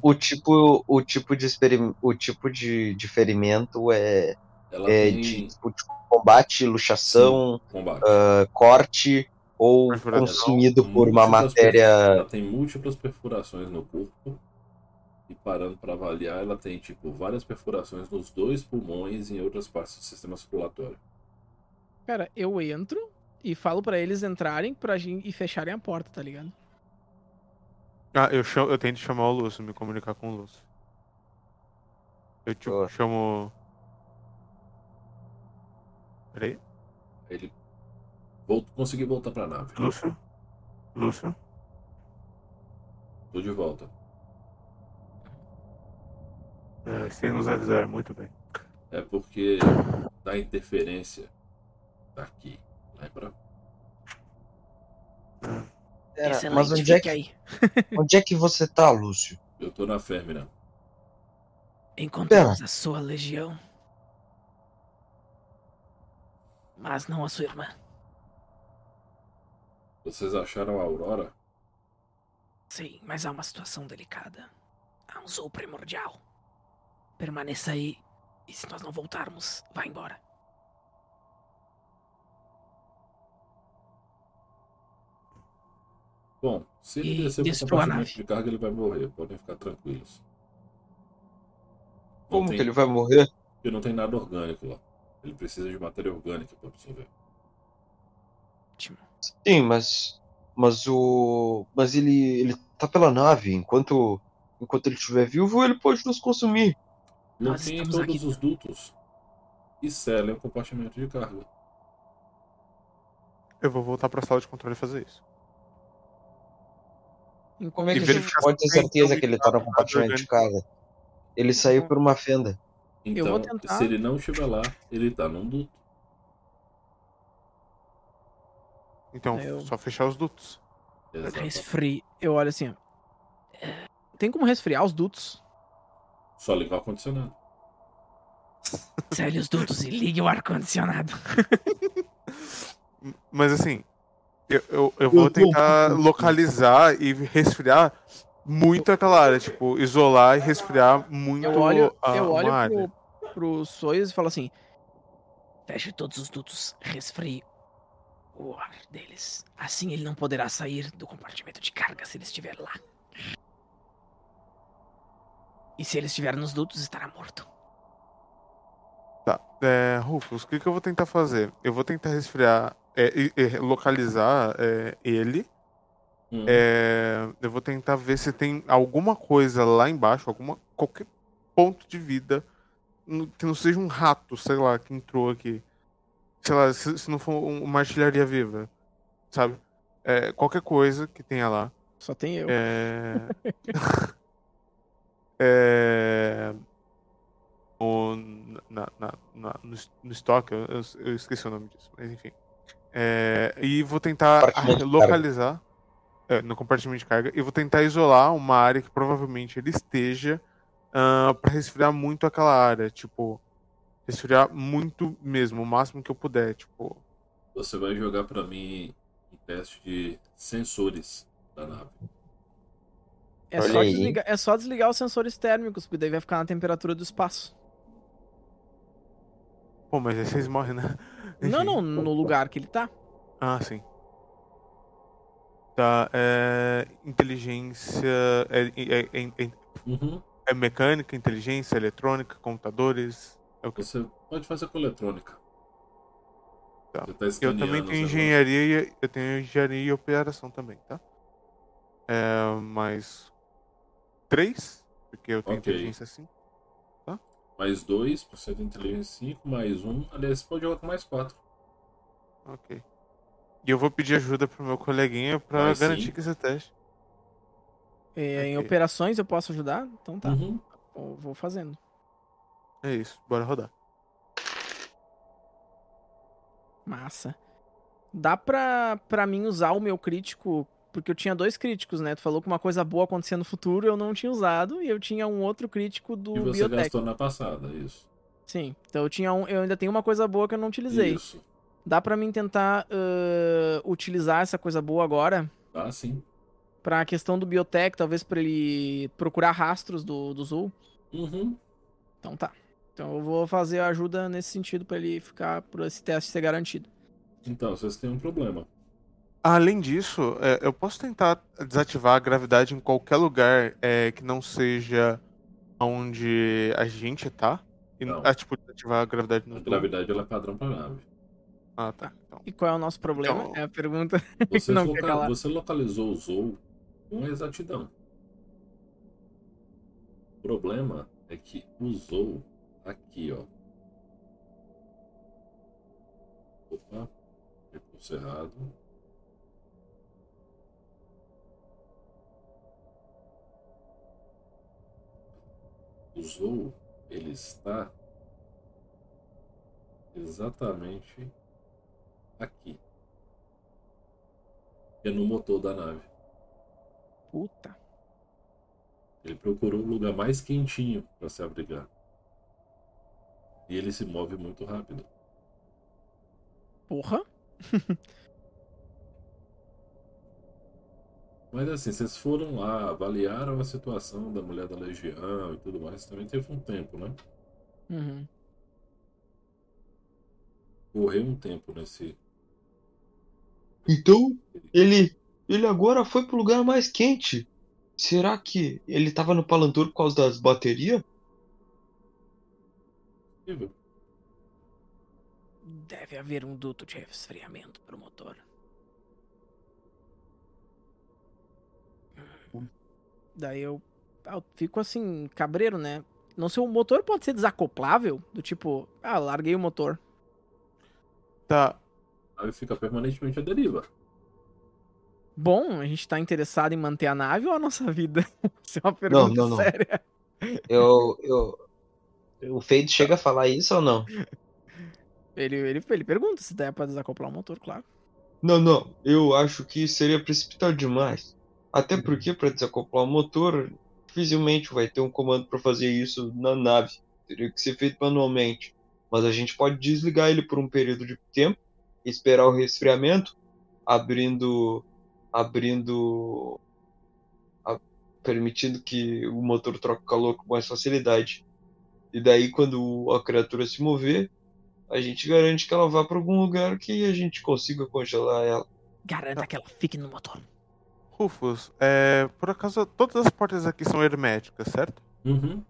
o tipo, o tipo de experim... o tipo de, de ferimento é, ela é tem de, tipo, de combate, luxação, combate ah, corte ou consumido por uma matéria. Ela tem múltiplas perfurações no corpo. E parando para avaliar, ela tem tipo várias perfurações nos dois pulmões e em outras partes do sistema circulatório. Cara, eu entro e falo pra eles entrarem pra gente e fecharem a porta, tá ligado? Ah, eu, chamo, eu tento chamar o Lúcio, me comunicar com o Lúcio. Eu tipo, Boa. chamo. Peraí. Ele volt... conseguiu voltar para a nave. Lúcio? Lúcio? Tô de volta. É, sem nos avisar, muito bem. É porque da interferência daqui, lembra? Pera, Excelente, mas onde é, que, aí. onde é que você tá, Lúcio? Eu tô na Férmina. Encontramos a sua legião. Mas não a sua irmã. Vocês acharam a Aurora? Sim, mas há uma situação delicada. Há um zoo primordial. Permaneça aí. E se nós não voltarmos, vá embora. Bom, se ele descer pro destrua a compartimento de carga, ele vai morrer. Podem ficar tranquilos. Não Como tem- que ele vai morrer? Porque não tem nada orgânico lá. Ele precisa de matéria orgânica para absorver. Sim, mas. Mas o. Mas ele. ele tá pela nave. Enquanto. Enquanto ele estiver vivo, ele pode nos consumir. Não tem todos aqui. os dutos. E selem o compartimento de carga. Eu vou voltar pra sala de controle e fazer isso. Como é E que a gente verificar pode ter certeza que ele tá no nada compartimento de carga? Ele saiu por uma fenda. Então, vou tentar. se ele não estiver lá, ele tá num duto. Então, Eu- só fechar os dutos. Resfri. Eu olho assim. É, Tem como resfriar os dutos? Só ligar o ar-condicionado. Cele os dutos e ligue o ar-condicionado. Mas assim, eu, eu, eu vou tentar localizar e resfriar muito aquela área. Tipo, isolar e resfriar muito Eu olho, a, eu olho área. pro, pro Soyuz e falo assim: Feche todos os dutos, resfrie o ar deles. Assim ele não poderá sair do compartimento de carga se ele estiver lá. E se ele estiver nos dutos, estará morto. Tá. É, Rufus, o que, que eu vou tentar fazer? Eu vou tentar resfriar, é, e- e localizar é, ele. Hum. É, eu vou tentar ver se tem alguma coisa lá embaixo, alguma qualquer ponto de vida no- que não seja um rato, sei lá, que entrou aqui. Sei lá, se, se não for um- uma artilharia viva, sabe? É, qualquer coisa que tenha lá. Só tem eu. É... é... o- na, na- no, no estoque, eu, eu- eu esqueci o nome disso, mas enfim. É, e vou tentar localizar é, no compartimento de carga e vou tentar isolar uma área que provavelmente ele esteja para resfriar muito aquela área, tipo resfriar muito mesmo, o máximo que eu puder, tipo. Você vai jogar pra mim um teste de sensores da nave. É só, desligar, é só, desligar, os sensores térmicos, porque daí vai ficar na temperatura do espaço. Pô, mas aí vocês morrem, né? Não, não, no lugar que ele tá. Ah, sim. Tá, é. Inteligência. É, é, é, é, é uhum. é mecânica, inteligência, eletrônica, computadores. É o que? Você pode fazer com eletrônica. Tá. Tá eu também tenho engenharia, eu tenho engenharia e operação também, tá? É, mas 3, porque eu tenho okay. inteligência 5. Tá? Mais 2, você tem inteligência 5, mais 1. Aliás, você pode jogar com mais 4. Ok. E eu vou pedir ajuda pro meu coleguinha pra mais garantir sim. que você teste. É, e, okay. Em operações eu posso ajudar? Então tá. Uhum. Vou fazendo. É isso, bora rodar. Massa. Dá pra, pra mim usar o meu crítico porque eu tinha dois críticos, né? Tu falou que uma coisa boa acontecia no futuro, eu não tinha usado, e eu tinha um outro crítico do E você Biotech. gastou na passada, isso. Sim, então eu tinha um, eu ainda tenho uma coisa boa que eu não utilizei. Isso. Dá pra mim tentar ãh, utilizar essa coisa boa agora Tá, sim. pra questão do Biotech, talvez pra ele procurar rastros do, do Zul. Uhum. Então tá. Então eu vou fazer a ajuda nesse sentido pra ele ficar, pra esse teste ser garantido. Então, vocês têm um problema. Além disso, é, eu posso tentar desativar a gravidade em qualquer lugar é, que não seja onde a gente tá? E, Não. ah, tipo, desativar a gravidade no A gravidade ela é padrão pra nave. Ah, tá. Então, E qual é o nosso problema? Então- É a pergunta. Você, Não loca- quer calar. você localizou o Zou com exatidão. O problema é que o Zou aqui, ó. Opa, recurso errado. O Zou, ele está exatamente aqui. É no motor da nave. Puta. Ele procurou um lugar mais quentinho para se abrigar. E ele se move muito rápido. Porra. Mas assim, vocês foram lá, avaliaram a situação da mulher da Legião e tudo mais. Também teve um tempo, né? Uhum. Correu um tempo nesse. Então, ele, ele agora foi pro lugar mais quente. Será que ele tava no Palantur por causa das baterias? Deve haver um duto de resfriamento pro motor. Daí eu, ah, eu fico assim, cabreiro, né? Não sei, o motor pode ser desacoplável? Do tipo, ah, larguei o motor. tá. A nave fica permanentemente à deriva. Bom, a gente tá interessado em manter a nave ou a nossa vida? Isso é uma pergunta não, não. séria. Eu, eu, o Fade chega a falar isso ou não? Ele, ele, ele pergunta se dá pra desacoplar o motor, claro. Não, não. Eu acho que seria precipitado demais. Até porque para desacoplar o motor, dificilmente vai ter um comando para fazer isso na nave. Teria que ser feito manualmente. Mas a gente pode desligar ele por um período de tempo, esperar o resfriamento, abrindo, abrindo, a- permitindo que o motor troque calor com mais facilidade. E daí, quando a criatura se mover, a gente garante que ela vá para algum lugar que a gente consiga congelar ela. Garanta que ela fique no motor. Rufus, é, por acaso todas as portas aqui são herméticas, certo? Uhum.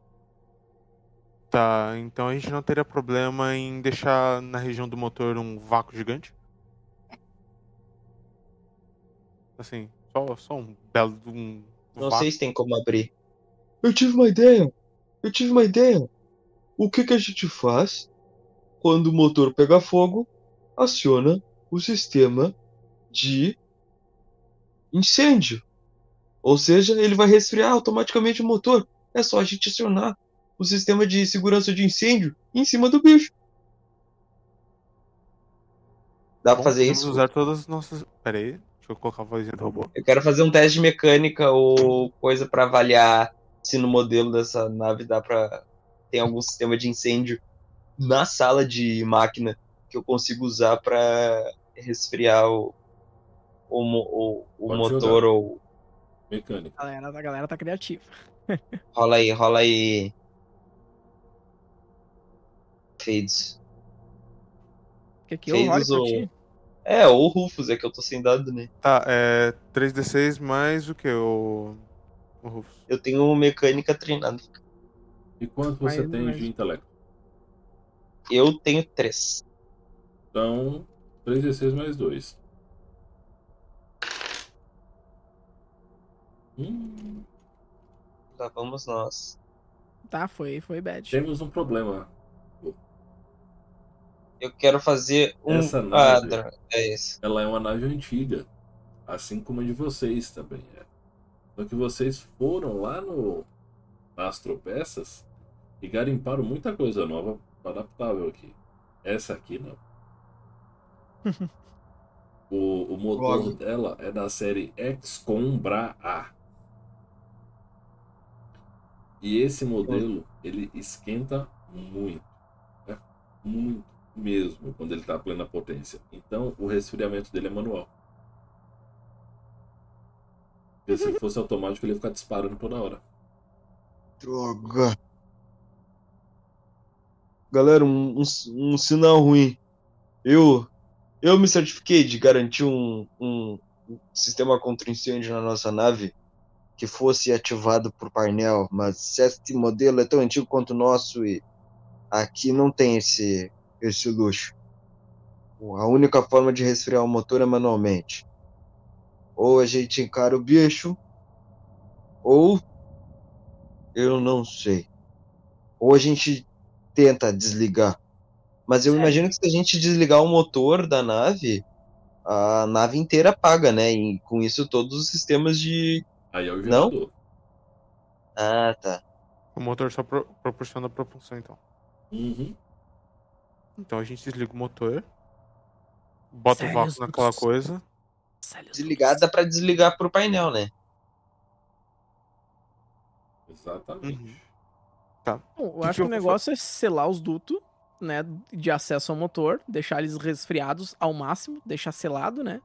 Tá, então a gente não teria problema em deixar na região do motor um vácuo gigante? Assim, só, só um belo um Não vácuo. sei se tem como abrir. Eu tive uma ideia. Eu tive uma ideia. O que que a gente faz quando o motor pega fogo? Aciona o sistema de incêndio. Ou seja, ele vai resfriar automaticamente o motor. É só a gente acionar o sistema de segurança de incêndio em cima do bicho. Dá pra fazer podemos isso? usar todas as nossas. Pera aí, deixa eu colocar a vozinha do robô. Eu quero fazer um teste de mecânica ou coisa pra avaliar se no modelo dessa nave dá pra. tem algum sistema de incêndio na sala de máquina que eu consigo usar pra resfriar o, o, mo- o, o motor jogar. ou. Mecânica. A galera, a galera tá criativa. Rola aí, rola aí. Fades. Que aqui eu olho Fades pra ou. É, ou Rufus, é que eu tô sem dado, né? Tá, é 3d6 mais o que? O. O Rufus. Eu tenho mecânica treinada. E quanto você Mas- tem mas- de intelecto? Eu tenho três. Então, 3d6 mais 2. Hum, Lá vamos nós. Tá, foi, foi bad. temos um problema. Eu quero fazer um. Essa nave- é isso. Ela é uma nave antiga, assim como a de vocês também é. Só que vocês foram lá no Astropeças e garimparam muita coisa nova adaptável aqui. Essa aqui não. o, o motor Logo. dela é da série Excombra A. E esse modelo, ele esquenta muito. né? Muito mesmo, quando ele está a plena potência. Então, o resfriamento dele é manual. Porque se fosse automático, ele ia ficar disparando toda hora. Droga. Galera, um, um, um sinal ruim. Eu eu me certifiquei de garantir um, um sistema contra incêndio na nossa nave que fosse ativado por painel, mas esse modelo é tão antigo quanto o nosso e aqui não tem esse, esse luxo. A única forma de resfriar o motor é manualmente. Ou a gente encara o bicho, ou eu não sei. Ou a gente tenta desligar. Mas eu Sério? imagino que se a gente desligar o motor da nave, a nave inteira apaga, né? E com isso todos os sistemas de. Aí é o Não? gerador. Ah, tá. O motor só pro- proporciona propulsão, então. Uhum. Então a gente desliga o motor, bota o Sério, vácuo naquela coisa. Desligar dá pra desligar pro painel, né? Exatamente. Tá. Bom, eu que acho que eu o negócio é selar os dutos, né, de acesso ao motor, deixar eles resfriados ao máximo, deixar selado, né,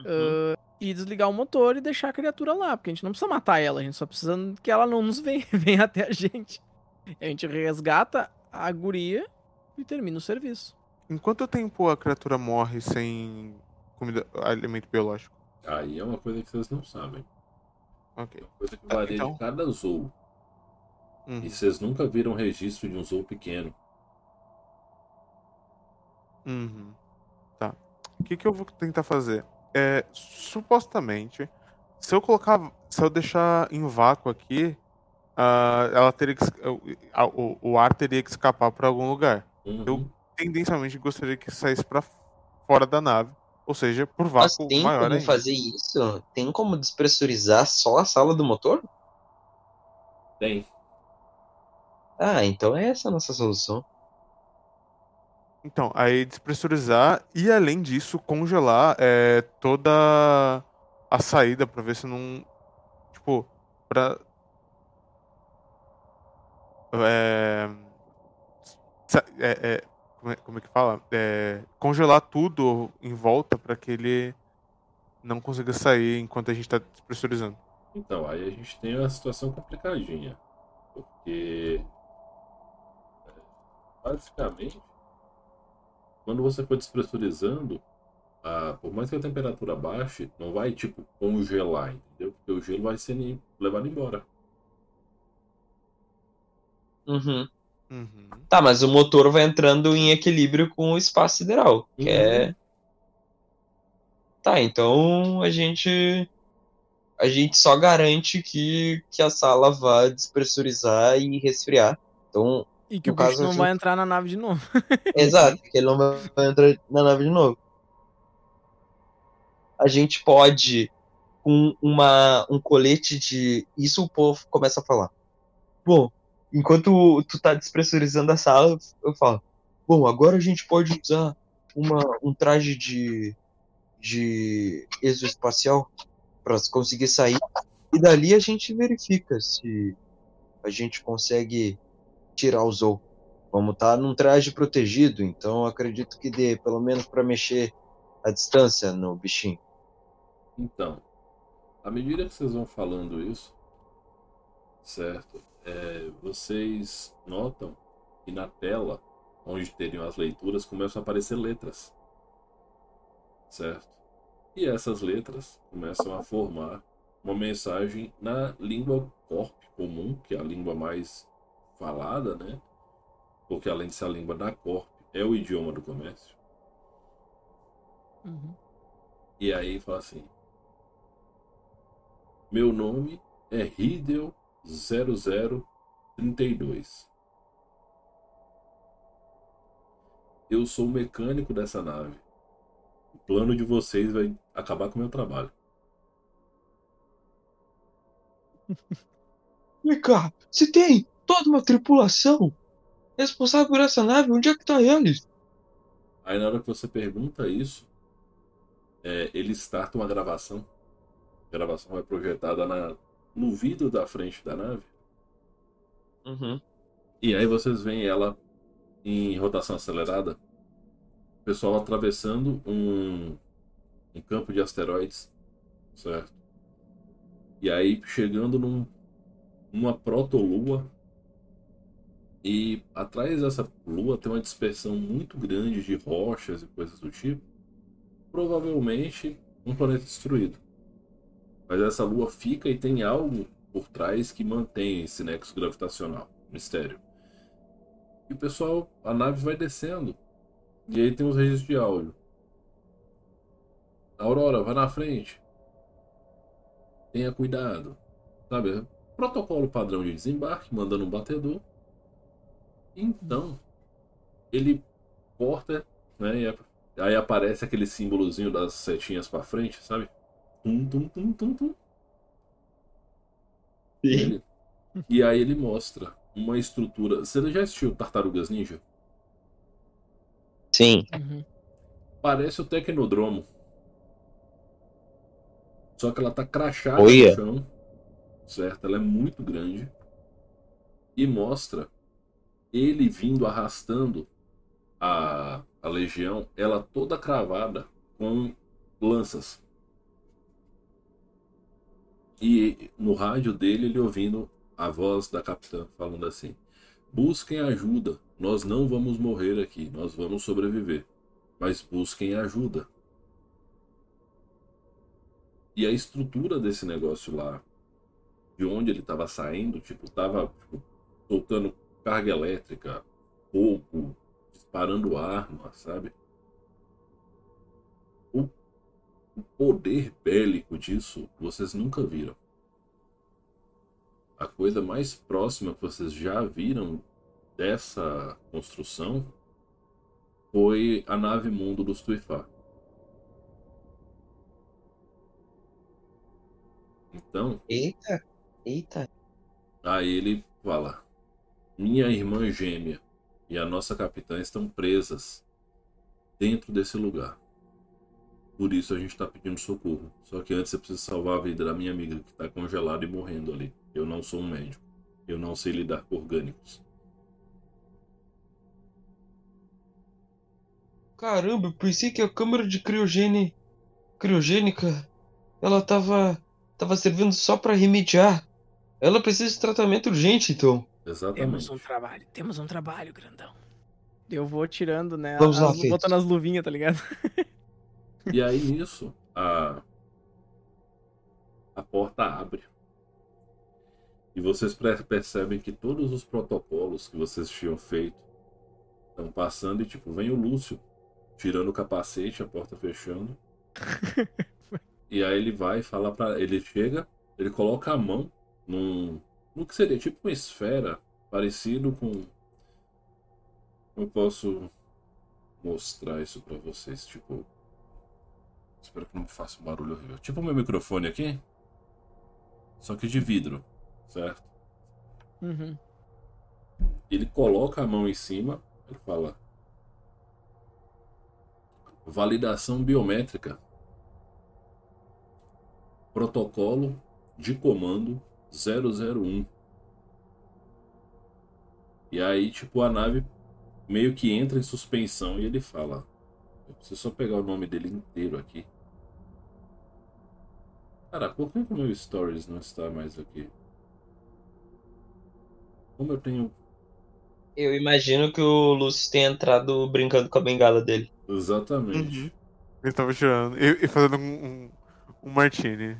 ah, e desligar o motor e deixar a criatura lá, porque a gente não precisa matar ela, a gente só precisa que ela não nos venha, venha até a gente. A gente resgata a guria e termina o serviço. Em quanto tempo a criatura morre sem comida, alimento biológico? Aí é uma coisa que vocês não sabem. Ok. É uma coisa que varia então. de cada zoo. Uhum. E vocês nunca viram registro de um zoo pequeno. Uhum. Tá. O que, que eu vou tentar fazer? É, supostamente, se eu colocar. Se eu deixar em vácuo aqui, ah, ela teria que. o- o, ar teria que escapar para algum lugar. Uhum. Eu- Tendencialmente gostaria que saísse para fora da nave. Ou seja, por Mas vácuo tem maior como ainda. fazer isso? Tem como despressurizar só a sala do motor? Tem. Ah, então é essa a nossa solução. Então, aí despressurizar e além disso congelar é, toda a saída pra ver se não. Tipo, pra. É, é, é, como, é, como é que fala? É, congelar tudo em volta pra que ele não consiga sair enquanto a gente tá despressurizando. Então, aí a gente tem uma situação complicadinha. Porque. é, Basicamente, quando você for despressurizando, a- por mais que a temperatura baixe, não vai tipo congelar, entendeu? Porque o gelo vai ser levado embora. Uhum. Uhum. Tá, mas o motor vai entrando em equilíbrio com o espaço sideral, que Uhum. é. Tá, então a gente. A gente só garante que, que a sala vá despressurizar e resfriar. Então, E que No o caso, não a vai entrar na nave de novo. exato, que ele não vai entrar na nave de novo. A gente pode, com uma, um colete de. Isso o povo começa a falar. Bom, enquanto tu tá despressurizando a sala, eu falo. Bom, agora a gente pode usar uma, um traje de, de exoespacial para conseguir sair. E dali a gente verifica se a gente consegue tirar o Zou. Vamos estar tá num traje protegido, então acredito que dê, pelo menos para mexer a distância no bichinho. Então, à medida que vocês vão falando isso, certo? É, vocês notam que na tela, onde teriam as leituras, começam a aparecer letras, certo? E essas letras começam a formar uma mensagem na língua corp comum, que é a língua mais falada, né? porque além de ser a língua da Corp, é o idioma do comércio. Uhum. E aí fala assim: Meu nome é Ridel 0032. Eu sou o mecânico dessa nave. O plano de vocês vai acabar com o meu trabalho. Vem cá, se tem toda uma tripulação responsável por essa nave, onde é que tá eles? Aí na hora que você pergunta isso, é, eles startam uma gravação. A gravação vai projetada na, no vidro da frente da nave. Uhum. E aí vocês veem ela em rotação acelerada. O pessoal atravessando um, um campo de asteroides. Certo? E aí chegando num, numa protolua e atrás dessa lua tem uma dispersão muito grande de rochas e coisas do tipo. Provavelmente um planeta destruído. Mas essa lua fica e tem algo por trás que mantém esse nexo gravitacional. Mistério. E o pessoal, a nave vai descendo. E aí tem os registros de áudio. Aurora, vai na frente. Tenha cuidado. Sabe? Protocolo padrão de desembarque, mandando um batedor. Então, ele corta, né? E aí aparece aquele símbolozinho das setinhas para frente, sabe? Tum, tum, tum, tum, tum. Ele, e aí ele mostra uma estrutura. Você já assistiu Tartarugas Ninja? Sim. Uhum. Parece o Tecnodromo. Só que ela tá crachada Olha. no chão. Certo? Ela é muito grande. E mostra ele vindo arrastando a, a legião, ela toda cravada com lanças. E no rádio dele, ele ouvindo a voz da capitã falando assim: Busquem ajuda, nós não vamos morrer aqui, nós vamos sobreviver. Mas busquem ajuda. E a estrutura desse negócio lá, de onde ele estava saindo, tipo, tava tipo, soltando carga elétrica, fogo, disparando arma, sabe? O, o poder bélico disso vocês nunca viram. A coisa mais próxima que vocês já viram dessa construção foi a nave mundo dos Tuifá. Então, Eita, eita. aí ele fala: minha irmã gêmea e a nossa capitã estão presas dentro desse lugar. Por isso a gente está pedindo socorro. Só que antes eu preciso salvar a vida da minha amiga que está congelada e morrendo ali. Eu não sou um médico. Eu não sei lidar com orgânicos. Caramba, eu pensei que a câmara de criogênio criogênica ela tava tava servindo só para remediar. Ela precisa de tratamento urgente, então. Exatamente. Temos um trabalho, temos um trabalho, grandão. Eu vou tirando, né? Vamos lá, botando as luvinhas, tá ligado? E aí nisso, a, a porta abre. E vocês percebem que todos os protocolos que vocês tinham feito estão passando e tipo, vem o Lúcio tirando o capacete, a porta fechando. e aí ele vai falar para ele chega, ele coloca a mão num no que seria tipo uma esfera parecido com eu posso mostrar isso pra vocês, tipo Espero que não faça um barulho horrível. Tipo o meu microfone aqui. Só que de vidro, certo? Uhum. Ele coloca a mão em cima, ele fala: validação biométrica, protocolo de comando 001. E aí, tipo, a nave meio que entra em suspensão e ele fala: Eu preciso só pegar o nome dele inteiro aqui. Cara, por que o meu Stories não está mais aqui? Como eu tenho. Eu imagino que o Lúcio tenha entrado brincando com a bengala dele. Exatamente. Uhum. Ele tava tirando. E, e fazendo um, um, um martini.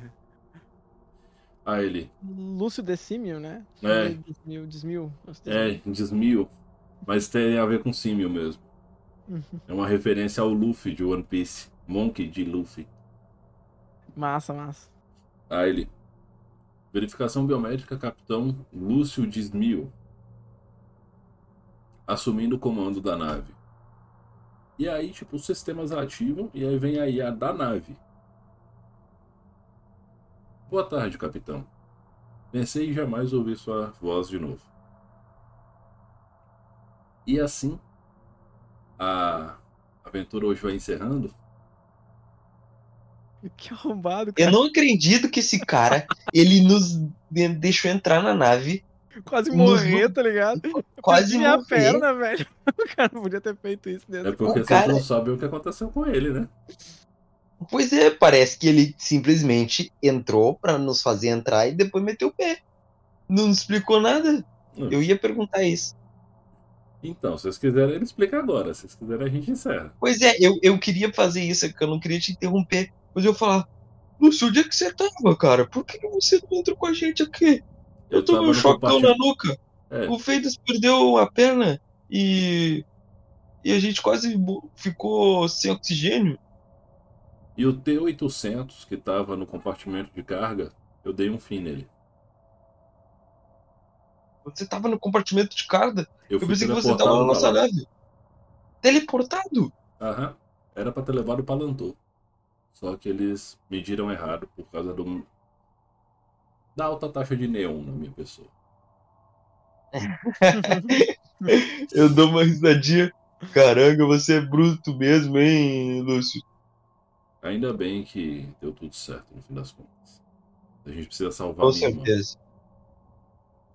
Ah, ele. Lúcio Decímio, né? É. Desmil, desmil. É, desmio. Mas tem a ver com símio mesmo. Uhum. É uma referência ao Luffy de One Piece. Monkey de Luffy. Massa, massa. Ah, ele. Verificação biométrica, capitão Lúcio Desmio. Assumindo o comando da nave. E aí, tipo, os sistemas ativam e aí vem a IA da nave. Boa tarde, capitão. Pensei em jamais ouvir sua voz de novo. E assim, a aventura hoje vai encerrando. Que arrombado, Eu cara. não acredito que esse cara, ele nos de- deixou entrar na nave, Quase Nos- morrer, tá ligado? quase minha morrer. perna, velho. O cara não podia ter feito isso É desse. porque O vocês cara- não sabem o que aconteceu com ele, né? Pois é, parece que ele simplesmente entrou pra nos fazer entrar e depois meteu o pé. Não explicou nada. Hum. Eu ia perguntar isso. Então, se vocês quiserem, ele explica agora. Se vocês quiserem, a gente encerra. Pois é, eu, eu queria fazer isso, que eu não queria te interromper. Mas eu falar, Lúcio, onde é que você tava, cara? Por que você não entrou com a gente aqui? Eu, Eu tomei um chocão na nuca. É, O Feitas perdeu a perna e. E a gente quase ficou sem oxigênio. E o T-800, que tava no compartimento de carga, eu dei um fim nele. Você tava no compartimento de carga. Eu Eu pensei que você tava teleportado na nossa lá. nave. Teleportado? Aham. Era pra ter levado o Palantor. Só que eles mediram errado por causa do... da alta taxa de neon na minha pessoa. Eu dou uma risadinha. Caramba, você é bruto mesmo, hein, Lúcio? Ainda bem que deu tudo certo no fim das contas. A gente precisa salvar Com a minha irmã. certeza.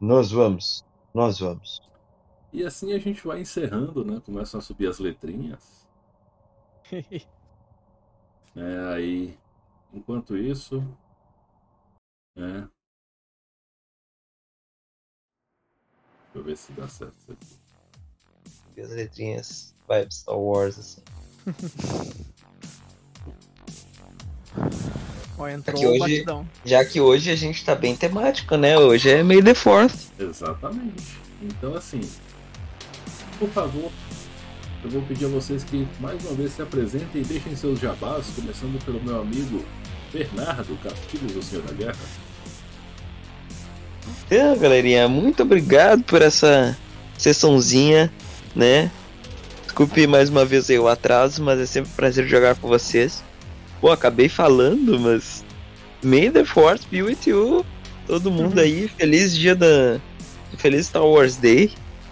Nós vamos. Nós vamos. E assim a gente vai encerrando, né? Começam a subir as letrinhas. É, aí, enquanto isso, né? Deixa eu ver se dá certo isso aqui. As letrinhas vibe Star Wars, assim. Ó, entrou Aqui o hoje- batidão. Já que hoje a gente tá bem temático, né? Hoje é May the Fourth. Exatamente. Então, assim, por favor, eu vou pedir a vocês que mais uma vez se apresentem e deixem seus jabás, começando pelo meu amigo Bernardo Castilhos, o Senhor da Guerra. Então, galerinha, muito obrigado por essa sessãozinha, né? Desculpe mais uma vez aí o atraso, mas é sempre um prazer jogar com vocês. Pô, acabei falando, mas May the Force be with you. Todo mundo aí, feliz dia da. Feliz Star Wars Day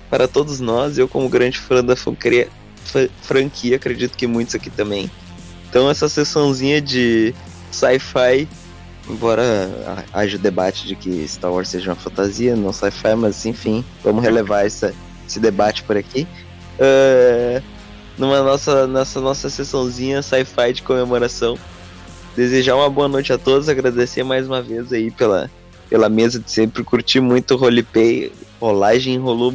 para todos nós. Eu, como grande fã da franquia, fa- franquia, acredito que muitos aqui também. Então, essa sessãozinha de sci-fi Embora ha- haja o debate de que Star Wars seja uma fantasia, não sci-fi, mas enfim, vamos relevar essa, esse debate por aqui. É, numa nossa, nessa nossa sessãozinha sci-fi de comemoração. Desejar uma boa noite a todos, agradecer mais uma vez aí pela, pela mesa de sempre, curti muito o roleplay, rolagem rolou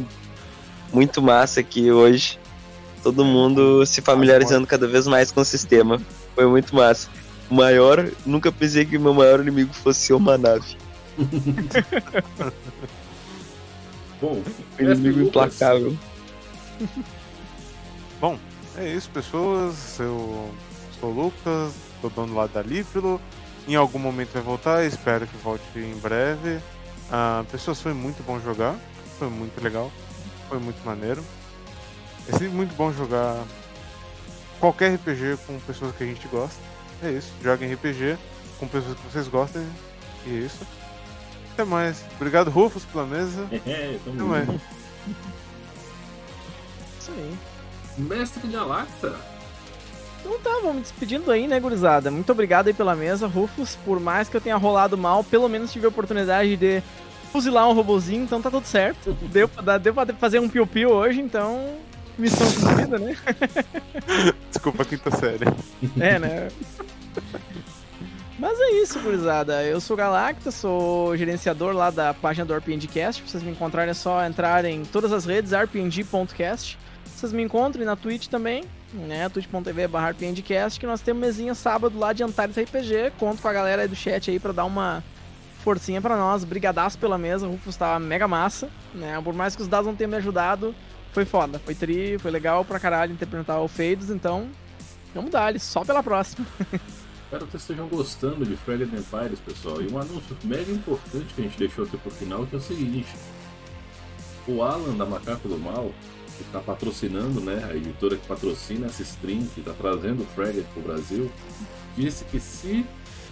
muito massa aqui hoje. Todo mundo se familiarizando cada vez mais com o sistema. Foi muito massa. O maior, nunca pensei que o meu maior inimigo fosse uma nave. Bom, inimigo implacável. Bom, é isso, pessoas. Eu sou o Lucas, tô dono lá da Lífilo. Em algum momento vai voltar, espero que volte em breve. Ah, pessoas, foi muito bom jogar, foi muito legal, foi muito maneiro. É sempre muito bom jogar qualquer RPG com pessoas que a gente gosta. É isso, joguem RPG com pessoas que vocês gostem. E é isso. Até mais. Obrigado, Rufus, pela mesa. É, é. junto. Isso aí. Mestre Galacta. Então tá, vamos despedindo aí, né, gurizada? Muito obrigado aí pela mesa, Rufus. Por mais que eu tenha rolado mal, pelo menos tive a oportunidade de fuzilar um robozinho, então tá tudo certo. Deu pra, deu pra fazer um piu-piu hoje, então. Missão cumprida, né? Desculpa a quinta série. É, né? Mas é isso, gurizada. Eu sou Galacta, sou gerenciador lá da página do RPGcast. Pra vocês me encontrarem é só entrar em todas as redes, rpg.cast. Vocês me encontram na Twitch também, né? twitch.tv barra rpgcast, que nós temos mesinha sábado lá de Antares RPG. Conto com a galera aí do chat aí pra dar uma forcinha pra nós. Brigadaço pela mesa, o Rufus tá mega massa, né? Por mais que os dados não tenham me ajudado, foi foda. Foi tri, foi legal pra caralho interpretar o Fades, então vamos dar só pela próxima. Espero que vocês estejam gostando de Fragment Empires, pessoal. E um anúncio mega importante que a gente deixou aqui pro final, que é o seguinte. O Alan da Macaco do Mal, que está patrocinando, né, a editora que patrocina essa stream, que está trazendo o Fragment pro Brasil, disse que se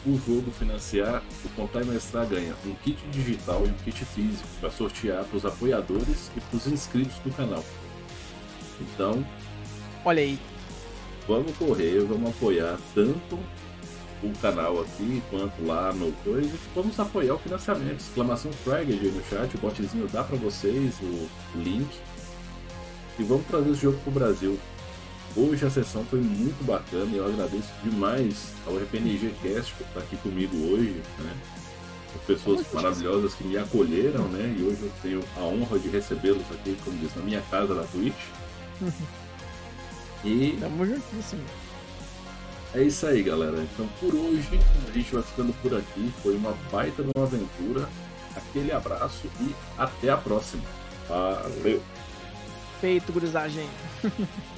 o jogo financiar, o Contar e Mestrar ganha um kit digital e um kit físico para sortear para os apoiadores e para os inscritos do canal. Então, olha aí, vamos correr, vamos apoiar tanto o canal aqui quanto lá no coisa. Vamos apoiar o financiamento. Exclamação Frag aí no chat, o botzinho dá para vocês o link. E vamos trazer esse jogo pro Brasil. Hoje a sessão foi muito bacana e eu agradeço demais ao RPNG Cast por estar aqui comigo hoje, né? As pessoas maravilhosas que me acolheram, né? E hoje eu tenho a honra de recebê-los aqui, como diz, na minha casa da Twitch. e. Tamo juntíssimo. É isso aí, galera. Então por hoje a gente vai ficando por aqui. Foi uma baita de uma aventura. Aquele abraço e até a próxima. Valeu! Feito, gurizagem.